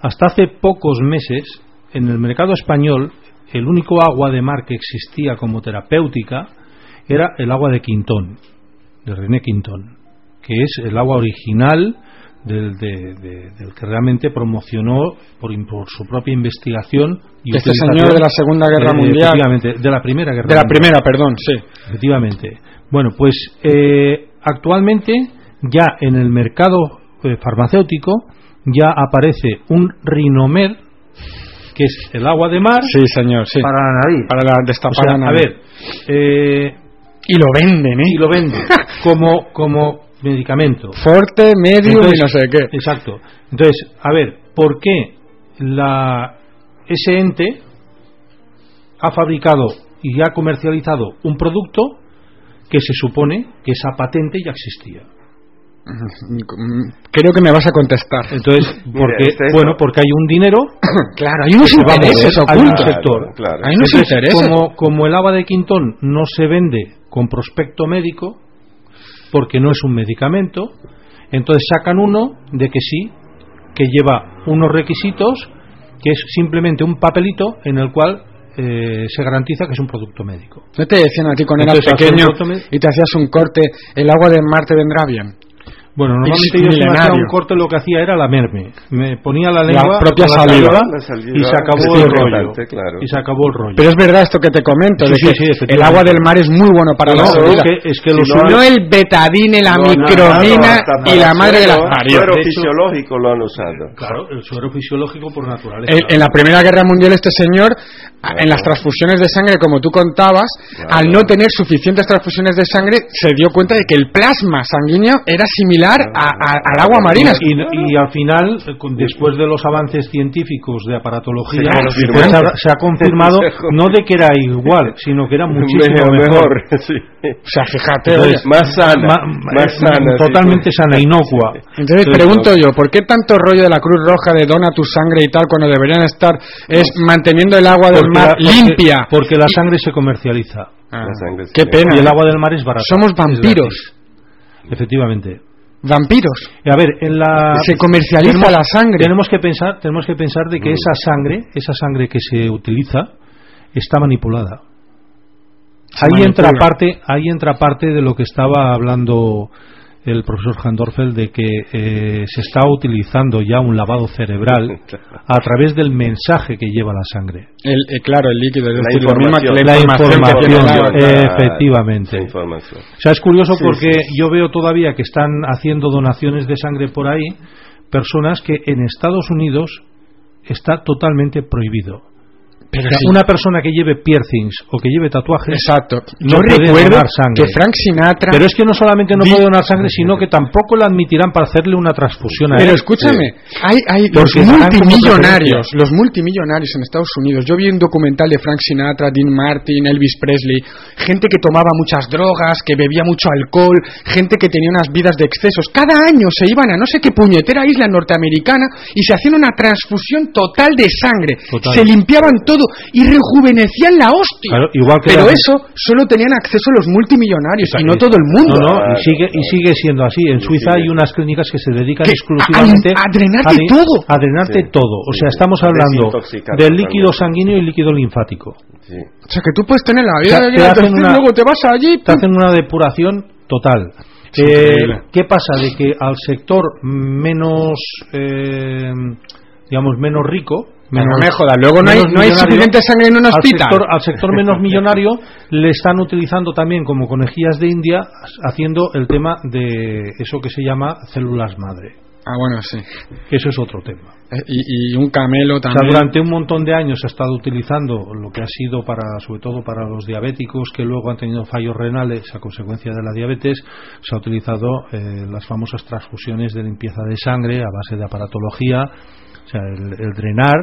Hasta hace pocos meses, en el mercado español, el único agua de mar que existía como terapéutica era el agua de Quintón, de René Quintón, que es el agua original del, de- de- del que realmente promocionó por, por su propia investigación y Este señor de la Segunda Guerra eh, Mundial. efectivamente, de la Primera Guerra De la Mundial. primera, perdón, sí. Efectivamente. Bueno, pues eh, actualmente ya en el mercado eh, farmacéutico ya aparece un rinomer que es el agua de mar Sí, señor, sí. para la nariz. Para la O destapada sea, a ver, eh, Y lo venden, ¿eh? y lo venden [laughs] como como medicamento. Forte, Entonces, y no sé qué. Exacto. Entonces, a ver, ¿por qué la, ese ente ha fabricado y ha comercializado un producto que se supone que esa patente ya existía? Creo que me vas a contestar. Entonces, porque, este es- bueno, porque hay un dinero [coughs] claro, hay unos intereses ocultos. sector. Claro. Hay unos Entonces, intereses. como, como el agua de Quintón no se vende con prospecto médico, porque no es un medicamento, entonces sacan uno de que sí, que lleva unos requisitos, que es simplemente un papelito en el cual eh, se garantiza que es un producto médico. ¿No te decían a ti cuando eras pequeño y te hacías un corte, el agua del mar te vendrá bien? Bueno, normalmente yo si me hacía un corte lo que hacía era lamerme. Me ponía la lengua propia la saliva. La saliva y se acabó el rollo. claro. Y se acabó el rollo. Pero es verdad esto que te comento, Sí, de sí, que sí, el agua del mar es muy bueno para No, la salud. es que, es que lo Si no el betadine, la No, micromina y la madre de las suero- parió. suero De hecho- fisiológico lo han usado. Claro, el suero fisiológico por naturaleza. En, en la Primera Guerra Mundial este señor, a- en las transfusiones de sangre, como tú contabas, al no tener suficientes transfusiones de sangre, se dio cuenta de que el plasma sanguíneo era similar a- a- al agua marina. Y, y al final, eh, después de los avances científicos de aparatología, Se pues ha, [laughs] se ha confirmado no de que era igual, sino que era [laughs] muchísimo Mejor, mejor. mejor, sí. O sea, fíjate, Entonces. Más sana, ma- más eh, sana. sí. totalmente sana, inocua. Entonces pregunto yo, ¿por qué tanto rollo de la Cruz Roja de dona tu sangre y tal cuando deberían estar es manteniendo el agua del Porque mar la- limpia? Porque la sangre se comercializa. Sangre qué sí. pena. Y el agua del mar es barata. Somos vampiros. Efectivamente. Vampiros. A ver, en la Se comercializa tenemos, la sangre. Tenemos que pensar, tenemos que pensar de que esa sangre, esa sangre que se utiliza, está manipulada. Se Ahí entra manipula. parte, ahí entra parte de lo que estaba hablando el profesor Handorfel de que eh, se está utilizando ya un lavado cerebral [laughs] a través del mensaje que lleva la sangre. El, eh, claro, el líquido. Es La decir, información. la La información, que tiene efectivamente. la información. O sea, es curioso Sí, porque sí. yo veo todavía que están haciendo donaciones de sangre por ahí, personas que en Estados Unidos está totalmente prohibido. Pero O sea, sí. Una persona que lleve piercings o que lleve tatuajes Exacto. no Yo puede donar sangre. que Frank Sinatra. Pero es que no solamente no puede donar sangre, sino que tampoco la admitirán para hacerle una transfusión a Pero él. escúchame, hay, hay los multimillonarios, los multimillonarios en Estados Unidos. Yo vi un documental de Frank Sinatra, Dean Martin, Elvis Presley, gente que tomaba muchas drogas, que bebía mucho alcohol, gente que tenía unas vidas de excesos. Cada año se iban a no sé qué puñetera isla norteamericana y se hacían una transfusión total de sangre. Total. Se limpiaban todo y rejuvenecían la hostia. Claro, igual que Pero la- eso solo tenían acceso los multimillonarios y no todo el mundo. No, no, y sigue, y sigue siendo así. En Suiza hay unas clínicas que se dedican Que- exclusivamente a- a drenarte de- todo. A drenarte Sí. todo. O Sí, sea, sí. estamos hablando del líquido sanguíneo y líquido linfático. Sí. O sea, que tú puedes tener la O vida sea, de te hacen una- luego te vas allí... Te hacen una depuración total. Eh. ¿Qué pasa? De que al sector menos, eh, digamos, menos rico, menos- no me jodas, luego no hay- no hay suficiente sangre en un al hospital. sector- al sector menos millonario [laughs] le están utilizando también como conejillas de India haciendo el tema de eso que se llama células madre. Ah, bueno, sí. Que eso es otro tema. Eh, Y, y un camelo O sea, también. durante un montón de años se ha estado utilizando lo que ha sido para, sobre todo para los diabéticos que luego han tenido fallos renales a consecuencia de la diabetes, se ha utilizado eh, las famosas transfusiones de limpieza de sangre a base de aparatología, o sea, el, el drenar,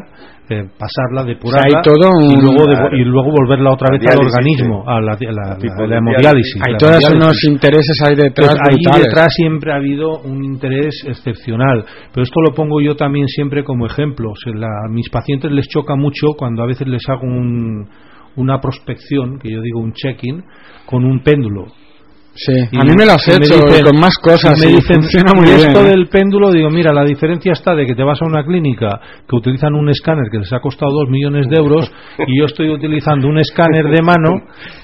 eh, pasarla, depurarla O sea, hay todo y, luego devo- Claro. y luego volverla otra vez al organismo, sí. a la, la- Tipo la- de la hemodiálisis. Hay la todos unos intereses ahí detrás Pues ahí brutales. detrás siempre ha habido un interés excepcional. Pero esto lo pongo yo también siempre como ejemplo. O sea, la- a mis pacientes les choca mucho cuando a veces les hago un- una prospección, que yo digo un check-in, con un péndulo. Sí, Y- a mí me lo has hecho dicen- con más cosas me y dicen, funciona muy "Y bien. esto ¿eh? del péndulo, digo, mira, la diferencia está de que te vas a una clínica que utilizan un escáner que les ha costado dos millones de euros y yo estoy utilizando un escáner de mano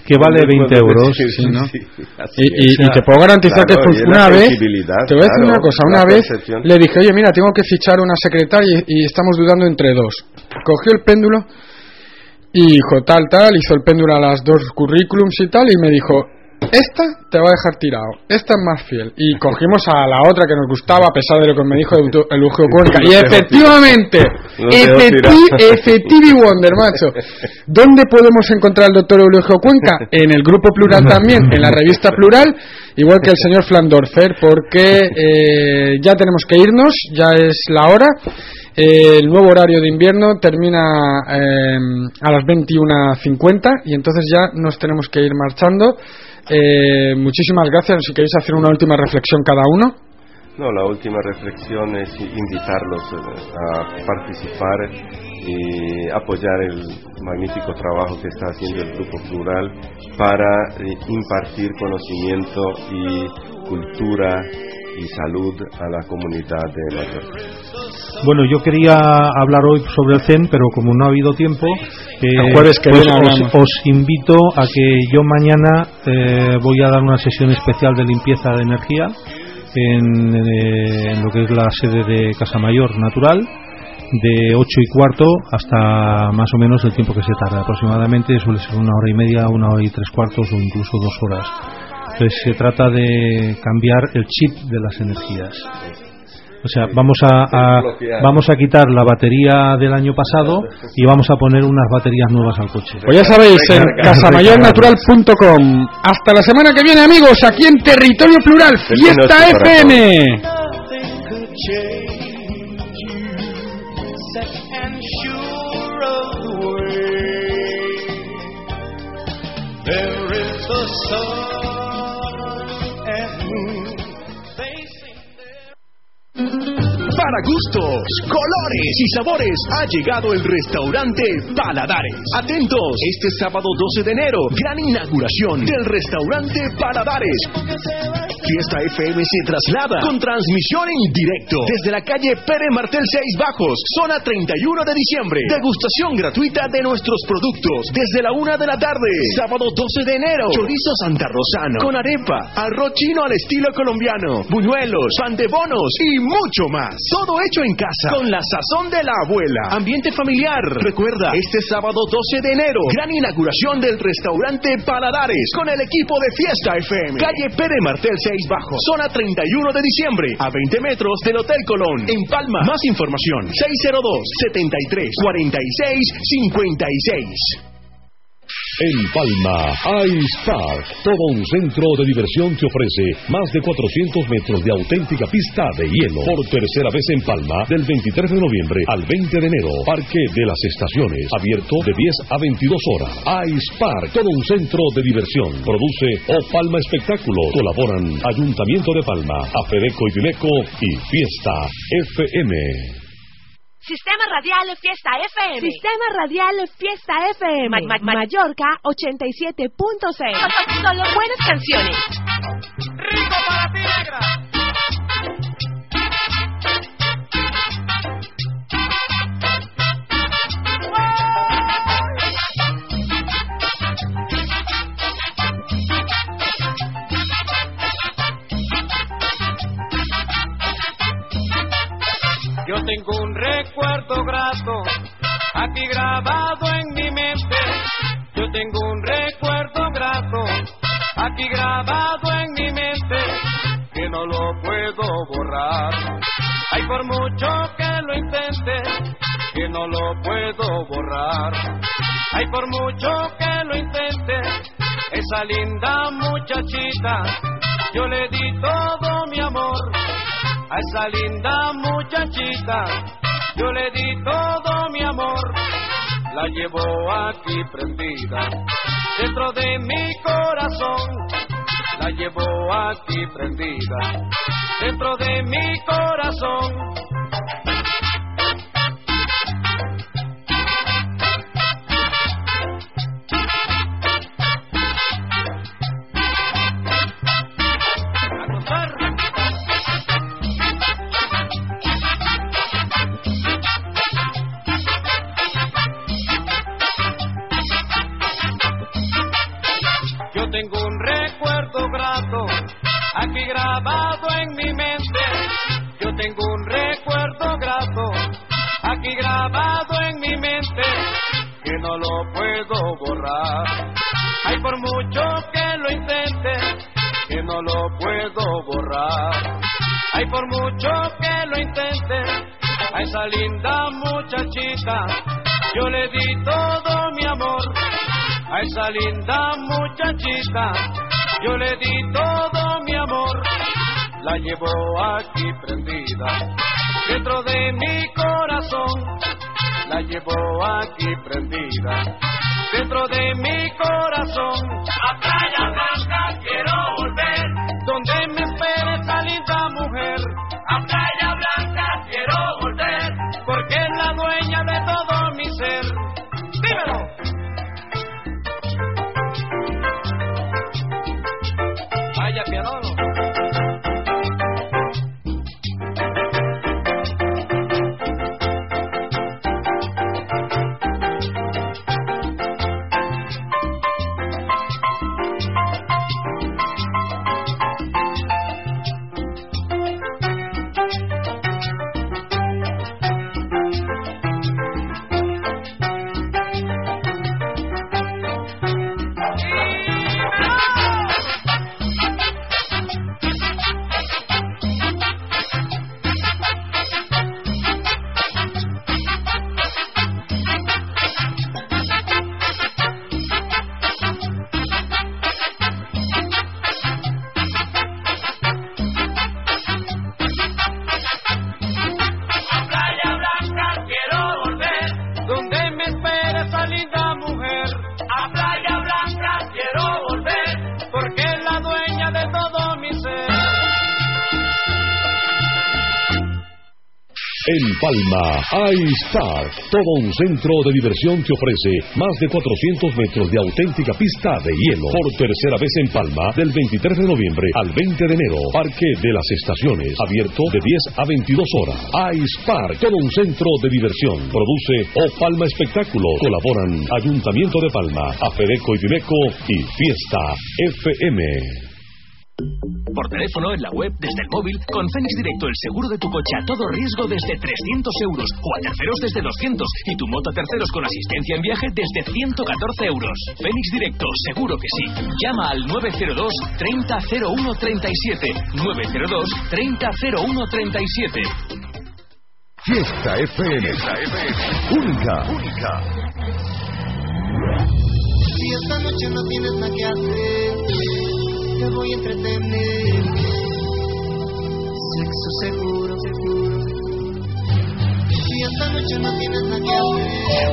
que vale 20 euros. Sí, Sí, ¿no? sí, así Y, y- te puedo garantizar Claro, que una vez. Te voy a decir claro, una cosa. Una vez le dije, oye, mira, tengo que fichar una secretaria y, y estamos dudando entre dos. Cogió el péndulo y dijo tal, tal, hizo el péndulo a las dos currículums y tal, y me dijo, esta te va a dejar tirado, esta es más fiel. Y cogimos a la otra que nos gustaba, a pesar de lo que me dijo el Eugeo Cuenca. Y efectivamente, No te dejó efecti- tirado. efectivi wonder, macho. ¿Dónde podemos encontrar al doctor Eulogio Cuenca? En el grupo Plural también, en la revista Plural, igual que el señor Flandorfer, porque eh, ya tenemos que irnos, ya es la hora. Eh, el nuevo horario de invierno termina eh, a las 21.50 y entonces ya nos tenemos que ir marchando. Eh, muchísimas gracias. Si queréis hacer una última reflexión cada uno. No, la última reflexión es invitarlos eh, a participar y apoyar el magnífico trabajo que está haciendo el Grupo Plural para eh, impartir conocimiento y cultura y salud a la comunidad de Mallorca. Bueno, yo quería hablar hoy sobre el CEN, pero como no ha habido tiempo, eh, El jueves que pues os invito a que yo mañana eh, voy a dar una sesión especial de limpieza de energía en, eh, en lo que es la sede de Casa Mayor Natural de 8 y cuarto hasta más o menos el tiempo que se tarda. Aproximadamente suele ser una hora y media, una hora y tres cuartos o incluso dos horas entonces se trata de cambiar el chip de las energías o sea, vamos a, vamos a quitar la batería del año pasado y vamos a poner unas baterías nuevas al coche. Pues ya sabéis, en casamayornatural.com. Hasta la semana que viene, amigos, aquí en Territorio Plural, Fiesta FM. Para gustos, colores y sabores ha llegado el restaurante Paladares. Atentos, este sábado 12 de enero, gran inauguración del restaurante Paladares. Fiesta FM se traslada con transmisión en directo desde la calle Pere Martel 6 Bajos, zona 31 de diciembre. Degustación gratuita de nuestros productos desde la una de la tarde. Sábado 12 de enero, chorizo Santa Rosano con arepa, arroz chino al estilo colombiano, buñuelos, pan de bonos y mucho más. Todo hecho en casa con la sazón de la abuela. Ambiente familiar. Recuerda, este sábado 12 de enero, gran inauguración del restaurante Paladares con el equipo de Fiesta FM. Calle Pere Martel 6 Bajo, zona 31 de diciembre, a 20 metros del Hotel Colón, en Palma. Más información, 602 73 46 56. En Palma, Ice Park, todo un centro de diversión te ofrece más de 400 metros de auténtica pista de hielo. Por tercera vez en Palma, del 23 de noviembre al 20 de enero, Parque de las Estaciones, abierto de 10 a 22 horas. Ice Park, todo un centro de diversión. Produce O Palma Espectáculo. Colaboran Ayuntamiento de Palma, Afedeco y Dimeco y Fiesta FM. Sistema Radial Fiesta FM. Sistema Radial Fiesta FM. Ma- ma- ma- Mallorca 87.6. Solo buenas canciones. Rico para ti, negra. Yo tengo un recuerdo grato aquí grabado en mi mente. Yo tengo un recuerdo grato aquí grabado en mi mente que no lo puedo borrar. Ay, por mucho que lo intente, que no lo puedo borrar. Ay, por mucho que lo intente, esa linda muchachita, yo le di todo mi amor a esa linda muchachita, yo le di todo mi amor, la llevo aquí prendida, dentro de mi corazón, la llevo aquí prendida, dentro de mi corazón. En mi mente. Yo tengo un recuerdo grato aquí grabado en mi mente que no lo puedo borrar. Ay, por mucho que lo intente, que no lo puedo borrar. Ay, por mucho que lo intente, a esa linda muchachita, yo le di todo mi amor. A esa linda muchachita, yo le di todo. La llevo aquí prendida, dentro de mi corazón. La llevo aquí prendida, dentro de mi corazón. Palma, iStar, todo un centro de diversión te ofrece más de 400 metros de auténtica pista de hielo. Por tercera vez en Palma, del 23 de noviembre al 20 de enero, Parque de las Estaciones, abierto de 10 a 22 horas. iStar, todo un centro de diversión. Produce O Palma Espectáculo. Colaboran Ayuntamiento de Palma, Afedeco y Viveco y Fiesta FM. Teléfono, en la web, desde el móvil, con Fénix Directo el seguro de tu coche a todo riesgo desde 300 euros o a terceros desde 200 y tu moto a terceros con asistencia en viaje desde 114 euros. Fénix Directo, seguro que sí. Llama al 902 300137 902 300137 Fiesta FM. Única. Única. Si esta noche no tienes nada que hacer te voy a entretener. Sexo seguro, seguro. Si esta noche no tienes nada que hacer,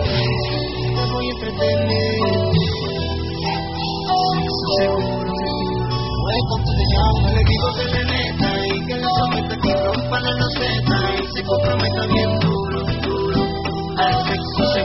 te voy a entretener. Sexo seguro, seguro. Puedes cuando te llamo, le digo que me meta y que le someta que rompa la loseta y se comprometa bien duro, duro. Al sexo seguro.